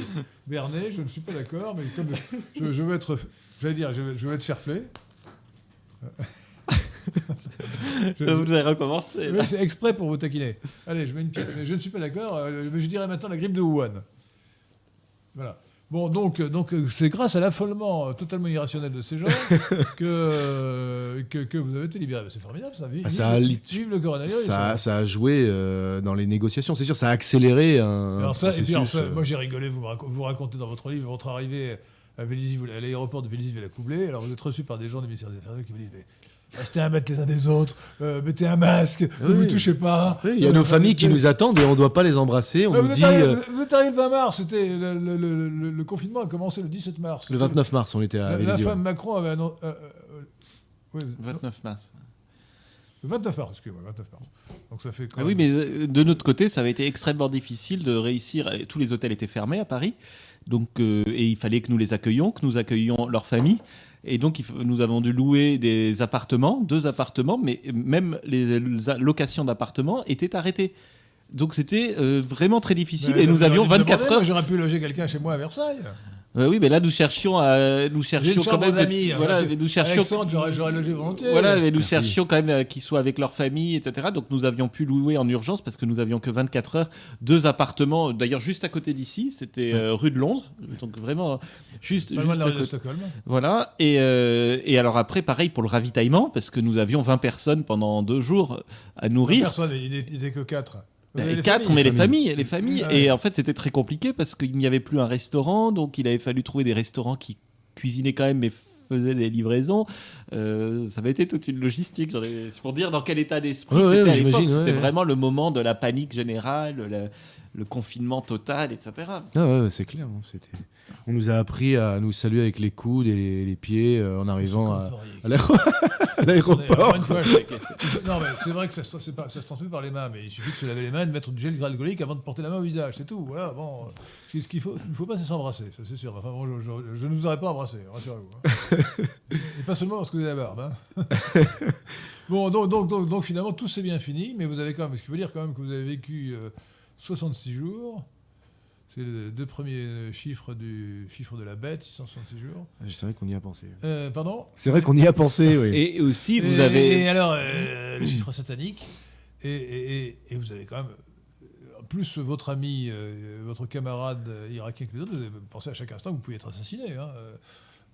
berné. Je ne suis pas d'accord, mais comme je, je veux être, j'allais dire, je veux, je veux être fair play. Je- Vous avez recommencé. C'est exprès pour vous taquiner. Allez, je mets une pièce. Mais je ne suis pas d'accord. euh, Mais je dirais maintenant la grippe de Wuhan. Voilà. Bon, donc, euh, donc euh, c'est grâce à l'affolement totalement irrationnel de ces gens que, que, que vous avez été libéré. C'est formidable, ça. Vive, Ah, ça a vive- lit- vive le coronavirus. Ça, ça a joué euh, dans les négociations, c'est sûr, ça a accéléré un. Alors ça, et puis alors processus, ça, euh, moi j'ai rigolé, vous, vous racontez dans votre livre votre arrivée à, Vélizy, à l'aéroport de Vélizy-Villacoublay. Alors vous êtes reçu par des gens du ministère des Affaires qui vous disent mais, Restez un mètre les uns des autres, euh, mettez un masque, ne vous touchez pas. oui, Il y a nos familles qui nous attendent et on ne doit pas les embrasser. On Ah, nous vous, êtes dit arrivé, euh, vous êtes arrivé le 20 mars, c'était le, le- le- le- le confinement a commencé le 17 mars. le 29 mars, on était à La, la femme Macron avait annoncé. euh, euh, oui, 29 mars. le 29 mars, excusez-moi, 29 mars. Donc ça fait quand Ah oui, mais euh, de notre côté, ça avait été extrêmement difficile de réussir. Tous les hôtels étaient fermés à Paris, donc euh, et il fallait que nous les accueillions, que nous accueillions leurs familles. Et donc, nous avons dû louer des appartements, deux appartements, mais même les locations d'appartements étaient arrêtées. Donc, c'était euh, vraiment très difficile. Mais et nous avions dû 24 demander, moi, heures. J'aurais pu loger quelqu'un chez moi à Versailles. Euh, oui, mais là, nous cherchions, à, nous cherchions quand même. d'amis. Voilà, hein, mais nous cherchions. Alexandre, j'aurais, j'aurais logé volontiers. Voilà, mais nous Merci. cherchions quand même euh, qu'ils soient avec leur famille, etc. Donc nous avions pu louer en urgence parce que nous avions que 24 heures, deux appartements, d'ailleurs juste à côté d'ici, c'était euh, rue de Londres, donc vraiment juste, Pas loin de juste la rue de. Stockholm. Voilà, et, euh, et alors après, pareil pour le ravitaillement, parce que nous avions 20 personnes pendant deux jours à nourrir. Personne, il n'était que 4. Ben, quatre, mais les familles, les familles. Ah ouais. Et en fait, c'était très compliqué parce qu'il n'y avait plus un restaurant, donc il avait fallu trouver des restaurants qui cuisinaient quand même, mais faisaient des livraisons. Euh, ça avait été toute une logistique. C'est pour dire dans quel état d'esprit Ouais, ouais, c'était à l'époque. C'était ouais. vraiment le moment de la panique générale, le, le confinement total, etc. Ah ouais, c'est clair. hein, C'était... On nous a appris à nous saluer avec les coudes et les, les pieds euh, en arrivant à, à l'aéro- à l'aéroport. Non, mais c'est vrai que ça, se- ça transmet par les mains, mais il suffit de se laver les mains, de mettre du gel alcoolique avant de porter la main au visage, c'est tout. Voilà, bon. Ce qu'il faut, il ne faut pas, c'est s'embrasser, ça c'est sûr. Enfin, bon, je, je- je ne vous aurais pas embrassé, rassurez-vous. hein. Et pas seulement parce que vous avez la barbe. hein. bon, donc, donc, donc, donc, finalement, tout s'est bien fini, mais vous avez quand même, ce qui veut dire quand même que vous avez vécu euh, 66 jours. C'est les deux premiers chiffres du chiffre de la bête, 666 jours. C'est vrai qu'on y a pensé. Euh, pardon? C'est vrai qu'on y a pensé, oui. Et aussi, vous et, avez. et alors, euh, le chiffre satanique. Et, et- et- et vous avez quand même. euh, En plus, votre ami, votre camarade irakien que les autres, vous avez pensé à chaque instant que vous pouviez être assassiné. Hein,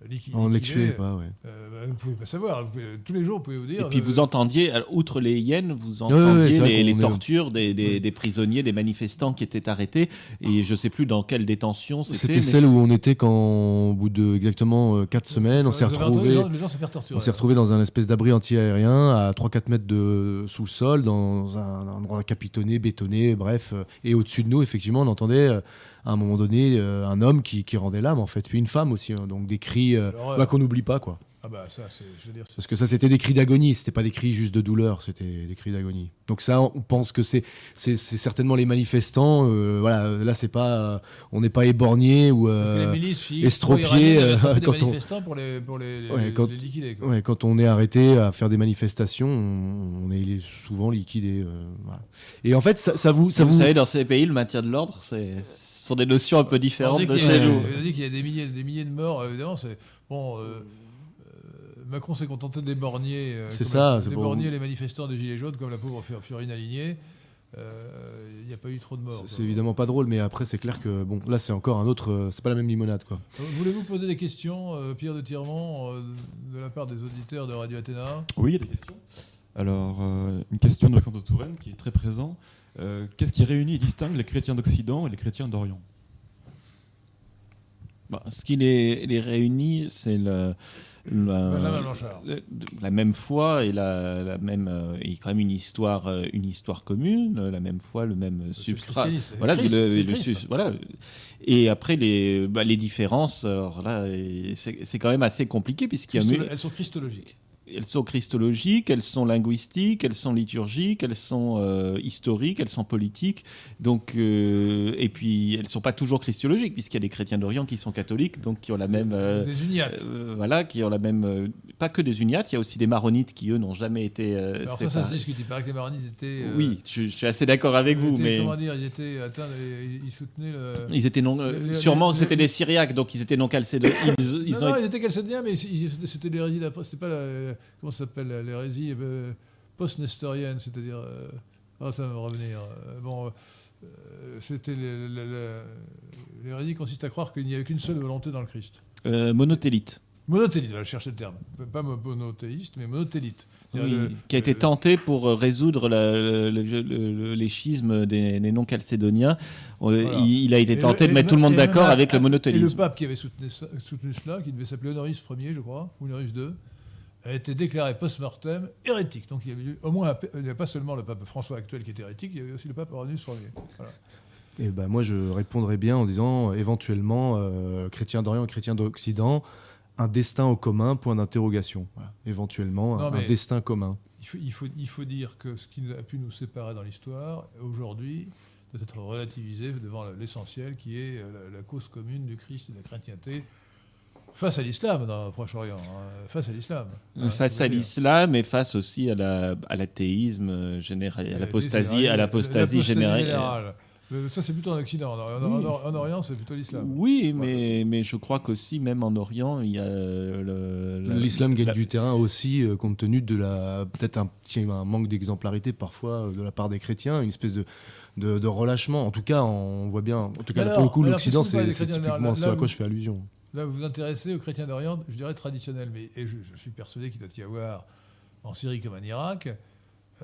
euh, liqui- On liquidé. tuait pas, ouais. Euh, bah, vous ne pouvez pas savoir. Pouvez- tous les jours, vous pouvez vous dire. Et puis euh, vous entendiez, outre les hyènes, vous ouais, ouais, entendiez vrai les, les qu'on est- tortures des, des- des prisonniers, des manifestants qui étaient arrêtés. Et je ne sais plus dans quelle détention c'était. C'était mais- celle où on était quand, au bout de exactement 4 semaines, on s'est retrouvé. Les gens, les gens se faire torturer. On s'est retrouvé dans un espèce d'abri anti-aérien à 3-4 mètres de, sous le sol, dans un endroit capitonné, bétonné, bref. euh, Et au-dessus de nous, effectivement, on entendait euh, à un moment donné euh, un homme qui, qui rendait l'âme, en fait, puis une femme aussi. hein, donc des cris euh, euh, bah, qu'on n'oublie pas, quoi. Ah bah ça, je veux dire, Parce que ça, c'était des cris d'agonie, c'était pas des cris juste de douleur, c'était des cris d'agonie. Donc ça, on pense que c'est c'est certainement les manifestants. Euh, voilà, là, c'est pas, on n'est pas éborgné ou euh, estropié euh, quand on pour les, pour les, quand, liquider. Ouais, quand on est arrêté à faire des manifestations, on, est souvent liquidé. Voilà. Et en fait, ça, ça vous, ça vous, vous savez, dans ces pays, le maintien de l'ordre, c'est sont des notions un peu différentes de chez nous. On dit qu'il y a des milliers, des milliers de morts, évidemment. C'est bon. Macron s'est contenté d'éborgner euh, c'est ça, les manifestants des Gilets jaunes, comme la pauvre Fiorine Aligné. Euh, il n'y a pas eu trop de morts. C'est évidemment pas drôle, mais après, c'est clair que bon, là, c'est encore un autre. Euh, c'est pas la même limonade, quoi. Voulez-vous poser des questions, Pierre de Tirement, de la part des auditeurs de Radio Athéna? Oui, il y a des questions. Alors, une question de Alexandre de Touraine qui est très présent. Qu'est-ce qui réunit et distingue les chrétiens d'Occident et les chrétiens d'Orient bah, Ce qui les, les réunit, c'est le la, même foi et la, même euh, et quand même une histoire euh, une histoire commune la même foi le même substrat voilà voilà. Et après les bah, les différences alors là c'est quand même assez compliqué puisqu'il y a elles sont christologiques elles sont christologiques, elles sont linguistiques, elles sont liturgiques, elles sont euh, historiques, elles sont politiques. Donc, euh, et puis, elles ne sont pas toujours christologiques, puisqu'il y a des chrétiens d'Orient qui sont catholiques, donc qui ont la même. Euh, des uniates. voilà, qui ont la même. pas que des uniates, il y a aussi des maronites qui, eux, n'ont jamais été. Alors, ça, ça se discute. Il paraît que les maronites étaient. oui, je, suis assez d'accord avec vous. mais... Comment dire Ils étaient atteints, ils soutenaient le. Ils étaient non. sûrement que c'était des Syriaques, donc ils étaient non calcédoniens. Ils, ils, non, ils étaient calcédoniens, mais c'était des résidus C'était pas la comment s'appelle l'hérésie euh, post-nestorienne, c'est-à-dire, euh, ah, ça va me revenir. Euh, bon, c'était l'hérésie consiste à croire qu'il n'y avait qu'une seule volonté dans le Christ. monotélite. Monotélite, je chercher le terme. Pas monothéiste, mais monotélite. qui a été tenté pour résoudre le, schismes des, non-calcédoniens. Il, a été tenté de mettre tout le monde d'accord avec le monothéisme. Et le pape qui avait soutenu, soutenu cela, qui devait s'appeler Honoris Ier, je crois, ou Honoris II, a été déclaré post-mortem hérétique. Donc il y avait au moins, il n'y a pas seulement le pape François actuel qui est hérétique, il y avait aussi le pape Oranius Ier. Voilà. Et ben moi je répondrais bien en disant éventuellement euh, chrétien d'Orient et chrétien d'Occident, un destin au commun, point d'interrogation. Éventuellement un, destin commun. Il faut, il, faut, il faut dire que ce qui a pu nous séparer dans l'histoire, aujourd'hui, doit être relativisé devant l'essentiel qui est euh, la, la, cause commune du Christ et de la chrétienté Face à l'islam dans le Proche-Orient, hein. face à l'islam. Hein, face à l'islam et face aussi à l'athéisme la, à général, à l'apostasie, à l'apostasie générale. Ça, c'est plutôt en Occident. En, Orient, c'est plutôt l'islam. Oui, mais, mais je crois qu'aussi, même en Orient, il y a. L'islam gagne du terrain aussi, euh, compte tenu de la. Peut-être un, un manque d'exemplarité parfois euh, de la part des chrétiens, une espèce de. De, relâchement. En tout cas, on voit bien. En tout cas, pour le coup, l'Occident, c'est typiquement ce à quoi je fais allusion. Là, vous vous intéressez aux chrétiens d'Orient, je dirais traditionnels, mais et je, je, suis persuadé qu'il doit y avoir en Syrie comme en Irak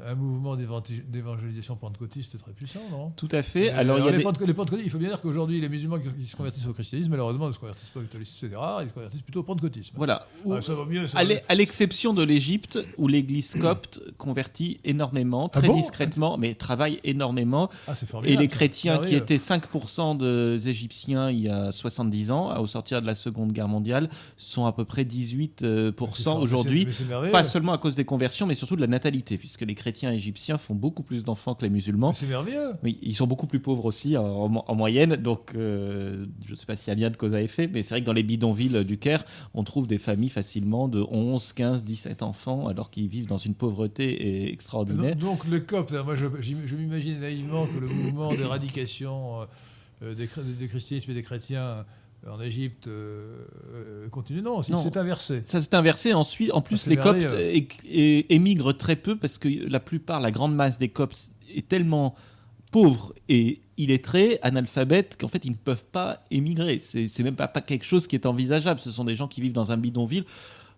un mouvement d'évangélisation pentecôtiste très puissant, non? Tout à fait. Alors, il, y a les, pentecôtistes, il faut bien dire qu'aujourd'hui, les musulmans qui, se convertissent au christianisme, malheureusement, ne se convertissent pas au catholicisme, c'est rare, ils se convertissent plutôt au pentecôtisme. Voilà. Ah, ça va mieux. à l'exception de l'Égypte, où l'église copte convertit énormément, ah très discrètement, mais travaille énormément. Ah, et les chrétiens, qui étaient 5% des Égyptiens il y a 70 ans, au sortir de la Seconde Guerre mondiale, sont à peu près 18% aujourd'hui. Pas seulement à cause des conversions, mais surtout de la natalité, puisque les chrétiens chrétiens égyptiens font beaucoup plus d'enfants que les musulmans. C'est merveilleux. Oui, ils sont beaucoup plus pauvres aussi en, moyenne. Donc, euh, je ne sais pas s'il y a lien de cause à effet, mais c'est vrai que dans les bidonvilles du Caire, on trouve des familles facilement de 11, 15, 17 enfants, alors qu'ils vivent dans une pauvreté extraordinaire. Donc, le COP, moi je, je m'imagine naïvement que le mouvement d'éradication euh, des, des christianismes et des chrétiens en Égypte euh, euh, continue. Non, c'est inversé. Ça s'est inversé. Ensuite, en plus, les Coptes émigrent très peu parce que la plupart, la grande masse des Coptes est tellement pauvre et illettrés, analphabètes, qu'en fait ils ne peuvent pas émigrer. C'est même pas, pas quelque chose qui est envisageable. Ce sont des gens qui vivent dans un bidonville.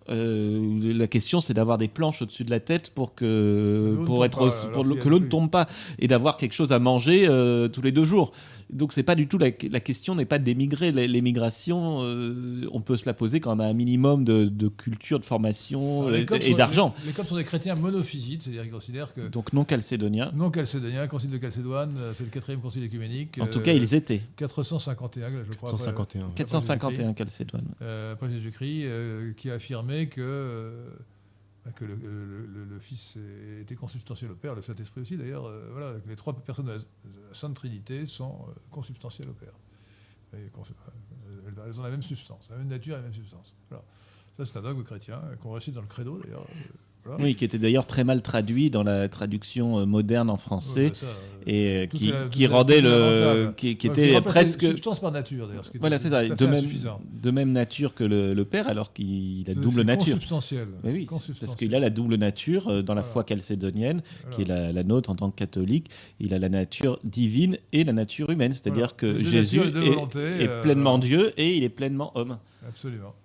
Euh, la question, c'est d'avoir des planches au-dessus de la tête pour que, pour être pour que l'eau ne tombe pas et d'avoir quelque chose à manger tous les deux jours. Donc c'est pas du tout la, question n'est pas d'émigrer. L'émigration, euh, on peut se la poser quand on a un minimum de, culture, de formation et, d'argent. Les, Coptes sont des chrétiens monophysites, c'est-à-dire qu'ils considèrent que donc non calcédoniens. Non calcédoniens, concile de Calcédoine, euh, c'est le quatrième concile écuménique. En tout cas, ils étaient. 451, je crois. 451. 451 Calcédoine. après Jésus-Christ, qui a affirmé affirmé que, bah, que le, Fils était consubstantiel au Père, le Saint-Esprit aussi d'ailleurs. voilà, les trois personnes de la, Sainte Trinité sont consubstantielles au Père. elles ont la même substance, la même nature, la même substance. Voilà. Ça, c'est un dogme chrétien qu'on récite dans le credo d'ailleurs. Oui, qui était d'ailleurs très mal traduit dans la traduction euh, moderne en français bah et euh, qui, qui rendait le, qui, qui était presque substance par nature d'ailleurs. Voilà, c'est ça, de même, de même nature que le, père, alors qu'il a double nature. Consubstantiel. oui, parce qu'il a la double nature euh, dans la foi chalcédonienne, qui est la, nôtre en tant que catholique. Il a la nature divine et la nature humaine, c'est-à-dire que Jésus est, est pleinement Dieu et il est pleinement homme. Absolument.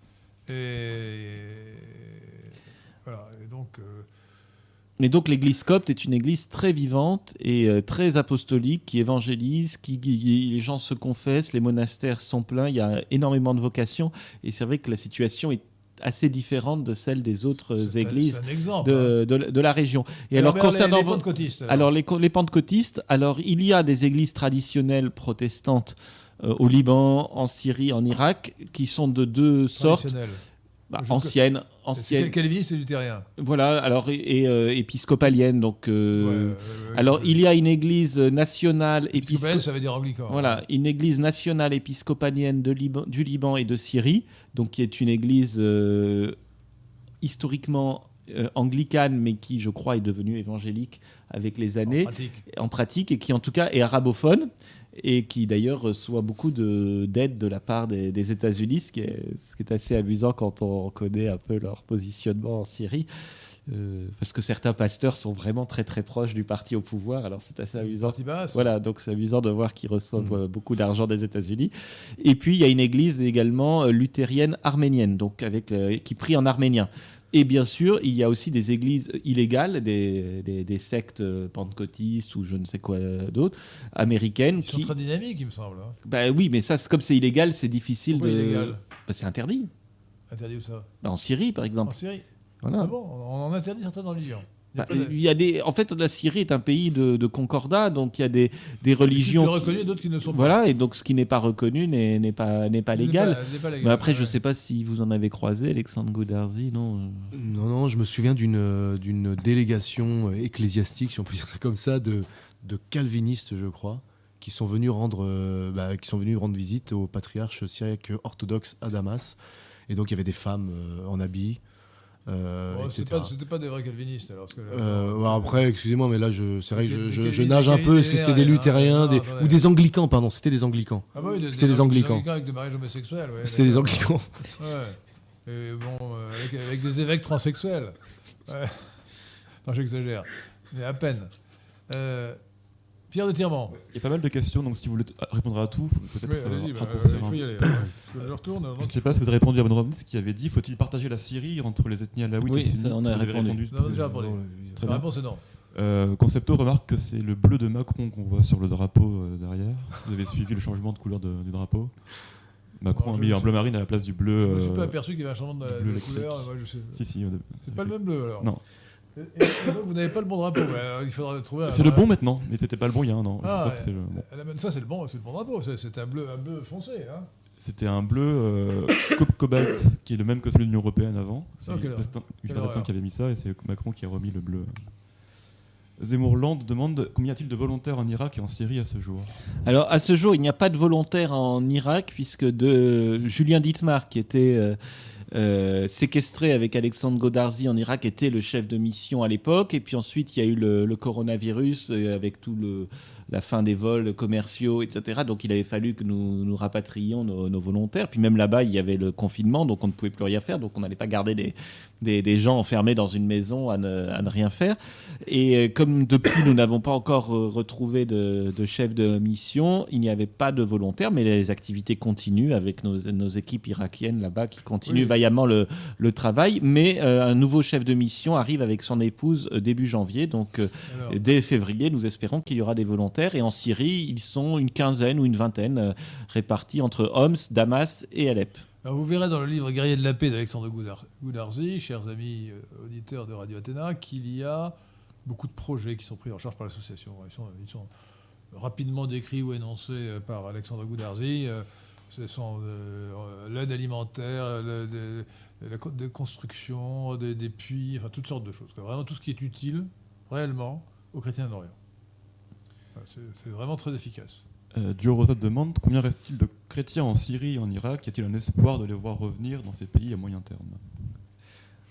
Et voilà. Et donc. Euh, Mais donc l'église copte est une église très vivante et euh, très apostolique qui évangélise, qui, les gens se confessent, les monastères sont pleins, il y a énormément de vocations et c'est vrai que la situation est assez différente de celle des autres églises exemple, de, hein. de, la région. Et, alors, concernant les, pentecôtistes, alors, les, les, pentecôtistes, alors il y a des églises traditionnelles protestantes euh, au Liban, en Syrie, en Irak, qui sont de deux sortes. Bah, ancienne, ancienne. Calviniste et luthérien. Voilà, alors et, euh, épiscopalienne. Donc, euh, alors il y a une église nationale épiscopalienne, ça veut dire anglican. Voilà, une église nationale épiscopalienne de Liban, du Liban et de Syrie, donc qui est une église euh, historiquement anglicane, mais qui, je crois, est devenue évangélique avec les années, en pratique, et qui en tout cas est arabophone et qui d'ailleurs reçoit beaucoup d'aide de, la part des, États-Unis, ce, qui est assez amusant quand on connaît un peu leur positionnement en Syrie. Euh, parce que certains pasteurs sont vraiment très très proches du parti au pouvoir, alors c'est assez amusant. Voilà, donc c'est amusant de voir qu'ils reçoivent mm. euh, beaucoup d'argent des États-Unis. Et puis il y a une église également euh, luthérienne arménienne, donc avec qui prie en arménien. Et bien sûr, il y a aussi des églises illégales, des, des, sectes pentecôtistes ou je ne sais quoi d'autre, américaines. Ils qui sont très dynamiques, il me semble. Hein. Bah oui, mais ça, comme c'est illégal, c'est difficile Pourquoi de. illégal? Bah, C'est interdit. Interdit où ça? Bah, En Syrie, par exemple. En Syrie? Voilà. Ah bon? On en interdit certaines religions. Bah, il y a des, en fait, la Syrie est un pays de, concordat, donc il y a des, des religions. reconnues, d'autres qui ne sont pas. Voilà, et donc ce qui n'est pas reconnu n'est pas, n'est pas légal. Mais après, je ne sais pas si vous en avez croisé, Alexandre Goudarzi, non Non, non, je me souviens d'une, d'une délégation ecclésiastique, si on peut dire ça comme ça, de, de calvinistes, je crois, qui sont venus rendre, euh, bah, qui sont venus rendre visite au patriarche syriaque orthodoxe à Damas. Et donc il y avait des femmes euh, en habit. Euh, c'était pas, des vrais calvinistes. Alors, euh, après, excusez-moi, mais là, c'est vrai que je, nage un peu. Est-ce que c'était des luthériens ou des anglicans Pardon, c'était des anglicans. Ah bah oui, c'était des, anglicans. avec des mariages homosexuels. c'était des anglicans. Ouais. Et bon, euh, avec, des évêques transsexuels. Ouais. Non, j'exagère. Mais à peine. Euh, Pierre de Tirement. Il y a pas mal de questions, donc si vous voulez répondre à tout, peut-être. Oui, bah, il faut y aller. je retourne. Je ne sais pas si vous avez répondu à Benoît qui avait dit faut-il partager la Syrie entre les ethnies alaouites oui, et sunnites on a répondu. Non, déjà répondu. Très la réponse est non. Euh, Concepto remarque que c'est le bleu de Macron qu'on voit sur le drapeau euh, derrière. Vous avez suivi le changement de couleur du drapeau Macron a mis un bleu marine à la place du bleu. Je ne me suis pas euh, aperçu qu'il y avait un changement de, de couleur. Moi, je sais. Si, si. C'est pas le même bleu alors Non. Et, vous n'avez pas le bon drapeau. il faudra trouver. C'est le bon maintenant, mais c'était pas le bon il y a un an. Ah, Ça c'est le bon, c'est le bon drapeau. C'est un bleu, un bleu foncé. Hein. C'était un bleu euh, cobalt qui est le même que celui de l'Union européenne avant. C'est oh, qui avait mis ça et c'est Macron qui a remis le bleu. Zemmourland demande combien y a-t-il de volontaires en Irak et en Syrie à ce jour? Alors à ce jour, il n'y a pas de volontaires en Irak puisque de Julien Dittmar qui était euh, euh, séquestré avec Alexandre Godarzi en Irak, était le chef de mission à l'époque. Et puis ensuite, il y a eu le, coronavirus euh, avec tout le, la fin des vols commerciaux, etc. Donc il avait fallu que nous, nous rapatrions nos, nos volontaires. Puis même là-bas, il y avait le confinement, donc on ne pouvait plus rien faire. Donc on n'allait pas garder des, des, gens enfermés dans une maison à ne, rien faire. Et euh, comme depuis, nous n'avons pas encore euh, retrouvé de, chef de mission, il n'y avait pas de volontaires, mais les activités continuent avec nos, équipes irakiennes là-bas qui continuent vaillamment le, travail. Mais euh, un nouveau chef de mission arrive avec son épouse début janvier. Donc dès février, nous espérons qu'il y aura des volontaires. Et en Syrie, ils sont une quinzaine ou une vingtaine répartis entre Homs, Damas et Alep vous verrez dans le livre Guerrier de la paix d'Alexandre Goudarzi, chers amis euh, auditeurs de Radio Athéna, qu'il y a beaucoup de projets qui sont pris en charge par l'association. Ils sont, rapidement décrits ou énoncés euh, par Alexandre Goudarzi. Euh, Ce sont l'aide alimentaire, la construction, des, des, puits, enfin toutes sortes de choses. Vraiment tout ce qui est utile réellement aux chrétiens d'Orient. C'est vraiment très efficace. Euh, Rosat demande combien reste-t-il de chrétiens en Syrie et en Irak? Y a-t-il un espoir de les voir revenir dans ces pays à moyen terme?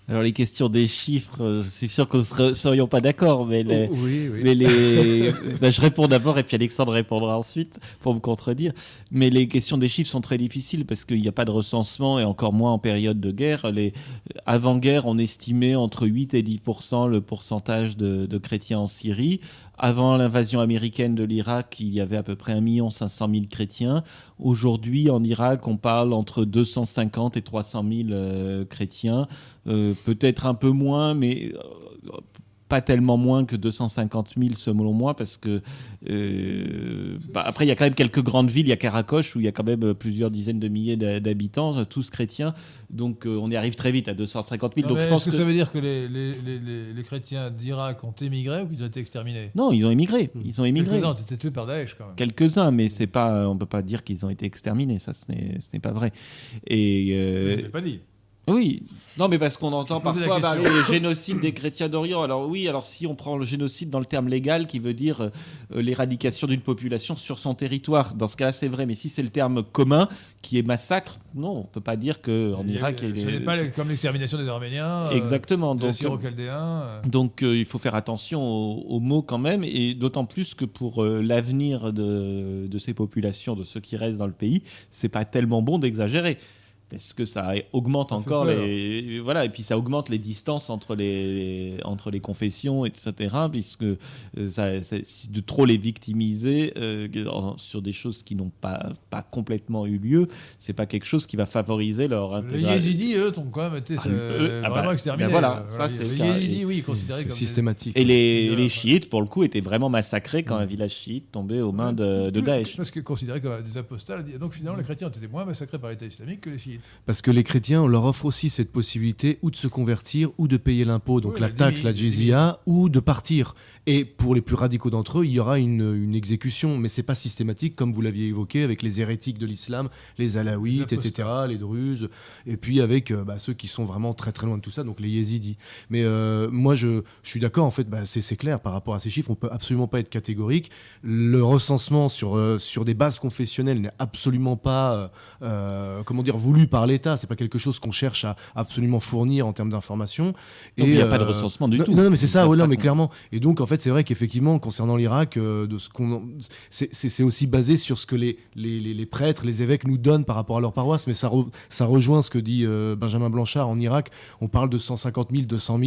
Alors les questions des chiffres, euh, je suis sûr que nous ne serions pas d'accord, mais, les, oh, mais les, bah, je réponds d'abord et puis Alexandre répondra ensuite pour me contredire. Mais les questions des chiffres sont très difficiles parce qu'il n'y a pas de recensement et encore moins en période de guerre. Les, avant-guerre, on estimait entre 8 et 10 le pourcentage de, de chrétiens en Syrie. Avant l'invasion américaine de l'Irak, il y avait à peu près 1 500 000 chrétiens. Aujourd'hui, en Irak, on parle entre 250 et 300 000 euh, chrétiens. Euh, peut-être un peu moins, mais euh, pas tellement moins que 250 000 selon moi, parce que euh, bah, après il y a quand même quelques grandes villes, il y a Karakoche où il y a quand même plusieurs dizaines de milliers d'habitants, tous chrétiens, donc euh, on y arrive très vite à 250 000. donc je pense que, ça veut dire que les, les, les, chrétiens d'Irak ont émigré ou qu'ils ont été exterminés? Non, ils ont émigré. Ils ont émigré. Quelques-uns ont été tués par Daesh quand même. Quelques-uns, mais c'est pas, on peut pas dire qu'ils ont été exterminés, ça ce n'est pas vrai. Et euh, je ne l'ai pas dit. Oui, non, mais parce qu'on entend parfois parler du génocide des chrétiens d'Orient. Alors oui, alors si on prend le génocide dans le terme légal, qui veut dire euh, l'éradication d'une population sur son territoire, dans ce cas-là, c'est vrai. Mais si c'est le terme commun, qui est massacre, non, on peut pas dire qu'en Irak, ce n'est pas comme l'extermination des Arméniens, euh, exactement, des. Euh. Donc il faut faire attention aux, mots quand même, et d'autant plus que pour l'avenir de, de, ces populations, de ceux qui restent dans le pays, c'est pas tellement bon d'exagérer parce que ça augmente encore les voilà et puis ça augmente les distances entre les entre les confessions etc puisque euh, ça, de trop les victimiser euh, sur des choses qui n'ont pas pas complètement eu lieu c'est pas quelque chose qui va favoriser leur intégration les yézidis eux ont quand même été ah, euh, ah vraiment bah, exterminés voilà, ça c'est les yézidis oui considérés comme systématique. Et les, les, chiites pour le coup étaient vraiment massacrés quand un village chiite tombait aux mains de, de Daesh. parce que considérés comme des apostats donc finalement les chrétiens ont été moins massacrés par l'État islamique que les chiites parce que les chrétiens, on leur offre aussi cette possibilité ou de se convertir ou de payer l'impôt, donc la, taxe, la jizya, ou de partir. Et pour les plus radicaux d'entre eux, il y aura une, exécution, mais c'est pas systématique comme vous l'aviez évoqué avec les hérétiques de l'islam, les alaouites, etc., les druzes, et puis avec euh, bah, ceux qui sont vraiment très très loin de tout ça, donc les yézidis. Mais euh, moi, je, suis d'accord, en fait, bah, c'est clair par rapport à ces chiffres, on peut absolument pas être catégorique. Le recensement sur, euh, sur des bases confessionnelles n'est absolument pas, comment dire, voulu par l'État. C'est pas quelque chose qu'on cherche à absolument fournir en termes d'information. Il n'y a pas de recensement du tout. Non, mais c'est ça, ouais, non, mais clairement. Et donc, en fait, c'est vrai qu'effectivement, concernant l'Irak, euh, de ce qu'on, c'est aussi basé sur ce que les, les, les, prêtres, les évêques nous donnent par rapport à leur paroisse, mais ça, ça rejoint ce que dit euh, Benjamin Blanchard en Irak. On parle de 150 000, 200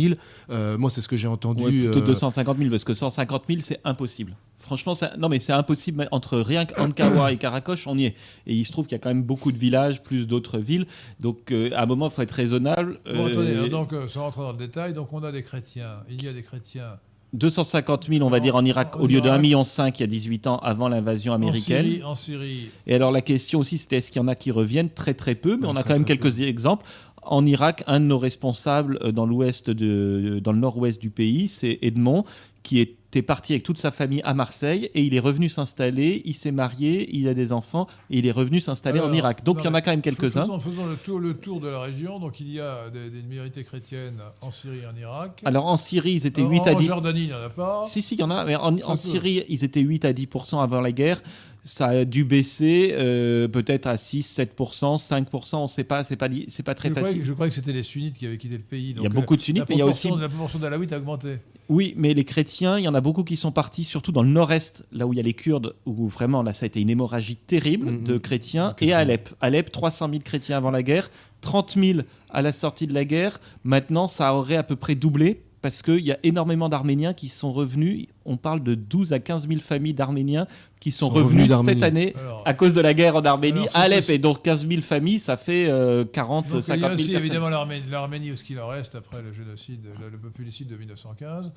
000. moi, c'est ce que j'ai entendu. Ouais, plutôt 250 euh, 000, parce que 150 000, c'est impossible. Franchement, non, mais c'est impossible. Entre rien qu'Ankawa et Karakoche, on y est. Et il se trouve qu'il y a quand même beaucoup de villages, plus d'autres villes. Donc, à un moment, il faut être raisonnable. Bon, attendez, hein, donc, sans rentrer dans le détail, donc on a des chrétiens. Il y a des chrétiens 250 000, on va dire, en Irak, au lieu de 1,5 million il y a 18 ans avant l'invasion américaine. En Syrie, Et alors la question aussi, c'était est-ce qu'il y en a qui reviennent Très très peu, mais on a quand même quelques exemples. En Irak, un de nos responsables euh, dans l'ouest de, dans le nord-ouest du pays, c'est Edmond, qui est était parti avec toute sa famille à Marseille et il est revenu s'installer, il s'est marié, il a des enfants et il est revenu s'installer en Irak. Donc il y en a quand même quelques-uns. Faisons, faisons le, tour, le tour de la région. Donc il y a des, minorités chrétiennes en Syrie et en Irak. Alors en Syrie, ils étaient 8 à 10. En Jordanie, il n'y en a pas. Si, si, il y en a. Mais en, Syrie, ils étaient 8 à 10 avant la guerre ça a dû baisser euh, peut-être à 6, 7%, 5%, on ne sait pas, c'est pas, c'est pas très facile. je crois que c'était les sunnites qui avaient quitté le pays. il y a beaucoup de sunnites, mais il y a aussi. La proportion d'alaouites a augmenté. Oui, mais les chrétiens, il y en a beaucoup qui sont partis, surtout dans le nord-est, là où il y a les Kurdes, où vraiment là ça a été une hémorragie terrible mm-hmm. de chrétiens, et à Alep. Alep, 300 000 chrétiens avant la guerre, 30 000 à la sortie de la guerre. Maintenant, ça aurait à peu près doublé parce qu'il y a énormément d'Arméniens qui sont revenus. On parle de 12 à 15 000 familles d'Arméniens qui sont, revenus cette année à cause de la guerre en Arménie à Alep. Et donc 15 000 familles, ça fait 40, euh, 50 000 Il y a aussi évidemment l'Arménie, où ce qu'il en reste après le génocide, le, le populicide de 1915. Donc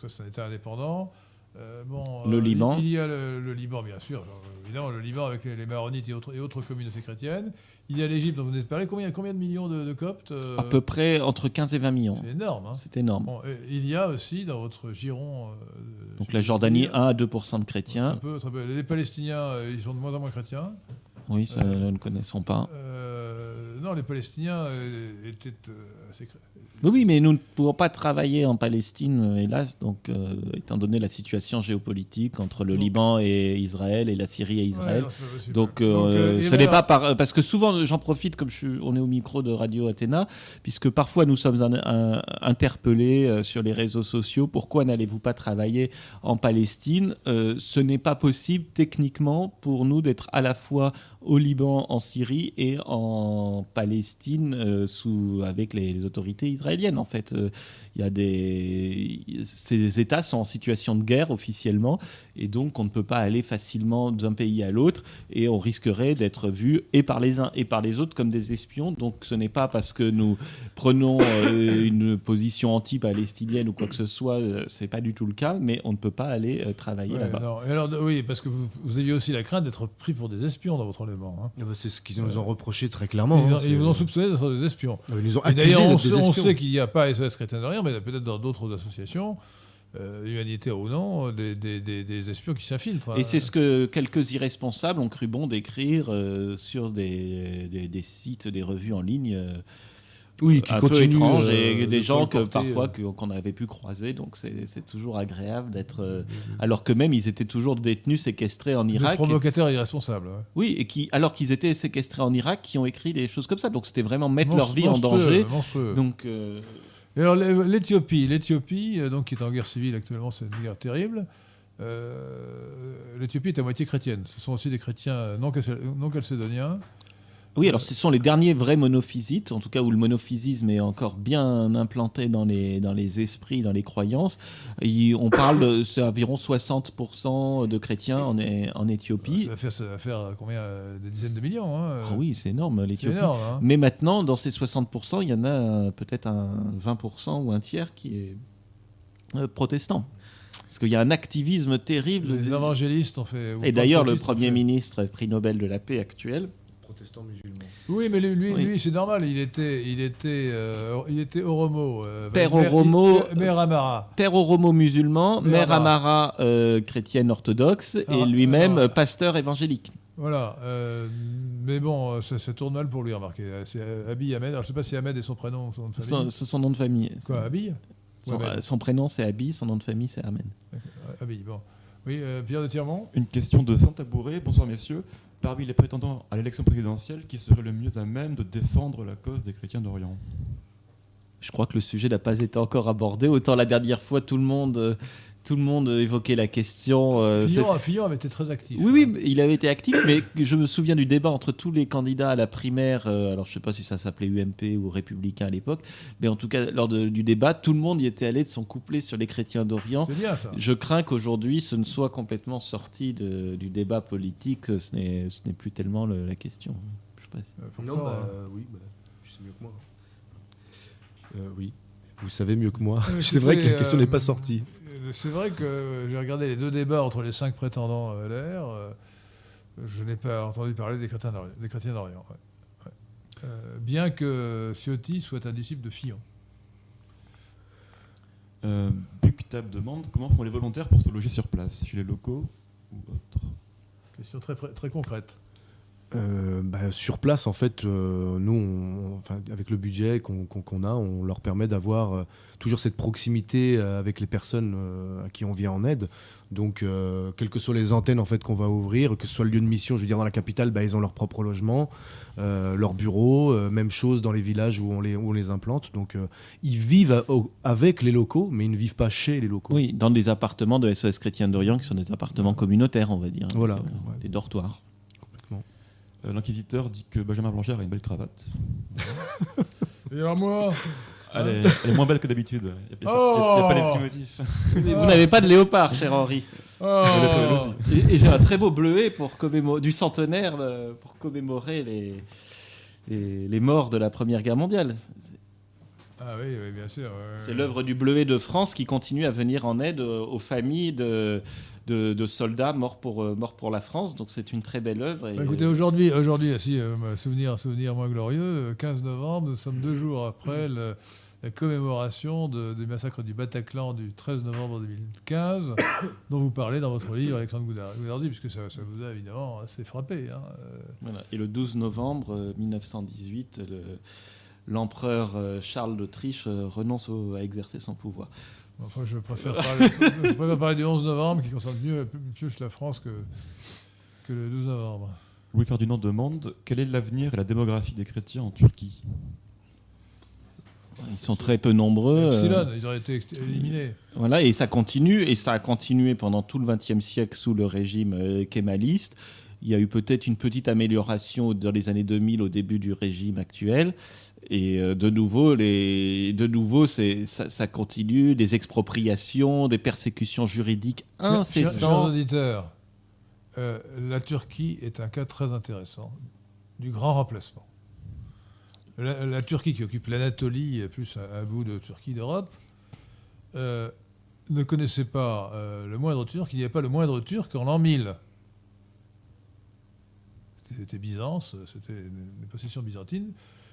ça, c'est un État indépendant. Euh, bon, le euh, Liban. Il y a le, Liban, bien sûr. évidemment, le Liban avec les, Maronites et autres, et autres communautés chrétiennes. Il y a l'Égypte dont vous venez de parler. Combien, combien de millions de, Coptes euh À peu près entre 15 et 20 millions. C'est énorme. Hein. C'est énorme. il y a aussi dans votre giron. Donc la Jordanie, 1 à 2% de chrétiens. peu, Les Palestiniens, ils sont de moins en moins chrétiens. Oui, ça, nous ne connaissons pas. non, les Palestiniens étaient assez oui, mais nous ne pouvons pas travailler en Palestine, euh, hélas, donc, euh, étant donné la situation géopolitique entre le Liban et Israël et la Syrie et Israël. donc, euh, ce n'est pas par, parce que souvent, j'en profite, comme je suis, on est au micro de Radio Athéna, puisque parfois nous sommes interpellés sur les réseaux sociaux. Pourquoi n'allez-vous pas travailler en Palestine? Ce n'est pas possible techniquement pour nous d'être à la fois au Liban, en Syrie et en Palestine sous, avec les, les autorités israéliennes en fait. Euh, il y a des ces États sont en situation de guerre officiellement et donc on ne peut pas aller facilement d'un pays à l'autre et on risquerait d'être vu et par les uns et par les autres comme des espions. Donc ce n'est pas parce que nous prenons euh, une position anti-palestinienne ou quoi que ce soit, euh, c'est pas du tout le cas, mais on ne peut pas aller travailler là-bas. Alors oui, parce que vous, vous, aviez aussi la crainte d'être pris pour des espions dans votre enlèvement. Hein. Ah bah, c'est ce qu'ils nous ont reproché très clairement. Ils, hein, ils vous ont soupçonné d'être des espions. Ah, ils nous ont d'ailleurs, on, on sait qu'il n'y a pas SOS Chrétien de rien, mais peut-être dans d'autres associations. Euh, humanitaires ou non, des, des, des, espions qui s'infiltrent. Et c'est ce que quelques irresponsables ont cru bon d'écrire euh, sur des, sites, des revues en ligne. Euh, oui, qui un peu étrange et euh, des gens que parfois euh. qu'on avait pu croiser. Donc c'est toujours agréable d'être. Euh, alors que même ils étaient toujours détenus, séquestrés en Irak. Des provocateurs irresponsables. Oui, et qui alors qu'ils étaient séquestrés en Irak, qui ont écrit des choses comme ça. Donc c'était vraiment mettre leur vie en danger. Donc. Alors l'Éthiopie, l'Éthiopie, donc qui est en guerre civile actuellement, c'est une guerre terrible. L'Éthiopie est à moitié chrétienne. Ce sont aussi des chrétiens non, non calcédoniens. Oui, alors ce sont les derniers vrais monophysites, en tout cas où le monophysisme est encore bien implanté dans les, dans les esprits, dans les croyances. on parle, c'est environ 60% de chrétiens en, en Éthiopie. Ça va faire, combien euh, Des dizaines de millions hein, ah Oui, c'est énorme l'Éthiopie. Hein. Mais maintenant, dans ces 60%, il y en a peut-être un 20% ou un tiers qui est euh, protestant. Parce qu'il y a un activisme terrible. Les évangélistes ont fait. Et d'ailleurs, le Premier ministre, prix Nobel de la paix actuel, oui, mais lui, lui, c'est normal. Il était, il était, euh, il était Oromo. Euh, père Oromo. Mère Amara. Père Oromo musulman, mère, Amara, euh, chrétienne orthodoxe, et ah, lui-même pasteur évangélique. Voilà. mais bon, ça, tourne mal pour lui, remarquez. C'est Abi Ahmed. Alors, je ne sais pas si Ahmed est son prénom ou son nom de famille. C'est son nom de famille. Quoi, Abi son, prénom, c'est Abi. Son nom de famille, c'est Ahmed. Abi, bon. Oui, Pierre de Tirmont Une question de Saint-Tabouré. Bonsoir, messieurs parmi les prétendants à l'élection présidentielle qui serait le mieux à même de défendre la cause des chrétiens d'Orient Je crois que le sujet n'a pas été encore abordé. Autant la dernière fois, tout le monde euh, tout le monde évoquait la question. Euh, Fillon, avait été très actif. Oui, oui, il avait été actif, mais je me souviens du débat entre tous les candidats à la primaire. Euh, alors, je ne sais pas si ça s'appelait UMP ou Républicain à l'époque, mais en tout cas, lors du débat, tout le monde y était allé de son couplet sur les chrétiens d'Orient. C'est bien ça. Je crains qu'aujourd'hui, ce ne soit complètement sorti du débat politique. Ce n'est plus tellement la question. Je sais pas si... Euh, non, bah, oui, bah, tu sais mieux que moi. oui. Vous savez mieux que moi. C'est vrai que la question n'est pas sortie c'est vrai que j'ai regardé les deux débats entre les cinq prétendants à LR. Euh, je n'ai pas entendu parler des chrétiens d'Orient. Euh, bien que Ciotti soit un disciple de Fillon. Euh, Buctab demande comment font les volontaires pour se loger sur place, chez les locaux ou autres? Question très, très concrète. Euh, bah, sur place, en fait, euh, nous, avec le budget qu'on a, on leur permet d'avoir euh, toujours cette proximité avec les personnes à qui on vient en aide. Donc, quelles que soient les antennes en fait qu'on va ouvrir, que ce soit le lieu de mission, je veux dire dans la capitale, bah, ils ont leur propre logement, leur bureau, même chose dans les villages où on les, où on les implante. Donc, ils vivent avec les locaux, mais ils ne vivent pas chez les locaux. Oui, dans des appartements de SOS Chrétien d'Orient qui sont des appartements communautaires, on va dire. Voilà, des dortoirs. Euh, l'inquisiteur dit que Benjamin Blanchard a une belle cravate. Et alors moi elle est, moins belle que d'habitude. Il n'y a, pas des petits motifs. Vous n'avez pas de léopard, cher Henri. Oh. Et, j'ai un très beau bleuet pour du centenaire euh, pour commémorer les, les, morts de la Première Guerre mondiale. Ah oui, bien sûr. C'est l'œuvre du Bleuet de France qui continue à venir en aide aux familles de, de, soldats morts pour, euh, morts pour la France. Donc c'est une très belle œuvre. Bah, écoutez, aujourd'hui, aujourd'hui si, euh, souvenir, souvenir moins glorieux, 15 novembre, nous sommes deux jours après la commémoration des massacres du Bataclan du 13 novembre 2015, dont vous parlez dans votre livre, Alexandre Goudardi, puisque ça, vous a évidemment assez frappé. Hein, Et le 12 novembre 1918, l'empereur Charles d'Autriche renonce à exercer son pouvoir. Enfin, je préfère parler, parler, du 11 novembre, qui concerne mieux plus la France que, que le 12 novembre. Louis-Ferdinand demande quel est l'avenir et la démographie des chrétiens en Turquie? Ils sont très peu nombreux. Epsilon, ils auraient été éliminés. Voilà, et ça continue, et ça a continué pendant tout le XXe siècle sous le régime euh, kémaliste. Il y a eu peut-être une petite amélioration dans les années 2000 au début du régime actuel. Et euh, de nouveau, les, de nouveau ça, ça, continue, des expropriations, des persécutions juridiques incessantes. Chers auditeurs, euh, la Turquie est un cas très intéressant du grand remplacement. La, Turquie qui occupe l'Anatolie, plus un, bout de Turquie d'Europe, euh, ne connaissait pas le moindre Turc, il n'y avait pas le moindre Turc en l'an 1000. C'était Byzance, c'était une possession byzantine.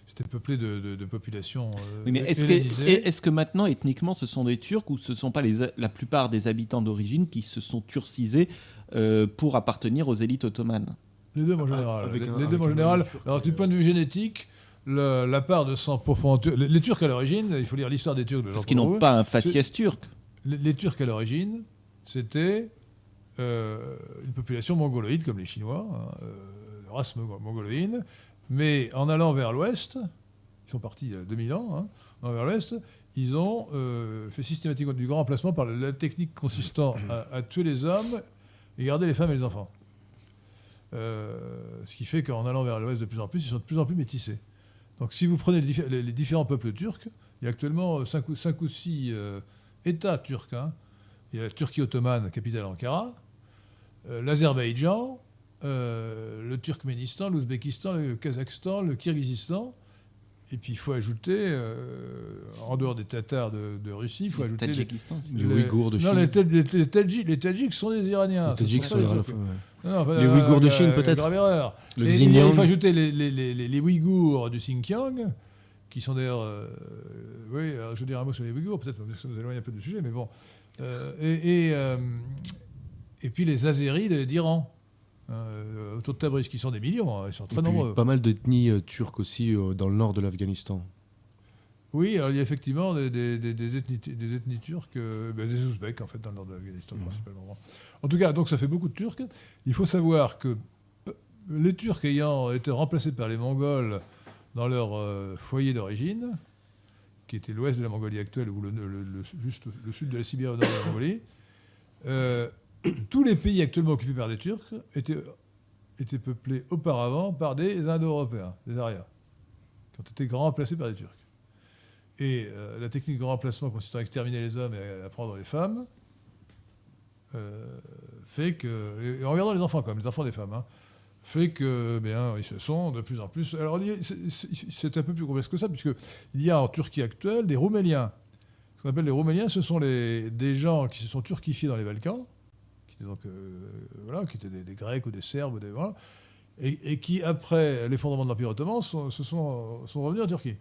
C'était peuplé de, de, populations. Euh, mais est-ce que, est que, maintenant, ethniquement, ce sont des Turcs ou ce ne sont pas les, la plupart des habitants d'origine qui se sont turcisés euh, pour appartenir aux élites ottomanes? Les deux, en général. les, deux, en général. Alors, du point de vue génétique, la part de sang profond. Les, les, Turcs à l'origine, il faut lire l'histoire des Turcs de Parce qu'ils n'ont pas un faciès turc. Les, Turcs à l'origine, c'était euh, une population mongoloïde comme les Chinois, hein, race mongoloïde mais en allant vers l'ouest, ils sont partis il y a 2000 ans, hein, en vers l'ouest, ils ont euh, fait systématiquement du grand emplacement par la technique consistant à, tuer les hommes et garder les femmes et les enfants. Euh, ce qui fait qu'en allant vers l'ouest de plus en plus, ils sont de plus en plus métissés. Donc si vous prenez les, différents peuples turcs, il y a actuellement 5 ou, ou 6 euh, États turcs. Hein. Il y a la Turquie ottomane, capitale Ankara, l'Azerbaïdjan, euh, le Turkménistan, l'Ouzbékistan, le Kazakhstan, le Kirghizistan. Et puis il faut ajouter, euh, en dehors des Tatars de, Russie, il faut ajouter les, les, Ouïghours de Chine. Non, les, les, les, Tadjiks sont des Iraniens. Les Tadjiks sont les Ouïghours de Chine, peut-être. Grave erreur. et, il faut ajouter les, Ouïghours du Xinjiang, qui sont d'ailleurs. Euh, oui, je veux dire un mot sur les Ouïghours, peut-être, ça nous éloigne un peu du sujet, mais bon. et, et, et puis les Azéris d'Iran. Euh, autour de Tabriz, qui sont des millions, hein, ils sont très nombreux. Pas mal d'ethnies euh, turques aussi euh, dans le nord de l'Afghanistan. Oui, alors il y a effectivement des, ethnies, turques, ben, des Ouzbeks en fait dans le nord de l'Afghanistan mmh. principalement. En tout cas, donc ça fait beaucoup de Turcs. Il faut savoir que les Turcs ayant été remplacés par les Mongols dans leur foyer d'origine, qui était l'ouest de la Mongolie actuelle ou le, juste le sud de la Sibérie au nord de la Mongolie, tous les pays actuellement occupés par des Turcs étaient, étaient peuplés auparavant par des Indo-Européens, des Arias, qui ont été remplacés par des Turcs. Et euh, la technique de remplacement consistant à exterminer les hommes et à prendre les femmes euh, fait que. Et en regardant les enfants, comme les enfants des femmes, hein, fait que bien, ils se sont de plus en plus. Alors c'est un peu plus complexe que ça, puisqu'il y a en Turquie actuelle des Rouméliens. Ce qu'on appelle les Rouméliens, ce sont des gens qui se sont turquifiés dans les Balkans donc, euh, voilà, qui étaient des, Grecs ou des Serbes, des, voilà, et, qui, après l'effondrement de l'Empire ottoman, sont, se sont, sont revenus en Turquie.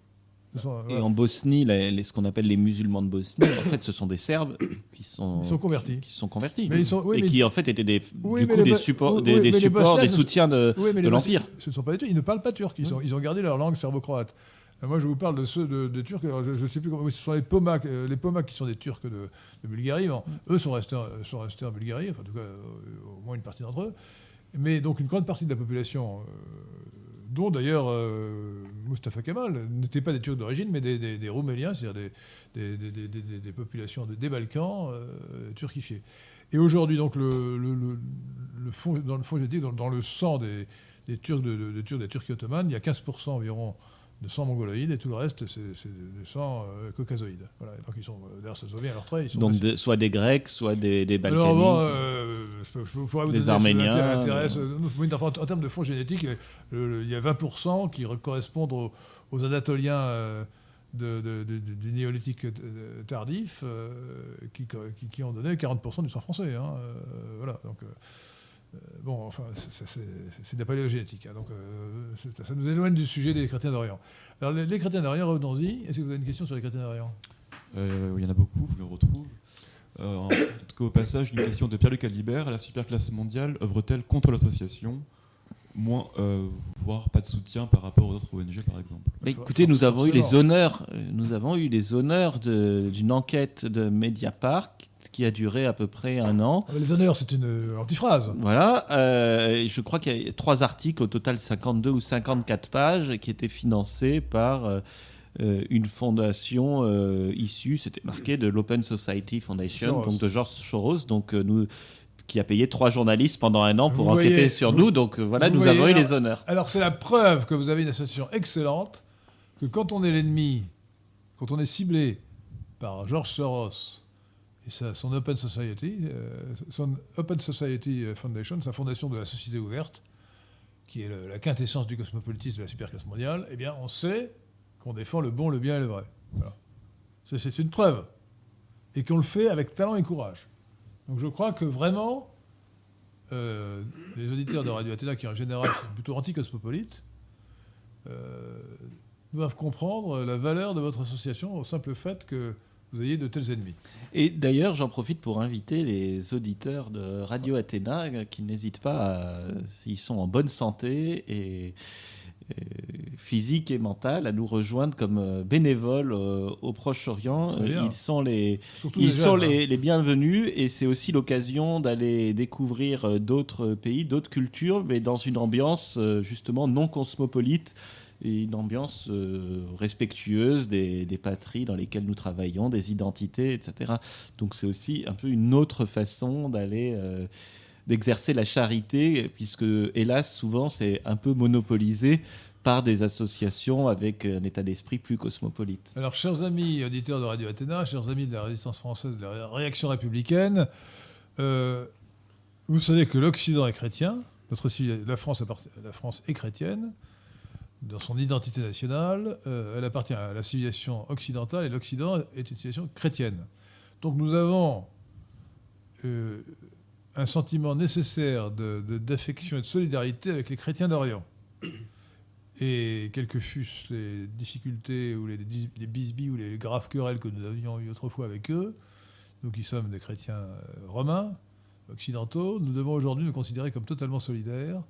et en Bosnie, les, ce qu'on appelle les musulmans de Bosnie, en fait, ce sont des Serbes qui sont, sont convertis. Qui sont convertis. Mais ils sont, et qui, en fait, étaient des, du coup, des, supports, des, des supports, des soutiens de, de l'Empire. Ce ne sont pas des ils ne parlent pas turc, ils, sont, ils ont gardé leur langue serbo-croate. Euh, moi, je vous parle de ceux de, Turcs. je ne sais plus comment. Ce sont les Pomaks, euh, les Pomaks qui sont des Turcs de, Bulgarie. eux sont restés, sont restés en Bulgarie, enfin, en tout cas, euh, au moins une partie d'entre eux. Mais donc, une grande partie de la population, dont d'ailleurs Mustafa Kemal, n'étaient pas des Turcs d'origine, mais des, des, Rouméliens, c'est-à-dire des, populations des Balkans turquifiées. Et aujourd'hui, donc, le, le, fond, dans le fond, dans, dans le sang des, Turcs, de, Turcs, des Turcs ottomanes, il y a 15% environ de sang mongoloïde et tout le reste, c'est du sang euh, caucasoïde. Voilà. Donc ils sont, euh, d'ailleurs, ça se voit bien à leur trait. Ils sont Donc soit des Grecs, soit des, des Balkaniques. Alors bon, euh, je, vous des Arméniens. en, termes de fonds génétiques, il y a 20% qui correspondent aux, Anatoliens du néolithique tardif, qui, qui, ont donné 40% du sang français. Hein, voilà. Donc bon, enfin, c'est de la. Hein, donc, ça nous éloigne du sujet des chrétiens d'Orient. Alors, les, chrétiens d'Orient, revenons-y. Est-ce que vous avez une question sur les chrétiens d'Orient? Il y en a beaucoup, je le retrouve. en tout cas, au passage, une question de Pierre-Luc Alibert. La superclasse mondiale œuvre-t-elle contre l'association? Moins, euh, voire pas de soutien par rapport aux autres ONG, par exemple. écoutez, nous avons eu les honneurs, euh, nous avons eu les honneurs d'une enquête de Mediapart qui a duré à peu près un an. Ah, les honneurs, c'est une euh, antiphrase. Voilà, je crois qu'il y a trois articles, au total 52 ou 54 pages, qui étaient financés par une fondation issue, c'était marqué de l'Open Society Foundation, donc de George Soros. Donc nous, qui a payé trois journalistes pendant un an pour enquêter sur nous. Donc euh, voilà, nous avons eu les honneurs. Alors c'est la preuve que vous avez une association excellente, que quand on est l'ennemi, quand on est ciblé par George Soros et son Open Society, euh, son Open Society Foundation, sa fondation de la société ouverte, qui est la quintessence du cosmopolitisme de la superclasse mondiale, eh bien on sait qu'on défend le bon, le bien et le vrai. Voilà. C'est une preuve. Et qu'on le fait avec talent et courage. Donc je crois que vraiment, euh, les auditeurs de Radio Athéna, qui en général sont plutôt anti-cosmopolites, euh, doivent comprendre la valeur de votre association au simple fait que vous ayez de tels ennemis. Et d'ailleurs, j'en profite pour inviter les auditeurs de Radio Athéna euh, qui n'hésitent pas, s'ils sont en bonne santé et physique et mentale à nous rejoindre comme euh, bénévoles euh, au Proche-Orient. Ils sont, les, ils sont hein. les, bienvenus et c'est aussi l'occasion d'aller découvrir d'autres pays, d'autres cultures, mais dans une ambiance justement non cosmopolite et une ambiance respectueuse des, des, patries dans lesquelles nous travaillons, des identités, etc. Donc c'est aussi un peu une autre façon d'aller d'exercer la charité, puisque hélas, souvent, c'est un peu monopolisé par des associations avec un état d'esprit plus cosmopolite. Alors, chers amis auditeurs de Radio Athéna, chers amis de la résistance française, de la réaction républicaine, euh, vous savez que l'Occident est chrétien, notre, la, France la France est chrétienne, dans son identité nationale, euh, elle appartient à la civilisation occidentale et l'Occident est une civilisation chrétienne. Donc nous avons euh, un sentiment nécessaire d'affection et de solidarité avec les chrétiens d'Orient. Et quelles que fussent les difficultés ou les, les bisbis ou les graves querelles que nous avions eues autrefois avec eux, nous qui sommes des chrétiens euh, romains, occidentaux, nous devons aujourd'hui nous considérer comme totalement solidaires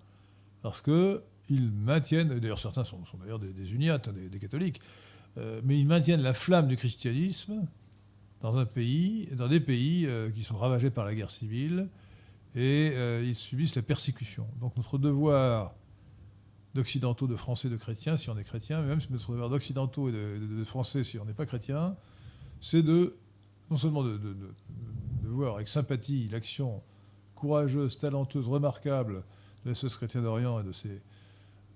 parce qu'ils maintiennent, d'ailleurs certains sont, d'ailleurs des, uniates, hein, des, catholiques, euh, mais ils maintiennent la flamme du christianisme dans un pays, dans des pays euh, qui sont ravagés par la guerre civile et euh, ils subissent la persécution. Donc notre devoir d'occidentaux, de français, de chrétiens, si on est chrétien, même notre devoir d'occidentaux et de, français, si on n'est pas chrétien, c'est de non seulement de, voir avec sympathie l'action courageuse, talenteuse, remarquable de ce chrétien d'Orient et de ces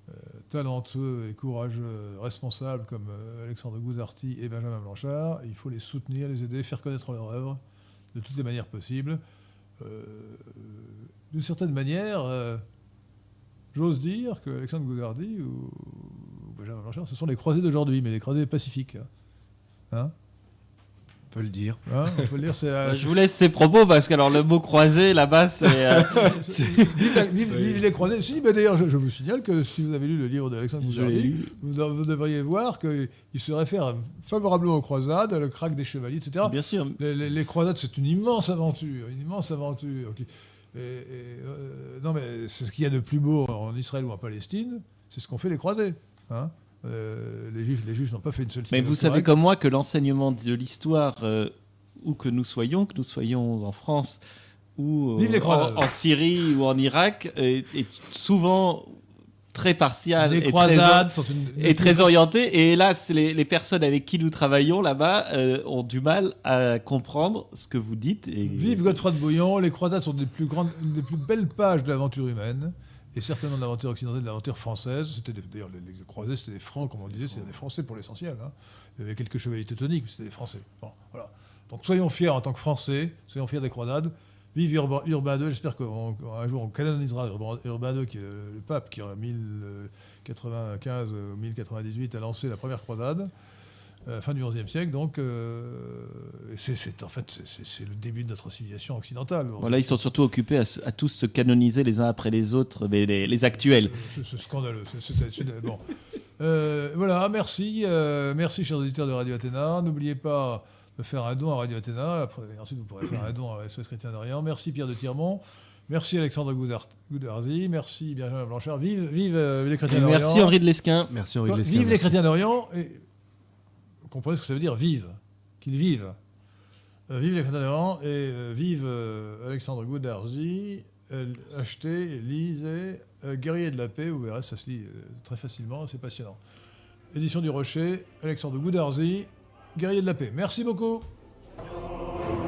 euh, talentueux et courageux responsables comme euh, Alexandre Gouzarty et Benjamin Blanchard. il faut les soutenir, les aider, faire connaître leur œuvre de toutes les manières possibles. Euh, d'une certaine manière, euh, j'ose dire que Alexandre Goudardi ou, Benjamin Blanchard, ce sont les croisés d'aujourd'hui, mais les croisés pacifiques. Hein on peut le dire. Hein, on peut le dire euh, Je vous laisse ces propos parce que alors le mot croisé là-bas c'est. vive, les croisés. Si, D'ailleurs, je, vous signale que si vous avez lu le livre d'Alexandre Goudardi, vous, vous, devriez voir qu'il se réfère favorablement aux croisades, le crack des chevaliers, etc. Bien sûr. Les, croisades, c'est une immense aventure, une immense aventure. Euh, non, mais c'est ce qu'il y a de plus beau en Israël ou en Palestine, c'est ce qu'ont fait les croisés. Hein euh, les juifs, les juifs n'ont pas fait une seule. Mais vous savez comme moi que l'enseignement de l'histoire, euh, où que nous soyons, que nous soyons en France ou en, Syrie ou en Irak, est, souvent très partial et, très, sont et très orienté. Et hélas, les, personnes avec qui nous travaillons là-bas ont du mal à comprendre ce que vous dites. Et... Vive Godefroy de Bouillon, les croisades sont des plus, grandes, des plus belles pages de l'aventure humaine et certainement de l'aventure occidentale, de l'aventure française. C'était d'ailleurs les, croisés, c'était des francs, comme on disait, c'était des Français pour l'essentiel. Hein. Il y avait quelques chevaliers teutoniques, mais c'était des Français. Donc soyons fiers en tant que Français, soyons fiers des croisades. Vive Urbain, II, j'espère qu'un jour on canonisera Urbain, II, qui est le pape qui en 1095 ou 1098 a lancé la première croisade. Fin du XIe siècle, donc c'est en fait c'est le début de notre civilisation occidentale. Voilà, ils sont surtout occupés à, tous se canoniser les uns après les autres, mais les, actuels. C'est scandaleux. bon. voilà, merci, merci chers auditeurs de Radio Athéna. N'oubliez pas de faire un don à Radio Athéna. Après, ensuite, vous pourrez faire un don à SOS Chrétien d'Orient. Merci Pierre de Tirmont. Merci Alexandre Goudarzi. Merci Benjamin Blanchard. Vive, vive, euh, les chrétiens d'Orient. Merci Henri de Lesquin. Merci Henri de Lesquin. Vive les chrétiens d'Orient. Et comprenez ce que ça veut dire, vive. Qu'ils vivent. Euh, vive les chrétiens d'Orient et euh, vive Alexandre Goudarzi. achetez, lisez. Guerrier de la paix, vous verrez, ça se lit très facilement, c'est passionnant. Édition du Rocher, Alexandre Goudarzi, Guerrier de la paix. Merci beaucoup. Merci.